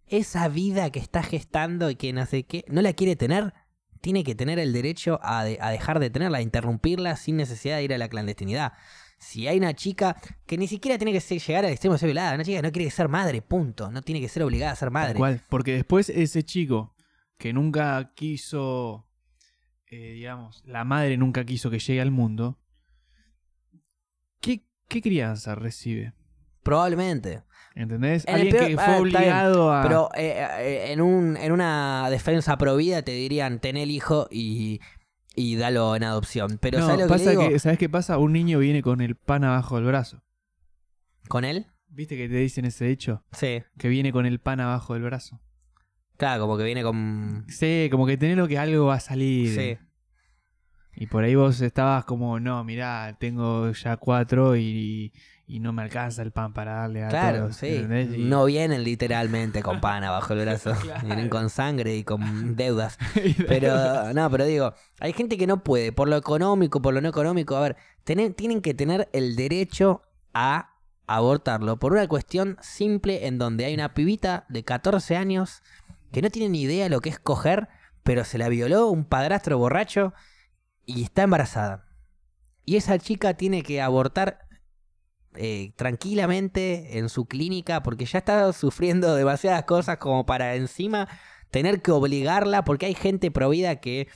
esa vida que está gestando y que no sé qué, no la quiere tener, tiene que tener el derecho a, de- a dejar de tenerla, a interrumpirla sin necesidad de ir a la clandestinidad. Si hay una chica que ni siquiera tiene que ser- llegar al extremo de ser violada, una chica que no quiere ser madre, punto. No tiene que ser obligada a ser madre. cual. Porque después ese chico que nunca quiso, eh, digamos, la madre nunca quiso que llegue al mundo, ¿qué, qué crianza recibe? Probablemente. ¿Entendés? En Alguien peor- que ah, fue bien, obligado a... Pero eh, eh, en, un, en una defensa provida te dirían, ten el hijo y, y dalo en adopción. Pero no, ¿sabes lo que pasa le digo? que, ¿sabes qué pasa? Un niño viene con el pan abajo del brazo. ¿Con él? ¿Viste que te dicen ese hecho? Sí. Que viene con el pan abajo del brazo. Claro, como que viene con... Sí, como que tenés lo que algo va a salir. Sí. Y por ahí vos estabas como, no, mirá, tengo ya cuatro y, y no me alcanza el pan para darle a Claro, todos. sí. Y- No vienen literalmente con pan abajo el brazo. Claro. [laughs] [laughs] Vienen con sangre y con [laughs] deudas. Pero, no, pero digo, hay gente que no puede, por lo económico, por lo no económico. A ver, tener- tienen que tener el derecho a abortarlo por una cuestión simple en donde hay una pibita de 14 años que no tiene ni idea lo que es coger, pero se la violó un padrastro borracho y está embarazada. Y esa chica tiene que abortar eh, tranquilamente en su clínica porque ya está sufriendo demasiadas cosas como para encima tener que obligarla porque hay gente provida que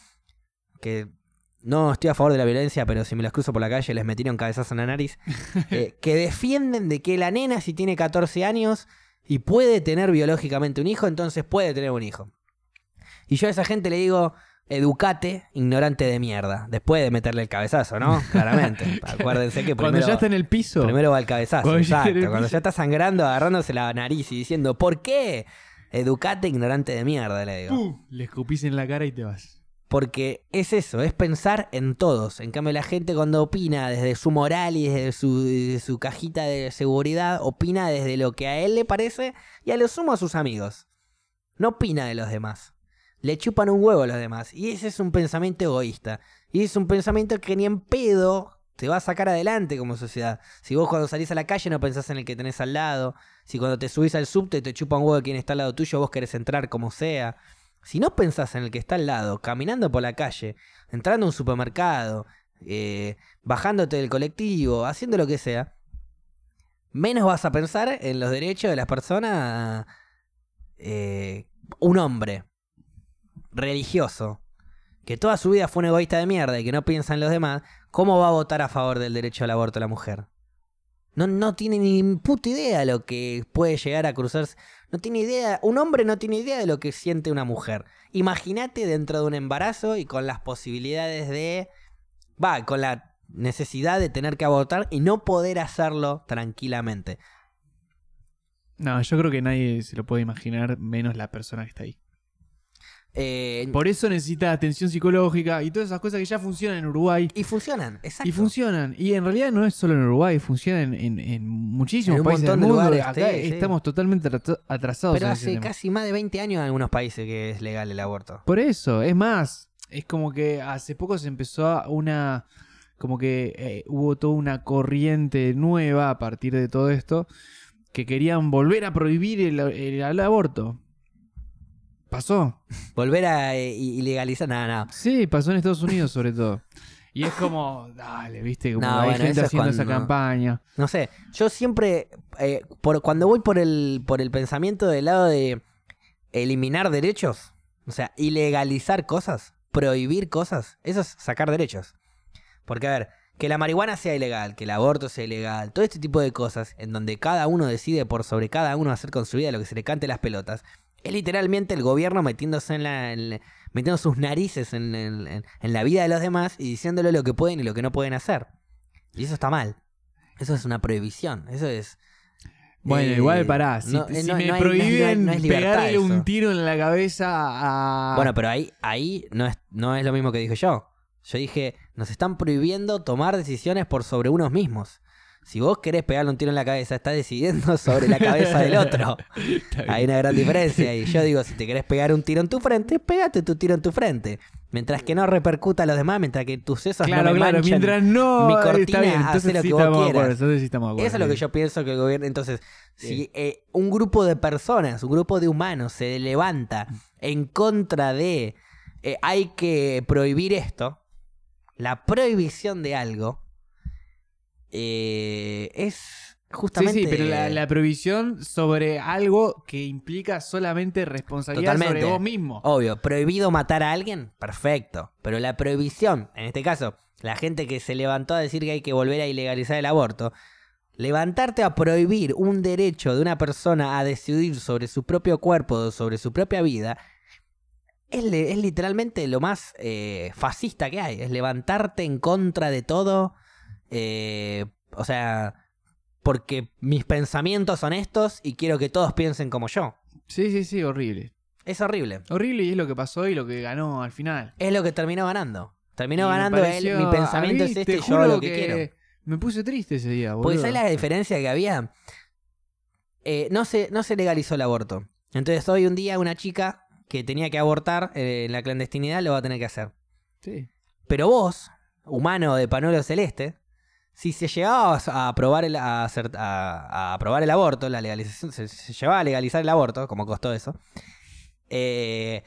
que no estoy a favor de la violencia, pero si me los cruzo por la calle les metieron cabezazo en la nariz, [laughs] eh, que defienden de que la nena si tiene 14 años y puede tener biológicamente un hijo, entonces puede tener un hijo. Y yo a esa gente le digo, educate, ignorante de mierda, después de meterle el cabezazo, ¿no? [laughs] Claramente. Acuérdense que Cuando primero, ya está en el piso. primero va el cabezazo, Cuando ya exacto. el Cuando ya está sangrando, agarrándose la nariz y diciendo, ¿por qué? Educate, ignorante de mierda, le digo. ¡pum! Le escupís en la cara y te vas. Porque es eso, es pensar en todos. En cambio, la gente cuando opina desde su moral y desde su, desde su cajita de seguridad, opina desde lo que a él le parece y a lo sumo a sus amigos. No opina de los demás. Le chupan un huevo a los demás. Y ese es un pensamiento egoísta. Y es un pensamiento que ni en pedo te va a sacar adelante como sociedad. Si vos cuando salís a la calle no pensás en el que tenés al lado. Si cuando te subís al subte te chupa un huevo quien está al lado tuyo, vos querés entrar como sea. Si no pensás en el que está al lado, caminando por la calle, entrando a un supermercado, eh, bajándote del colectivo, haciendo lo que sea, menos vas a pensar en los derechos de las personas. eh, un hombre religioso que toda su vida fue un egoísta de mierda y que no piensa en los demás, ¿cómo va a votar a favor del derecho al aborto a la mujer? No, no tiene ni puta idea de lo que puede llegar a cruzarse. No tiene idea, un hombre no tiene idea de lo que siente una mujer. Imagínate dentro de un embarazo y con las posibilidades de. Va, con la necesidad de tener que abortar y no poder hacerlo tranquilamente. No, yo creo que nadie se lo puede imaginar, menos la persona que está ahí. Eh, Por eso necesita atención psicológica y todas esas cosas que ya funcionan en Uruguay. y funcionan, exacto. Y funcionan. Y en realidad no es solo en Uruguay, funcionan en, en muchísimos En un países del mundo. lugares, Acá sí, sí. estamos totalmente atra- atrasados. Pero en ese hace tema. casi más de 20 años en algunos países que es legal el aborto. Por eso, es más, es como que hace poco se empezó una, como que eh, hubo toda una corriente nueva a partir de todo esto, que querían volver a prohibir el, el- el aborto. Pasó. Volver a eh, ilegalizar, nada, nada. Sí, pasó en Estados Unidos sobre todo. Y es como, dale, viste, como No, hay bueno, gente eso es haciendo esa cuando- campaña. No sé, yo siempre, eh, por, cuando voy por el, por el pensamiento del lado de eliminar derechos, o sea, ilegalizar cosas, prohibir cosas, eso es sacar derechos. Porque, a ver, que la marihuana sea ilegal, que el aborto sea ilegal, todo este tipo de cosas, en donde cada uno decide por sobre cada uno hacer con su vida lo que se le cante las pelotas, es literalmente el gobierno metiéndose en la, en la- metiendo sus narices en, en- la vida de los demás y diciéndole lo que pueden y lo que no pueden hacer. Y eso está mal. Eso es una prohibición. Eso es. Bueno, eh, igual pará, si, no- si no- me no hay- prohíben hay- pegarle un tiro en la cabeza a... Bueno, pero ahí, ahí no, es, no es lo mismo que dije yo. Yo dije, nos están prohibiendo tomar decisiones por sobre unos mismos. Si vos querés pegarle un tiro en la cabeza, estás decidiendo sobre la cabeza del otro. [laughs] Hay una gran diferencia. Y yo digo, si te querés pegar un tiro en tu frente, pégate tu tiro en tu frente. Mientras que no repercuta a los demás, mientras que tus sesos Claro, no me claro, mientras no. mi cortina, bien, entonces lo sí que vos acuerdo, quieras. sí acuerdo. Eso es lo que yo pienso que el gobierno. Entonces, si eh, un grupo de personas, un grupo de humanos se levanta en contra de eh, hay que prohibir esto, la prohibición de algo eh, es Sí, justamente. sí, pero la, la prohibición sobre algo que implica solamente responsabilidad Totalmente. sobre vos mismo. Obvio, prohibido matar a alguien, perfecto. Pero la prohibición, en este caso, la gente que se levantó a decir que hay que volver a ilegalizar el aborto, levantarte a prohibir un derecho de una persona a decidir sobre su propio cuerpo, sobre su propia vida, es literalmente lo más eh, fascista que hay. Es levantarte en contra de todo. Eh, o sea, porque mis pensamientos son estos y quiero que todos piensen como yo. Sí, sí, sí, horrible. Es horrible. Horrible y es lo que pasó y lo que ganó al final. Es lo que terminó ganando. Terminó Y ganando él. Mi pensamiento a mí es te este y yo hago lo que, quiero. Me puse triste ese día, boludo. Porque ¿sabes la diferencia que había? Eh, no, se, no se legalizó el aborto. Entonces hoy un día una chica que tenía que abortar eh, en la clandestinidad lo va a tener que hacer. Sí. Pero vos, humano de panuelo celeste, si se llegaba a aprobar el, a hacer- a- a aprobar el aborto, la legalización, se, se llevaba a legalizar el aborto, como costó eso, eh,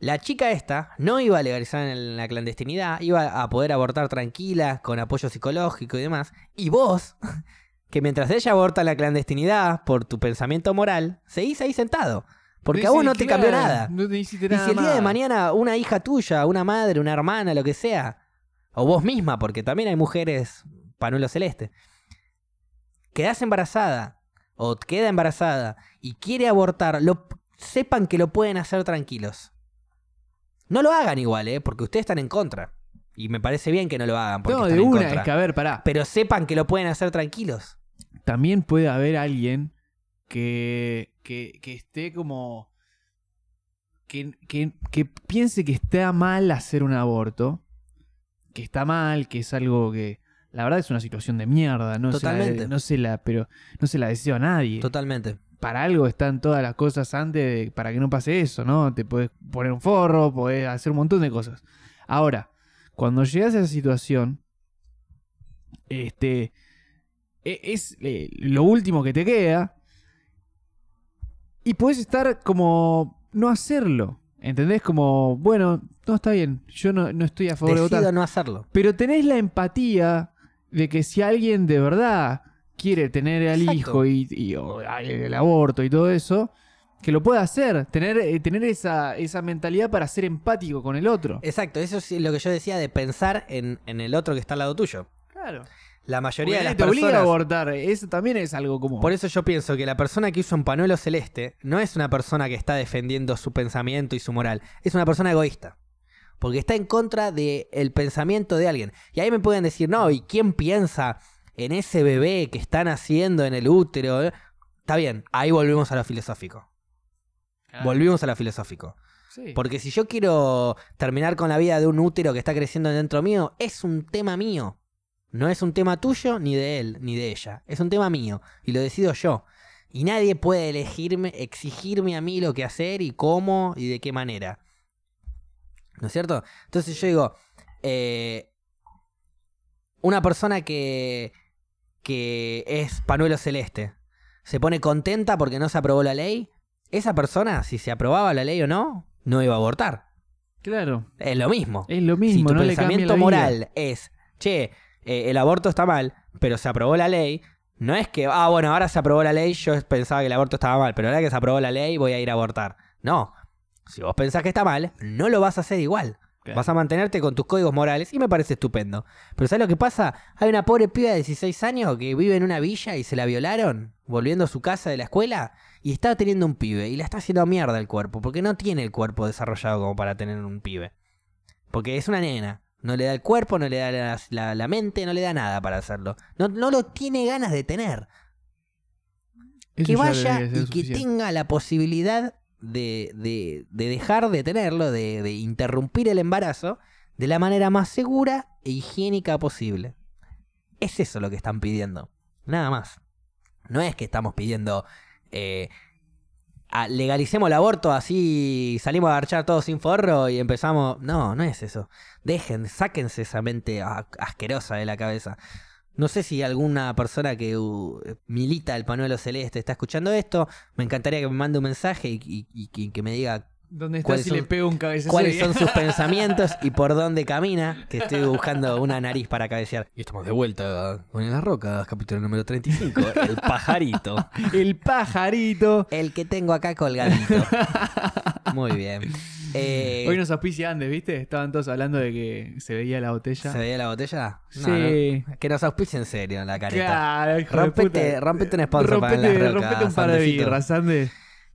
la chica esta no iba a legalizar en la clandestinidad, iba a poder abortar tranquila, con apoyo psicológico y demás. Y vos, [laughs] que mientras ella aborta en la clandestinidad, por tu pensamiento moral, seguís ahí sentado. Porque a vos no te cambió nada. No te hiciste Y nada si el día de mañana una hija tuya, una madre, una hermana, lo que sea, o vos misma, porque también hay mujeres panuelo celeste, quedás embarazada o queda embarazada y quiere abortar, lo, sepan que lo pueden hacer tranquilos. No lo hagan igual, ¿eh? Porque ustedes están en contra. Y me parece bien que no lo hagan porque No, están de en una, contra. es que a ver, pará. Pero sepan que lo pueden hacer tranquilos. También puede haber alguien que, que, que esté como. Que, que, que piense que está mal hacer un aborto. Que está mal, que es algo que. La verdad es una situación de mierda. No Se Totalmente. la, no se la, pero no se la deseo a nadie. Totalmente. para algo están todas las cosas antes de- para que no pase eso, ¿no? Te puedes poner un forro, podés hacer un montón de cosas. Ahora, cuando llegas a esa situación, este e- es eh, lo último que te queda y puedes estar como no hacerlo, ¿entendés? Como, bueno, no está bien, yo no, no estoy a favor de votar. Decido no hacerlo. Pero tenés la empatía de que si alguien de verdad quiere tener al Exacto. hijo y, y- o el aborto y todo eso, que lo pueda hacer. Tener, eh, tener esa, esa mentalidad para ser empático con el otro. Exacto, eso es lo que yo decía de pensar en, en el otro que está al lado tuyo. Claro. La mayoría de las te obliga a personas. abortar. Eso también es algo como. Por eso yo pienso que la persona que usa un panuelo celeste no es una persona que está defendiendo su pensamiento y su moral. Es una persona egoísta. Porque está en contra del pensamiento de alguien. Y ahí me pueden decir, no, ¿y quién piensa en ese bebé que están haciendo en el útero? eh?". Está bien, ahí volvemos a lo filosófico. Claro. Volvimos a lo filosófico. Sí. Porque si yo quiero terminar con la vida de un útero que está creciendo dentro mío, es un tema mío. No es un tema tuyo, ni de él, ni de ella. Es un tema mío. Y lo decido yo. Y nadie puede elegirme, exigirme a mí lo que hacer y cómo y de qué manera. ¿No es cierto? Entonces yo digo, eh, una persona que, que es panuelo celeste, se pone contenta porque no se aprobó la ley, esa persona, si se aprobaba la ley o no, no iba a abortar. Claro. Es lo mismo. Es lo si mismo. tu no le cambia pensamiento moral es, che, eh, el aborto está mal, pero se aprobó la ley, no es que, ah, bueno, ahora se aprobó la ley, yo pensaba que el aborto estaba mal, pero ahora que se aprobó la ley voy a ir a abortar. No. Si vos pensás que está mal, no lo vas a hacer igual. Claro. Vas a mantenerte con tus códigos morales y me parece estupendo. Pero ¿sabes lo que pasa? Hay una pobre piba de 16 años que vive en una villa y se la violaron volviendo a su casa de la escuela y está teniendo un pibe y la está haciendo mierda el cuerpo porque no tiene el cuerpo desarrollado como para tener un pibe. Porque es una nena. No le da el cuerpo, no le da la, la- la mente, no le da nada para hacerlo. No, no lo tiene ganas de tener. Eso que ya vaya y que tenga la posibilidad de, de- de dejar de tenerlo, de, de interrumpir el embarazo de la manera más segura e higiénica posible. Es eso lo que están pidiendo. Nada más. No es que estamos pidiendo eh, legalicemos el aborto, así salimos a marchar todos sin forro y empezamos. No, no es eso. Dejen, sáquense esa mente asquerosa de la cabeza. No sé si alguna persona que uh, milita el panuelo celeste está escuchando esto. Me encantaría que me mande un mensaje y, y- que me diga ¿Dónde está ¿Cuáles si son- le pego un cabezazo? cuáles son sus [laughs] pensamientos y por dónde camina, que estoy buscando una nariz para cabecear. Y estamos de vuelta con En las Rocas, capítulo número 35, El [laughs] Pajarito. El pajarito. El que tengo acá colgadito. [laughs] Muy bien. Eh, Hoy nos auspicia Andes, ¿viste? Estaban todos hablando de que se veía la botella. ¿Se veía la botella? No, Sí. no. Que nos auspicie en serio la careta. Claro, Rompete- rompete un sponsor para rompete, En las Rocas, rompete un par de birras, Andes.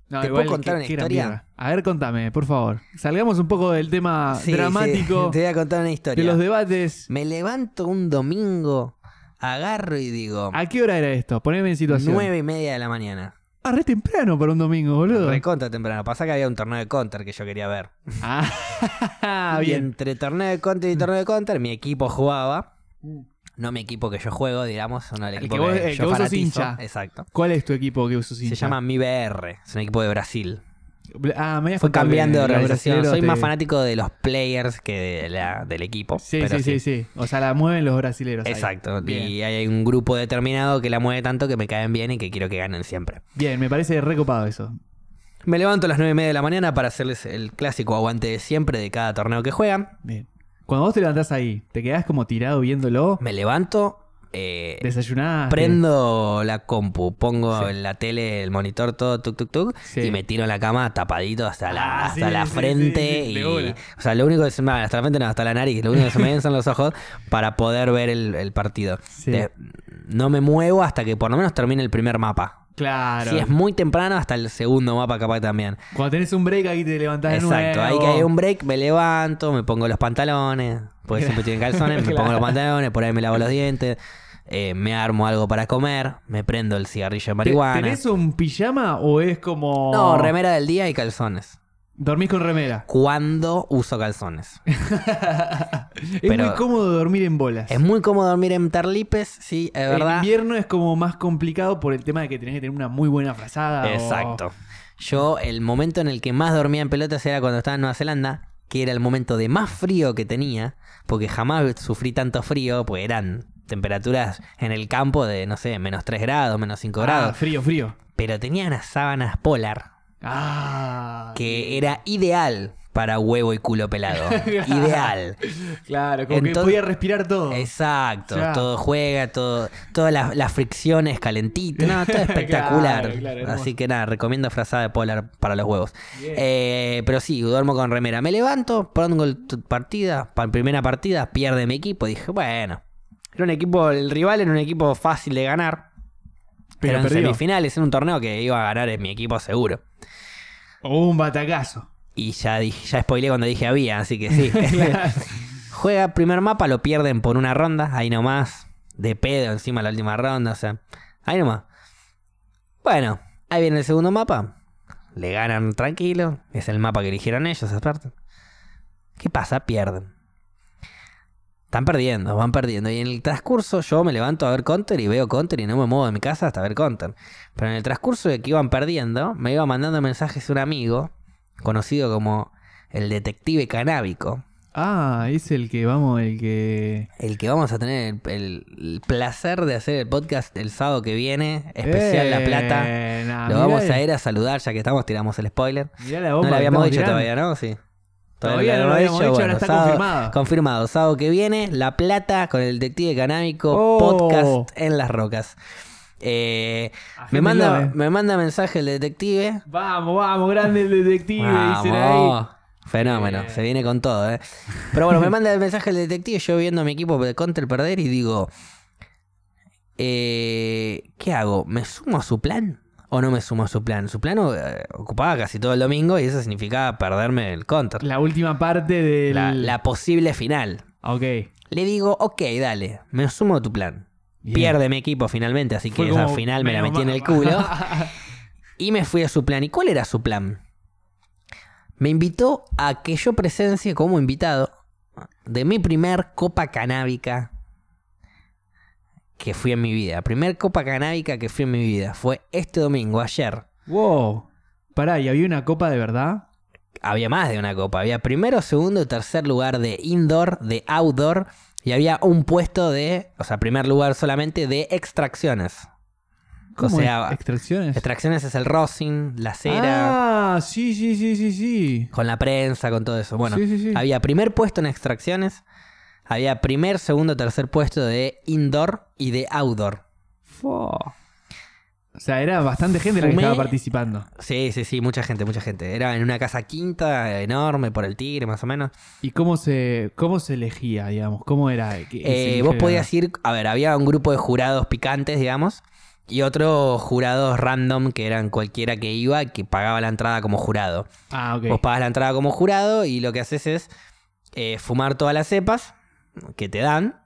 No, ¿Te puedo contar qué- una historia? A ver, contame, por favor. Salgamos un poco del tema Sí, dramático sí. [laughs] Te voy a contar una de historia. los debates. Me levanto un domingo, agarro y digo... ¿A qué hora era esto? Poneme en situación. Nueve y media de la mañana. Ah, re temprano para un domingo, boludo. Recontra temprano. Pasa que había un torneo de counter que yo quería ver. Ah, [laughs] Y bien. entre torneo de counter y torneo de counter, mi equipo jugaba. No mi equipo que yo juego, digamos, sino el El equipo que que, vos- el que yo vos sos fanatizo. hincha. Exacto. ¿Cuál es tu equipo que usas Se llama Mi BR, es un equipo de Brasil. Ah, me Fue cambiando de que organización. Soy te- más fanático de los players que de la- del equipo. Sí, pero sí, sí, sí. O sea, la mueven los brasileros. ahí. Exacto. Bien. Y hay un grupo determinado que la mueve tanto que me caen bien y que quiero que ganen siempre. Bien, me parece recopado eso. Me levanto a las nueve y media de la mañana para hacerles el clásico aguante de siempre de cada torneo que juegan. Bien. Cuando vos te levantás ahí, ¿te quedás como tirado viéndolo? Me levanto, eh, ¿Desayunás? prendo la compu, pongo Sí. en la tele el monitor todo tuk tuk tuk Sí. y me tiro en la cama tapadito hasta la, Ah, hasta sí, la frente y o sea lo único que se me hasta la frente no hasta la nariz lo único que se me ven son los ojos para poder ver el, el partido. De- no me muevo hasta que por lo menos termine el primer mapa Claro. si es muy temprano hasta el segundo mapa capaz también Cuando tenés un break aquí te levantás de exacto ahí nuevo. que hay un break me levanto me pongo los pantalones porque [laughs] siempre tienen calzones me pongo los pantalones por ahí me lavo los dientes eh, me armo algo para comer me prendo el cigarrillo de ¿Te- marihuana ¿Tenés un pijama o es como. No, remera del día y calzones. Dormís con remera. Cuando uso calzones. [laughs] es Pero- muy cómodo dormir en bolas. Es muy cómodo dormir en tarlipes, sí, es verdad. invierno es como más complicado por el tema de que tenés que tener una muy buena frazada. o- Exacto. Yo, el momento en el que más dormía en pelotas era cuando estaba en Nueva Zelanda, que era el momento de más frío que tenía, porque jamás sufrí tanto frío, pues eran temperaturas en el campo de, no sé, menos 3 grados, menos 5 Ah, grados. frío, frío. Pero tenía unas sábanas polar Ah. que era ideal para huevo y culo pelado. [laughs] ideal. Claro, como que Entonces- podía respirar todo. Exacto, todo juega, todo, todas las, las fricciones calentitas, [laughs] no, todo espectacular. Claro, claro, hermoso. Así que nada, recomiendo frazada de polar para los huevos. Eh, pero sí, duermo con remera. Me levanto, pongo el partida, pa- primera partida, pierde mi equipo. Dije, bueno, era un equipo, el rival era un equipo fácil de ganar. Pero Pero en perdió. semifinales, en un torneo que iba a ganar en mi equipo seguro. O un batacazo. Y ya dije, ya spoileé cuando dije había, así que sí. [laughs] [laughs] Juega primer mapa, lo pierden por una ronda, ahí nomás. De pedo encima la última ronda, o sea. Ahí nomás. Bueno, ahí viene el segundo mapa. Le ganan tranquilo. Es el mapa que eligieron ellos, aparte. ¿Qué pasa? Pierden. Están perdiendo, van perdiendo. Y en el transcurso yo me levanto a ver Counter y veo Counter y no me muevo de mi casa hasta ver Counter. Pero en el transcurso de que iban perdiendo, me iba mandando mensajes un amigo, conocido como el detective canábico. Ah, es el que vamos, el que. El que vamos a tener el, el- el placer de hacer el podcast el sábado que viene, especial La Plata. Eh, nah, Lo vamos el- a ir a saludar, ya que estamos, tiramos el spoiler. mirá la No bomba lo que habíamos dicho tirando. todavía, ¿no? Sí. Todavía no lo habíamos dicho, ahora está sábado- confirmado. Confirmado. Sábado que viene, La Plata con el detective canábico, Oh. podcast en las rocas. Eh, me, manda, eh. me manda mensaje el detective. Vamos, vamos, grande el detective, dicen ahí. Vamos. Fenómeno, Bien. se viene con todo, ¿eh? Pero bueno, me manda el mensaje el detective, yo viendo a mi equipo de Counter perder y digo, eh, ¿qué hago? ¿Me sumo a su plan o no me sumo a su plan? Su plan eh, ocupaba casi todo el domingo y eso significaba perderme el Counter. La última parte del. La, la posible final. Ok. Le digo, ok, dale, me sumo a tu plan. Bien. Pierde mi equipo finalmente, así que esa final me la metí en el culo. [laughs] Y me fui a su plan. ¿Y cuál era su plan? Me invitó a que yo presencie como invitado de mi primer copa canábica que fui en mi vida. Primer copa canábica que fui en mi vida. Fue este domingo, ayer. Wow. Pará, ¿y había una copa de verdad? Había más de una copa. Había primero, segundo y tercer lugar de indoor, de outdoor. Y había un puesto de, o sea, primer lugar solamente de extracciones. ¿Cómo o sea, es? ¿Extracciones? extracciones es el rosin, la cera, Ah, sí, sí, sí, sí, sí. con la prensa, con todo eso. Bueno, Sí, sí, sí. había primer puesto en extracciones. Había primer, segundo, tercer puesto de indoor y de outdoor. Fua. O sea, era bastante gente la que estaba participando. Sí, sí, sí, mucha gente, mucha gente. Era en una casa quinta enorme por el tigre, más o menos. ¿Y cómo se, cómo se elegía, digamos? ¿Cómo era? que- Eh, vos podías ir, a ver, había un grupo de jurados picantes, digamos, y otros jurados random que eran cualquiera que iba que pagaba la entrada como jurado. Ah, ok. Vos pagas la entrada como jurado y lo que haces es eh, fumar todas las cepas que te dan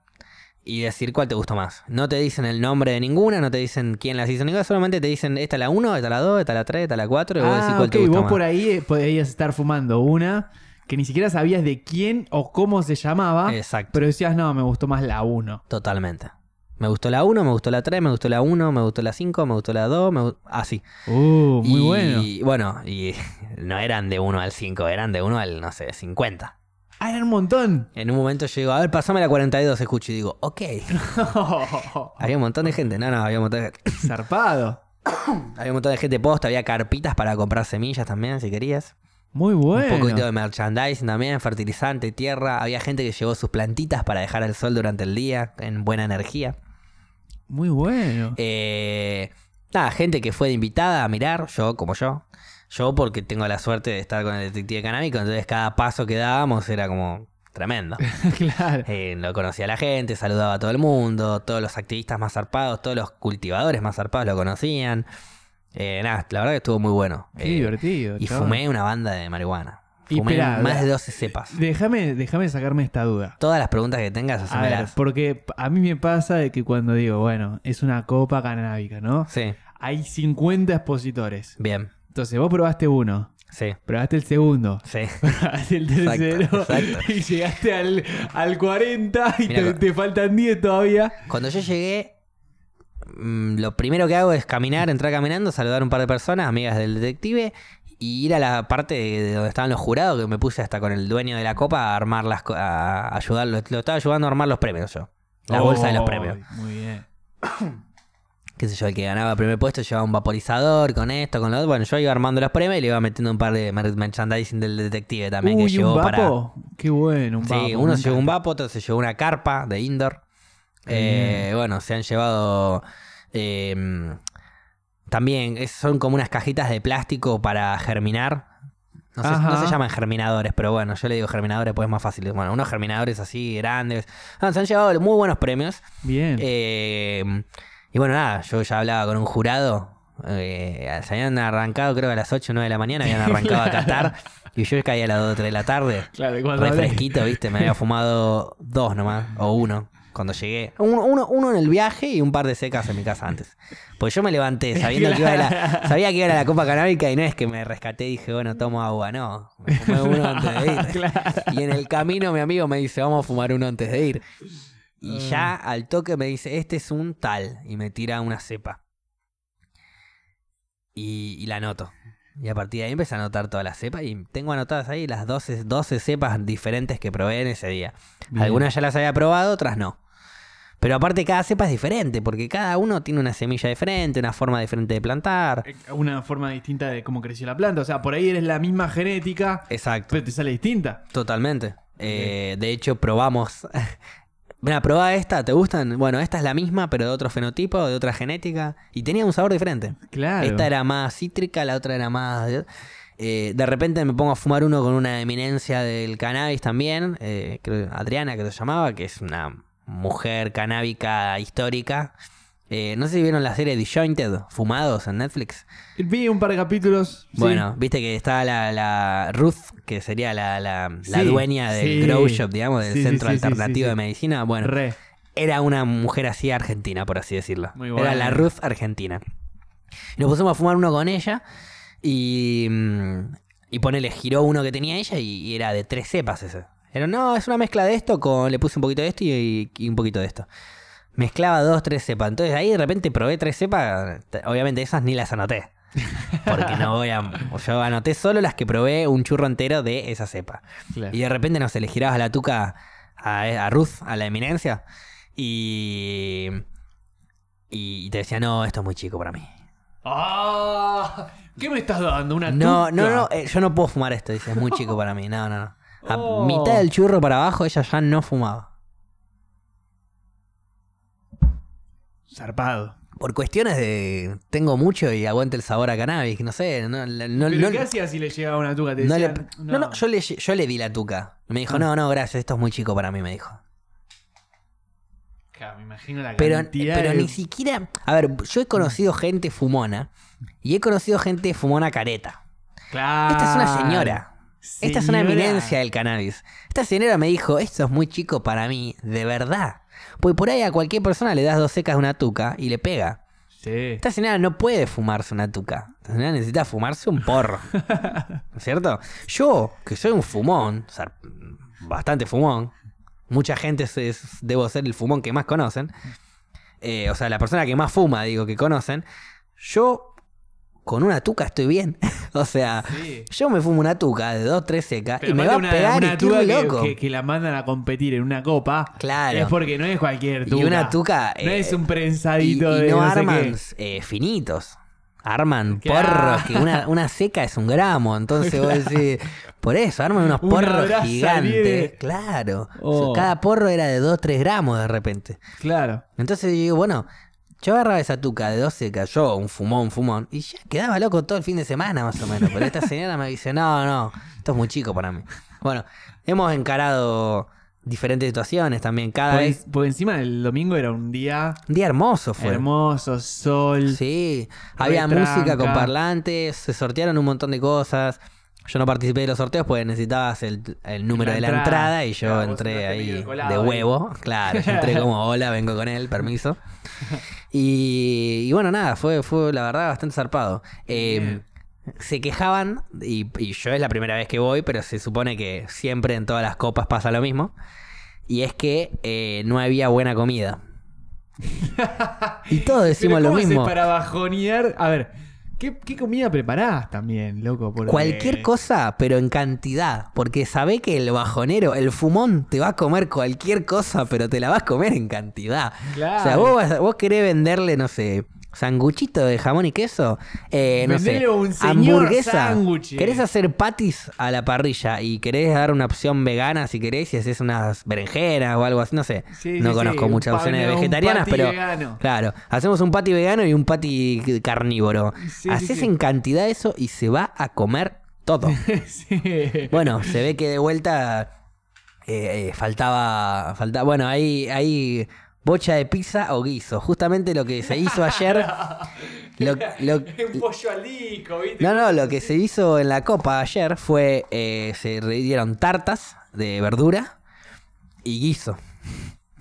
y decir cuál te gustó más. No te dicen el nombre de ninguna, no te dicen quién las hizo ninguna, solamente te dicen esta es la 1, esta es la 2, esta es la 3, esta es la 4 y vos decís Ah, cuál ok. te gustó Vos más. por ahí eh, podías estar fumando una que ni siquiera sabías de quién o cómo se llamaba, Exacto. pero decías, no, me gustó más la 1. Totalmente. Me gustó la 1, me gustó la 3, me gustó la 1, me gustó la 5, me gustó la 2, me gu- así. Uh, muy bueno. Y bueno, [laughs] y no eran de 1 al 5, eran de 1 al, no sé, 50. Ah, era un montón. En un momento yo digo, a ver, pasame la 42, escucho y digo, ok. [laughs] Había un montón de gente, no, no, había un montón de gente. Zarpado. [coughs] Había un montón de gente posta, había carpitas para comprar semillas también, si querías. Muy bueno. Un poquito de merchandising también, fertilizante, tierra. Había gente que llevó sus plantitas para dejar al sol durante el día, en buena energía. Muy bueno. Eh, nada, gente que fue de invitada a mirar, yo como yo. Yo porque tengo la suerte de estar con el detective canábico, entonces cada paso que dábamos era como tremendo. [laughs] claro. Eh, lo conocía a la gente, saludaba a todo el mundo, todos los activistas más zarpados, todos los cultivadores más zarpados lo conocían. Eh, nada, la verdad que estuvo muy bueno. Qué Eh, divertido. y fumé una banda de marihuana. Y Fumé esperá, más de 12 cepas. Déjame, déjame sacarme esta duda. Todas las preguntas que tengas, A ver, hacémelas. porque a mí me pasa de que cuando digo, bueno, es una copa canábica, ¿no? Sí, Hay 50 expositores. bien. Entonces vos probaste uno, Sí, probaste el segundo, sí. [laughs] probaste el Exacto, tercero exacto. y llegaste al, al 40 y te, faltan 10 todavía. Cuando yo llegué, mm, lo primero que hago es caminar, entrar caminando, saludar a un par de personas, amigas del detective, y ir a la parte de donde estaban los jurados, que me puse hasta con el dueño de la copa a armar las a ayudarlo. Lo estaba ayudando a armar los premios yo. La bolsa de los premios. Muy bien. [coughs] Qué sé yo, el que ganaba el primer puesto llevaba un vaporizador con esto, con lo otro. Bueno, yo iba armando los premios y le iba metiendo un par de mer- merchandising del detective también que llevó un para. Qué bueno, un vapo. Sí, uno se llevó un vapo, otro se llevó una carpa de indoor. Eh, bueno, se han llevado. eh, también es- son como unas cajitas de plástico para germinar. No, sé- no Ajá. se llaman germinadores, pero bueno, yo le digo germinadores pues es más fácil. Bueno, unos germinadores así grandes. Ah, se han llevado muy buenos premios. Bien. Eh, y bueno, nada, yo ya hablaba con un jurado. eh, se habían arrancado, creo que a las 8 o 9 de la mañana, habían arrancado a Qatar. [laughs] Y yo caía a las 2 o 3 de la tarde. claro, cuando Re hablé- fresquito, viste, me había fumado dos nomás, o uno, cuando llegué. Uno, uno, uno en el viaje y un par de secas en mi casa antes. Pues yo me levanté sabiendo que iba a la, [laughs] sabía que iba a la copa canábica y no es que me rescaté y dije, bueno, tomo agua, no. Me fumé uno antes de ir. [laughs] Y en el camino mi amigo me dice, vamos a fumar uno antes de ir. Y ya al toque me dice, este es un tal. Y me tira una cepa. Y, y la anoto. Y a partir de ahí empecé a anotar todas las cepas. Y tengo anotadas ahí las 12, 12 cepas diferentes que probé en ese día. Bien. Algunas ya las había probado, otras no. Pero aparte cada cepa es diferente, porque cada uno tiene una semilla diferente, una forma diferente de plantar. Eh, Una forma distinta de cómo creció la planta. O sea, por ahí eres la misma genética, Exacto. pero te sale distinta. Totalmente. Eh, de hecho, probamos. Mira, probá esta, ¿te gustan? Bueno, esta es la misma, pero de otro fenotipo, de otra genética. Y tenía un sabor diferente. Claro. Esta era más cítrica, la otra era más. eh, de repente me pongo a fumar uno con una eminencia del cannabis también. eh, creo, Adriana, que se llamaba, que es una mujer canábica histórica. Eh, no sé si vieron la serie Disjointed, Fumados en Netflix. Vi un par de capítulos. sí. Bueno, viste que está la, la Ruth, que sería la, la- la Sí, dueña del sí. grow shop, digamos, del centro alternativo sí, sí. de medicina. Bueno, Re. era una mujer así argentina, por así decirlo. Muy Era buena. la Ruth argentina. Y nos pusimos a fumar uno con ella y, mm, y ponele, giró uno que tenía ella y, y era de tres cepas ese. Era, no, es una mezcla de esto con, le puse un poquito de esto y, y un poquito de esto. Mezclaba dos, tres cepas. Entonces ahí de repente probé tres cepas. Obviamente esas ni las anoté. Porque no voy a. [laughs] Yo anoté solo las que probé un churro entero de esa cepa. Claro. Y de repente, no sé, le girabas la tuca a, a Ruth, a la eminencia. Y. Y te decía, no, esto es muy chico para mí. ¡Ah! ¿Qué me estás dando? ¿Una No, tuca? no, no, eh, yo no puedo fumar esto, dice, es muy chico para mí. No, no, no. A [laughs] Oh. mitad del churro para abajo ella ya no fumaba. Zarpado. Por cuestiones de tengo mucho y aguante el sabor a cannabis, no sé, no, ¿Pero no- qué hacías si le llegaba una tuca? Te no le- no, no, yo le, yo le di la tuca. Me dijo, Ah. no, no, gracias, esto es muy chico para mí, me dijo. Claro, me imagino la Pero, cantidad pero de- ni siquiera. A ver, yo he conocido gente fumona y he conocido gente fumona careta. Claro. Esta es una señora. Esta es una eminencia del cannabis. Esta señora me dijo, esto es muy chico para mí, de verdad. Pues por ahí a cualquier persona le das dos secas de una tuca y le pega. Sí. Esta señora no puede fumarse una tuca. Esta señora necesita fumarse un porro. [laughs] ¿No es cierto? Yo, que soy un fumón, o sea, bastante fumón, mucha gente es- es- debo ser el fumón que más conocen. eh, o sea, la persona que más fuma, digo, que conocen. Yo, con una tuca estoy bien. [laughs] o sea, Sí. yo me fumo una tuca de dos, tres secas Pero y me va a una- pegar y una estoy tuca que, loco. que- que la mandan a competir en una copa. Claro. Es porque no es cualquier Y tuca. una tuca, No eh, es un y, prensadito y de no no arman eh, finitos. Arman Claro. porros, que una, [laughs] una seca es un gramo. Entonces vos decís, por eso, arman unos Una porros gigantes. Claro. Oh. Cada porro era de 2, 3 gramos de repente. Claro. Entonces yo digo, bueno, yo agarraba esa tuca de dos secas, yo, un fumón, fumón, y ya quedaba loco todo el fin de semana más o menos. Pero esta señora me dice, no, no, esto es muy chico para mí. Bueno, hemos encarado diferentes situaciones también. Cada Porque, vez. porque encima el domingo era un día Un día hermoso fue. hermoso, sol. Sí, había música con parlantes, se sortearon un montón de cosas. Yo no participé de los sorteos porque necesitabas el, el número La de la entrada. entrada y yo Claro, entré ahí de huevo. Claro, yo entré como [laughs] hola, vengo con él, permiso. [laughs] Y, y bueno, nada, fue, fue la verdad bastante zarpado. Eh, Bien. se quejaban, y, y yo es la primera vez que voy, pero se supone que siempre en todas las copas pasa lo mismo. Y es que eh, no había buena comida. [laughs] y todos decimos Pero lo ¿cómo haces mismo. para bajonear? A ver, ¿qué, qué comida preparás también, loco? Porque- Cualquier cosa, pero en cantidad. Porque sabe que el bajonero, el fumón, te va a comer cualquier cosa, pero te la vas a comer en cantidad. Claro. O sea, vos, vas- vos querés venderle, no sé, sanguchito de jamón y queso, eh, no sé, un hamburguesa. Querés hacer patis a la parrilla y querés dar una opción vegana si querés y haces unas berenjenas o algo así, no sé. Sí, no sí, conozco sí, muchas un opciones un vegetarianas, patty pero vegano. claro, hacemos un pati vegano y un pati carnívoro. Haces en cantidad eso y se va a comer todo. [laughs] sí. Bueno, se ve que de vuelta eh, eh, faltaba, faltaba. Bueno, ahí, ahí bocha de pizza o guiso. Justamente lo que se hizo ayer. [laughs] lo- lo- [laughs] Un pollo al disco, ¿viste? no, no, lo que se hizo en la copa ayer fue. eh, se dieron tartas de verdura y guiso.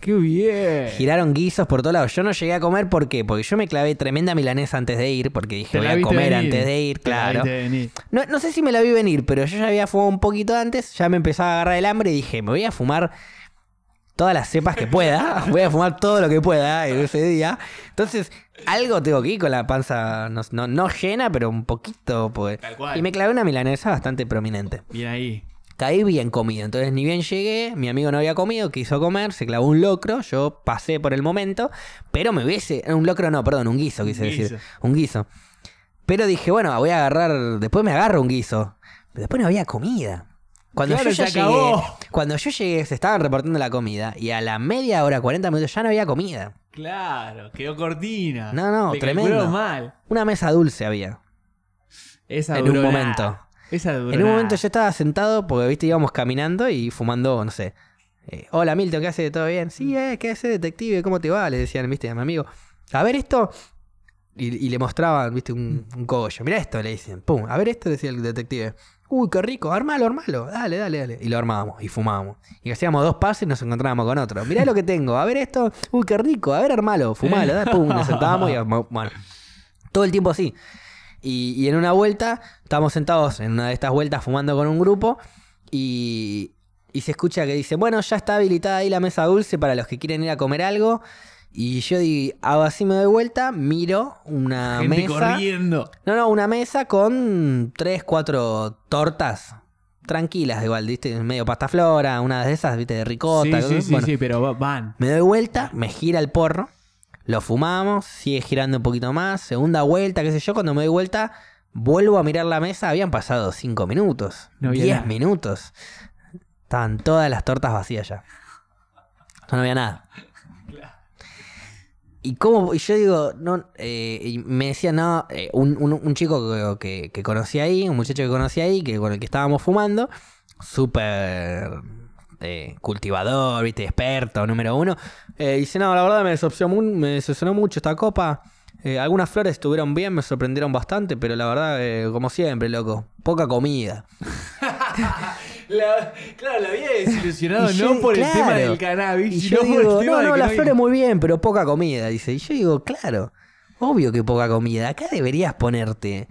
¡Qué bien! Giraron guisos por todos lados. Yo no llegué a comer, ¿por qué? Porque yo me clavé tremenda milanesa antes de ir, porque dije voy a comer venir. antes de ir, claro. No, no sé si me la vi venir, pero yo ya había fumado un poquito antes, ya me empezaba a agarrar el hambre y dije, me voy a fumar todas las cepas que pueda, [laughs] voy a fumar todo lo que pueda en ese día. Entonces, algo tengo que ir con la panza, no, no, no llena, pero un poquito. Pues. Tal cual. Y me clavé una milanesa bastante prominente. Bien ahí. Caí bien comido, entonces ni bien llegué, mi amigo no había comido, quiso comer, se clavó un locro, yo pasé por el momento, pero me hubiese... Un locro no, perdón, un guiso quise Un decir. guiso. Un guiso. Pero dije, bueno, voy a agarrar, después me agarro un guiso. Pero después no había comida. Cuando Claro, yo ya llegué, cuando yo llegué se estaban repartiendo la comida y a la media hora, 40 minutos ya no había comida. Claro, quedó cortina. No, no, Le tremendo. mal. Una mesa dulce había. Esa En duró un nada. momento. Esa duró En un momento yo estaba sentado porque, viste, íbamos caminando y fumando, no sé. eh, Hola Milton, ¿qué haces? ¿Todo bien? Sí, eh, ¿qué haces, detective? ¿Cómo te va? Le decían, viste, a mi amigo. A ver esto. Y, y le mostraban, viste, un, un cogollo. Mira esto, le dicen. Pum, a ver esto, decía el detective. Uy, qué rico, armalo, armalo. Dale, dale, dale. Y lo armábamos y fumábamos. Y hacíamos dos pasos y nos encontrábamos con otro. Mirá lo que tengo, a ver esto. Uy, qué rico, a ver, armalo, fumalo. dale, Pum, nos sentábamos y [laughs] bueno. Todo el tiempo así. Y, y en una vuelta, estábamos sentados en una de estas vueltas fumando con un grupo y, y se escucha que dice, bueno, ya está habilitada ahí la mesa dulce para los que quieren ir a comer algo. Y yo di, hago así, me doy vuelta, miro una [laughs] Gente mesa. corriendo. No, no, una mesa con tres, cuatro tortas. Tranquilas, igual, ¿viste? Medio pasta flora, una de esas, ¿viste? De ricota. sí, sí, sí, bueno. sí, pero va- van. Me doy vuelta, me gira el porro, lo fumamos, sigue girando un poquito más, segunda vuelta, qué sé yo, cuando me doy vuelta, vuelvo a mirar la mesa, habían pasado cinco minutos, No había diez nada. minutos. Estaban todas las tortas vacías ya. Ya no había nada. Y como y yo digo, no, eh, me decía, no, eh, un, un- chico que, que, que conocí ahí, un muchacho que conocí ahí, que con el que estábamos fumando, súper eh, cultivador, viste, experto, número uno, dice, no, la verdad me decepcionó, me decepcionó mucho esta copa. Algunas flores estuvieron bien, me sorprendieron bastante, pero la verdad, como siempre, loco, poca comida. [laughs] La- claro, la había desilusionado [laughs] yo- no por el tema del cannabis, Y sino yo por digo, el tema no, no, las flores muy bien, pero poca comida, dice. Y yo digo, claro, obvio que poca comida. Acá deberías ponerte.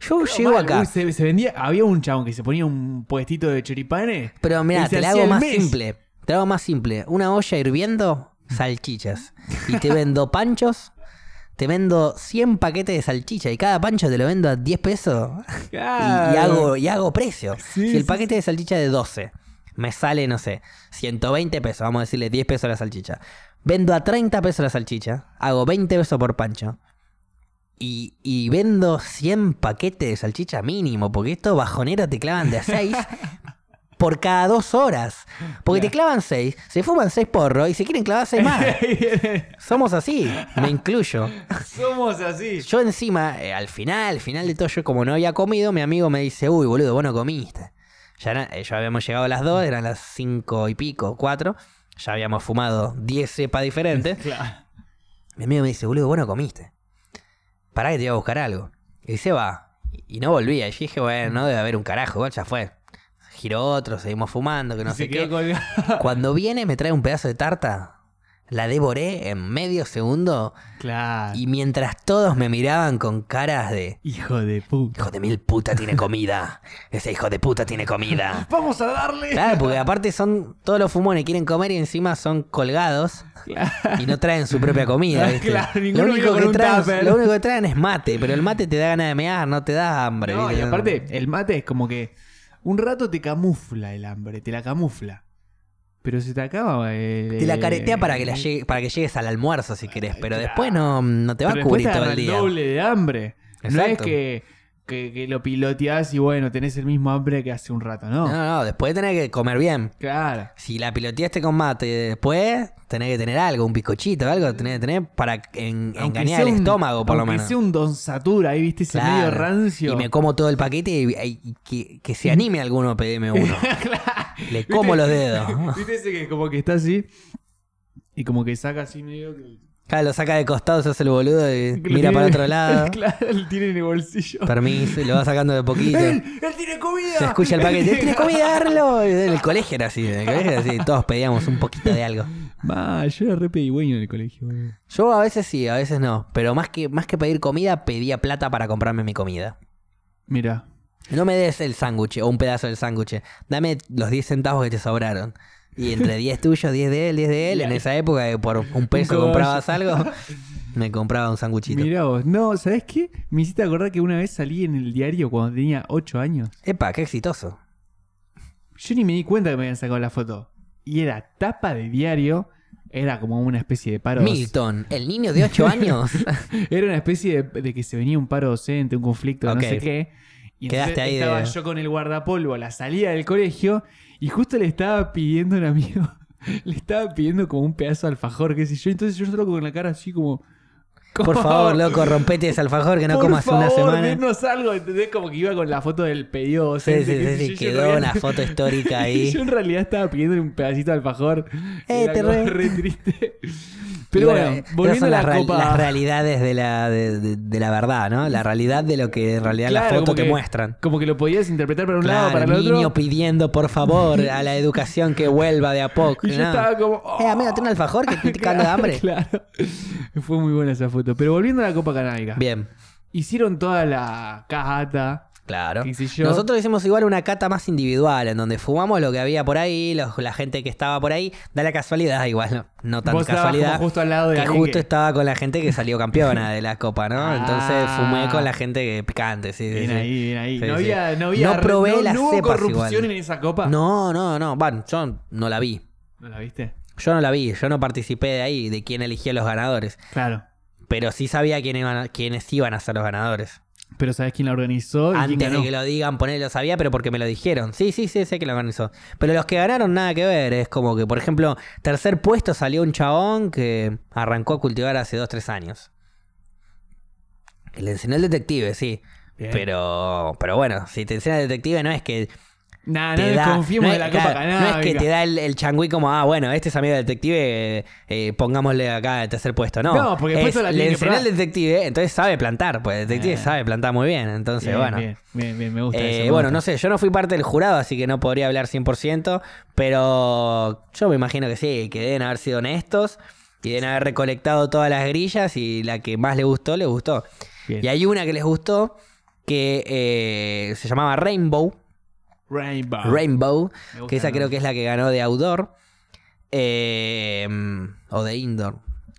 Yo llego mal, acá, uy, se, se vendía, había un chabón que se ponía un puestito de choripanes. pero mira, te la hago más mes. simple. Te la hago más simple. Una olla hirviendo, [laughs] salchichas. Y te vendo panchos. Te vendo 100 paquetes de salchicha y cada pancho te lo vendo a 10 pesos. [laughs] Y, y hago, y hago precio. Sí, si el paquete de salchicha de 12 me sale, no sé, 120 pesos, vamos a decirle 10 pesos a la salchicha. Vendo a 30 pesos la salchicha, hago 20 pesos por pancho. Y, y vendo 100 paquetes de salchicha mínimo, porque estos bajoneros te clavan de a 6 [laughs] por cada dos horas. Porque te clavan 6, se fuman 6 porros y se quieren clavar 6 más. [laughs] Somos así, me incluyo. Somos así. Yo encima, eh, al final, al final de todo, yo como no había comido, mi amigo me dice, uy, boludo, vos no comiste. Ya, era- eh, ya habíamos llegado a las 2, eran las 5 y pico, 4. Ya habíamos fumado 10 cepas diferentes. [laughs] Claro. Mi amigo me dice, boludo, vos no comiste. Pará que te iba a buscar algo. Y se va. Y, y no volvía. Y yo dije, bueno, no debe haber un carajo, igual ya fue. Giró otro, seguimos fumando, que no sé qué. colgado. [laughs] Cuando viene, me trae un pedazo de tarta. La devoré en medio segundo. Claro. Y mientras todos me miraban con caras de Hijo de puta. hijo de mil puta tiene comida. Ese hijo de puta tiene comida. [laughs] Vamos a darle. Claro, porque aparte son todos los fumones quieren comer y encima son colgados Claro. y no traen su propia comida. [laughs] ¿viste? Claro, lo, único que traen, lo único que traen es mate, pero el mate te da ganas de mear, no te da hambre. No, y aparte, el mate es como que un rato te camufla el hambre, te la camufla. Pero se te acaba. eh, te la caretea para que, la eh, llegue- para que llegues al almuerzo si querés, pero Claro. después no, no te va pero a cubrir todo el el día. doble de hambre. No es Exacto. que, que, que lo piloteás y bueno, tenés el mismo hambre que hace un rato, ¿no? No, no, después tenés que comer bien. Claro. Si la piloteaste con mate después, tenés que tener algo, un bizcochito, algo tenés que tener para en- engañar el un- estómago, por lo menos. sea un Don Satura, ahí viste ese Claro. medio rancio. Y me como todo el paquete y, y- y que, que se anime alguno a pedirme uno. [laughs] Le como los dedos. [laughs] ¿Viste ese que como que está así? Y como que saca así medio que... Claro, lo saca de costado, se hace el boludo y mira tiene- para otro lado. [laughs] claro, lo tiene en el bolsillo. Permiso, y lo va sacando de poquito. ¡Él! ¡Él tiene comida! Se escucha el paquete. "¿Él ¿Tiene comida? Darlo. Y [laughs] En el colegio era así. En el colegio era así. Todos pedíamos un poquito de algo. Ma, yo era re pedigüeño en el colegio. Yo a veces sí, a veces no. Pero más que, más que pedir comida, pedía plata para comprarme mi comida. Mira. No me des el sándwich o un pedazo del sándwich. Dame los 10 centavos que te sobraron. Y entre 10 tuyos, 10 de él, 10 de él. [laughs] En esa época, que por un peso comprabas algo, [laughs] me compraba un sándwichito. Mira vos. No, ¿sabés qué? Me hiciste acordar que una vez salí en el diario cuando tenía 8 años. Epa, qué exitoso. Yo ni me di cuenta que me habían sacado la foto. Y era tapa de diario. Era como una especie de paro. Milton, el niño de 8 años. [laughs] Era una especie de, de que se venía un paro docente, un conflicto, no sé qué. Y Quedaste ahí estaba de- yo con el guardapolvo a la salida del colegio y justo le estaba pidiendo a un amigo, [laughs] le estaba pidiendo como un pedazo de alfajor, qué sé yo. Entonces yo solo con la cara así como... Por favor, loco, rompete ese alfajor que no Por comas una favor, semana. denos algo, ¿entendés? Como que iba con la foto del pedido Sí, sí, sí, sí, quedó realidad- una foto histórica ahí. [laughs] Yo en realidad estaba pidiendo un pedacito de alfajor. Eh, te re- re triste. [laughs] Pero bueno, esas volviendo a la las, real- copa... las realidades de la, de, de- de la verdad, ¿no? La realidad de lo que en realidad Claro, las fotos te que- muestran. Como que lo podías interpretar para un lado, para el niño otro. pidiendo por favor a la [laughs] educación que vuelva de a poco. Y yo ¿no? estaba como... Eh, amigo, ¿tiene un alfajor que estoy picando de hambre? Claro. Fue muy buena esa foto. Pero volviendo a la copa canábica. Bien. Hicieron toda la cajata Claro. Nosotros hicimos igual una cata más individual, en donde fumamos lo que había por ahí, los- la gente que estaba por ahí. Da la casualidad, igual, no, no tan Vos casualidad. justo al lado de que justo que- estaba con la gente que salió campeona de la copa, ¿no? [laughs] Ah. Entonces fumé con la gente que picante, sí, sí, Bien sí. ahí, bien ahí. Sí, no, sí. había, no había. No probé no, las no hubo cepas corrupción igual. en esa copa. No, no, no. Bueno, yo no la vi. ¿No la viste? Yo no la vi, yo no participé de ahí, de quién eligió los ganadores. Claro. Pero sí sabía quién iban a- quiénes iban a ser los ganadores. Pero ¿sabes quién la organizó y quién Antes ganó? de que lo digan, poner lo sabía, pero porque me lo dijeron. Sí, sí, sí, sé que lo organizó. Pero los que ganaron nada que ver. Es como que, por ejemplo, tercer puesto salió un chabón que arrancó a cultivar hace 2, 3 años. Que le enseñó el detective, sí. Bien. Pero, pero bueno, si te enseña el detective no es que Nah, no da. desconfiemos no de es- la claro, copa No es canábica. que te da el, el changüí como, ah, bueno, este es amigo del detective, eh, eh, pongámosle acá el tercer puesto. No, No, porque después Es- la le enseñó al detective, entonces sabe plantar, pues el detective Eh. sabe plantar muy bien. Entonces, Bien, bueno. bien, bien, bien, me gusta eso. me bueno, no sé, yo no fui parte del jurado, así que no podría hablar 100%, pero yo me imagino que sí, que deben haber sido honestos y deben haber recolectado todas las grillas y la que más le gustó, le gustó. Y hay una que les gustó que se llamaba Rainbow, Rainbow. Que esa creo que es la que ganó de Outdoor, eh, o de Indoor,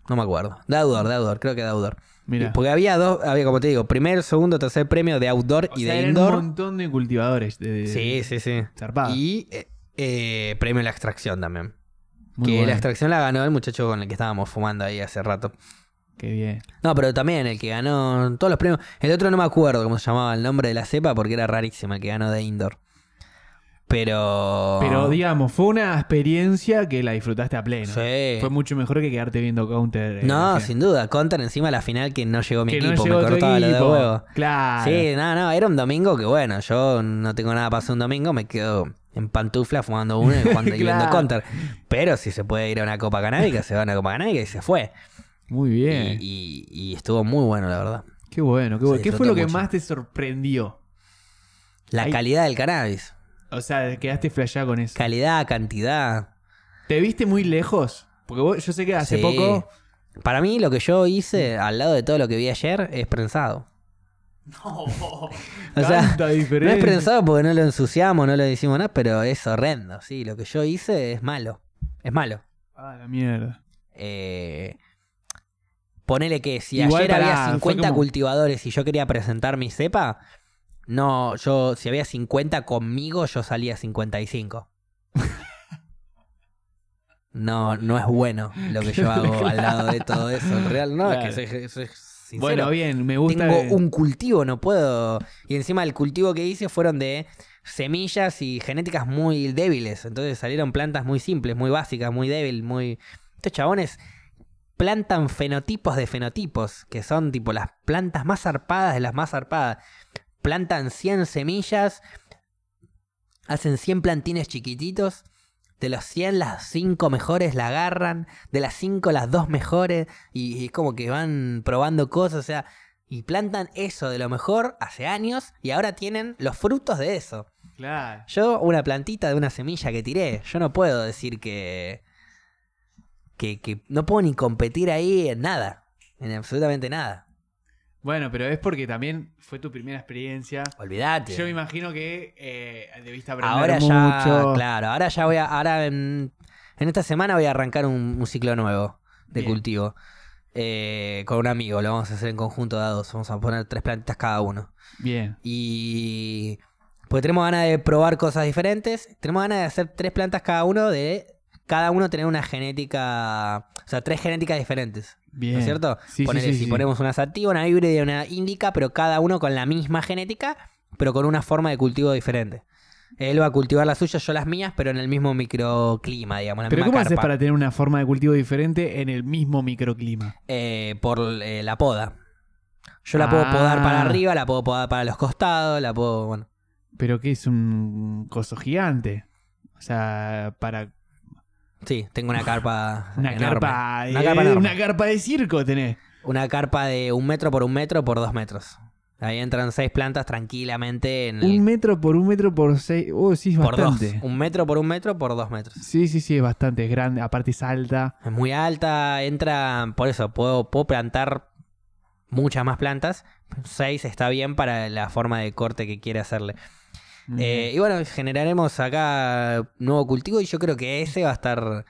no me acuerdo, de Outdoor, de Outdoor, creo que de Outdoor. Mira. Porque había dos, había como te digo, primer, segundo, tercer premio de Outdoor O y sea, de Indoor. un montón de cultivadores. De, Sí, sí, sí. Zarpado. Y eh, eh, premio a la extracción también. Muy que bueno. la extracción la ganó el muchacho con el que estábamos fumando ahí hace rato. Qué bien. No, pero también el que ganó todos los premios. El otro no me acuerdo cómo se llamaba el nombre de la cepa porque era rarísimo el que ganó de Indoor. Pero. Pero digamos, fue una experiencia que la disfrutaste a pleno. Sí. Fue mucho mejor que quedarte viendo Counter. en No, sin duda. Contar encima la final que no llegó mi Que no equipo, llegó me cortaba lo de equipo. huevo. Claro. Sí, no, no, era un domingo que bueno, yo no tengo nada para hacer un domingo, me quedo en pantufla fumando uno y, [laughs] jugando, y viendo counter. Pero si se puede ir a una copa canábica, se va a una copa canábica y se fue. Muy bien. Y, y- y estuvo muy bueno, la verdad. Qué bueno, qué bueno. ¿Qué fue lo que más te sorprendió? La Ahí- calidad del cannabis. O sea, quedaste flasheado con eso. Calidad, cantidad. ¿Te viste muy lejos? Porque vos- yo sé que hace Sí. poco. Para mí, lo que yo hice al lado de todo lo que vi ayer es prensado. No, [laughs] O sea, No es prensado porque no lo ensuciamos, no lo decimos nada, pero es horrendo. Sí, lo que yo hice es malo. Es malo. Ah, la mierda. Eh, ponele que si Igual ayer pará, había fue 50 como- cultivadores y yo quería presentar mi cepa, no, yo, si había 50 conmigo, yo salía 55. No, no es bueno lo que yo hago al lado de todo eso. En real, no, Claro. es que soy, soy sincero. Bueno, bien, me gusta. Tengo que- un cultivo, no puedo. Y encima el cultivo que hice fueron de semillas y genéticas muy débiles. Entonces salieron plantas muy simples, muy básicas, muy débiles, muy. Estos chabones plantan fenotipos de fenotipos, que son tipo las plantas más zarpadas de las más zarpadas. Plantan 100 semillas, hacen 100 plantines chiquititos. De los 100, las 5 mejores la agarran. De las 5, las 2 mejores. Y, y es como que van probando cosas. O sea, y plantan eso de lo mejor hace años. Y ahora tienen los frutos de eso. Claro. Yo, una plantita de una semilla que tiré. Yo no puedo decir que. que, que no puedo ni competir ahí en nada. En absolutamente nada. Bueno, pero es porque también fue tu primera experiencia. Olvídate. Yo me imagino que eh, debiste aprender Ahora mucho. ya, claro, ahora ya voy a, ahora en, en esta semana voy a arrancar un, un ciclo nuevo de Bien. cultivo. Eh, con un amigo, lo vamos a hacer en conjunto de a dos. Vamos a poner tres plantitas cada uno. Bien. Y pues tenemos ganas de probar cosas diferentes. Tenemos ganas de hacer tres plantas cada uno de cada uno tener una genética, o sea, tres genéticas diferentes. Bien. ¿No es cierto? Sí, sí, Ponele, sí, si ponemos una sativa, una híbrida y una índica, pero cada uno con la misma genética, pero con una forma de cultivo diferente. Él va a cultivar las suyas, yo las mías, pero en el mismo microclima, digamos, la Pero misma ¿cómo haces carpa. para tener una forma de cultivo diferente en el mismo microclima? Eh, por eh, la poda. Yo la puedo podar para Ah. arriba, la puedo podar para los costados, la puedo, bueno. Pero que es un coso gigante. O sea, para Sí, tengo una carpa [laughs] una enorme. carpa, Una carpa enorme. una carpa de circo tenés. Una carpa de un metro por un metro por dos metros. Ahí entran seis plantas tranquilamente en el- Un metro por un metro por seis. Oh, sí, es por dos. bastante. Un metro por un metro por dos metros. Sí, sí, sí, es bastante. Es grande. Aparte es alta. Es muy alta, entra, por eso puedo, puedo plantar muchas más plantas. 6 está bien para la forma de corte que quiere hacerle. Eh, y bueno, generaremos acá nuevo cultivo y yo creo que ese va a estar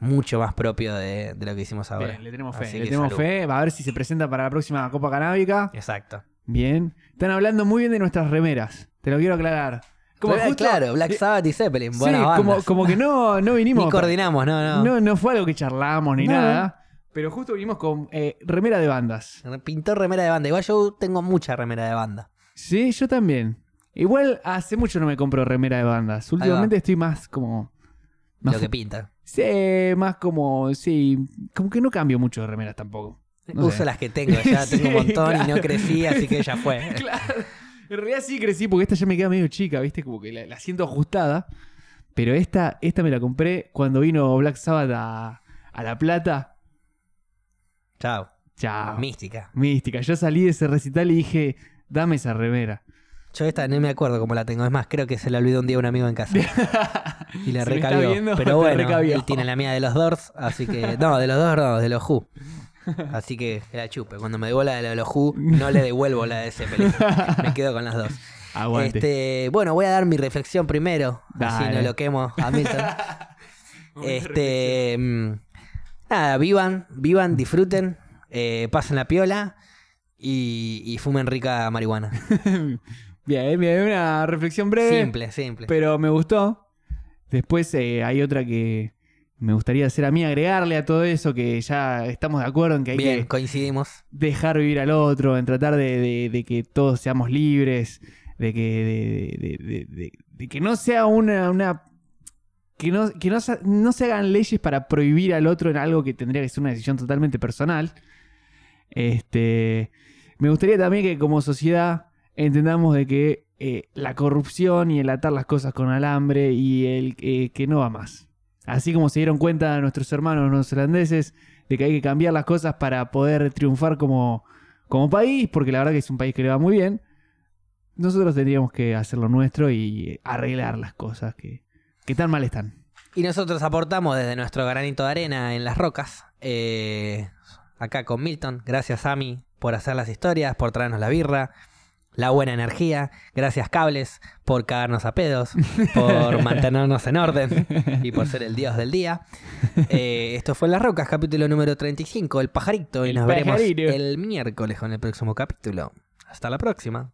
mucho más propio de, de lo que hicimos ahora. Bien, le tenemos fe. Así Le tenemos salud. fe. Va a ver si se presenta para la próxima Copa Canábica. Exacto. Bien. Están hablando muy bien de nuestras remeras. Te lo quiero aclarar. Pero, justo- claro, Black Sabbath y Zeppelin, Sí, como, como que no, no [laughs] vinimos. Ni coordinamos, no, no. no, no fue algo que charlamos ni No. nada. Pero justo vinimos con eh, remera de bandas. Pintó remera de banda. Igual yo tengo mucha remera de banda. Sí, yo también. Igual hace mucho no me compro remera de bandas. Últimamente estoy más como. Más Lo que pinta. Sí, más como. Sí, como que no cambio mucho de remeras tampoco. No Uso sé. las que tengo, ya [laughs] Sí, tengo un montón y no crecí, así que ya fue. [laughs] Claro. En realidad sí crecí porque esta ya me queda medio chica, ¿viste? Como que la, la siento ajustada. Pero esta, esta me la compré cuando vino Black Sabbath a, a La Plata. Chao. Chao. Mística. Mística. Yo salí de ese recital y dije, dame esa remera. Yo esta no me acuerdo cómo la tengo. Es más, creo que se la olvidó un día un amigo en casa. [laughs] Y la recabió. viendo, Pero bueno, recabió. él tiene la mía de los Doors, así que. No, de los Doors no, de los Who. Así que la chupe. Cuando me devuelva la de los Who, no le devuelvo la de Zeppelin. Me quedo con las dos. Aguante. Este, bueno, voy a dar mi reflexión primero. Así Dale. no lo quemo a Milton. [laughs] este. mm, Nada, vivan, vivan, disfruten, eh, pasen la piola y, y fumen rica marihuana. [laughs] bien, bien, una reflexión breve. Simple, simple. Pero me gustó. Después eh, hay otra que me gustaría hacer a mí, agregarle a todo eso, que ya estamos de acuerdo en que hay Bien, que coincidimos. dejar vivir al otro, en tratar de, de- de que todos seamos libres, de que, de, de- que no sea una... una que no, que no, se- no se hagan leyes para prohibir al otro en algo que tendría que ser una decisión totalmente personal. Este, me gustaría también que como sociedad entendamos de que eh, la corrupción y el atar las cosas con alambre y el eh, que no va más. Así como se dieron cuenta nuestros hermanos neozelandeses de que hay que cambiar las cosas para poder triunfar como, como país, porque la verdad que es un país que le va muy bien, nosotros tendríamos que hacer lo nuestro y arreglar las cosas que, que tan mal están. Y nosotros aportamos desde nuestro granito de arena en las rocas. eh, acá con Milton. Gracias, Ami, por hacer las historias, por traernos la birra, la buena energía. Gracias, Cables, por cagarnos a pedos, por [laughs] mantenernos en orden y por ser el dios del día. Eh, esto fue Las Rocas, capítulo número 35, El Pajarito. Y El nos veremos el miércoles con el próximo capítulo. Hasta la próxima.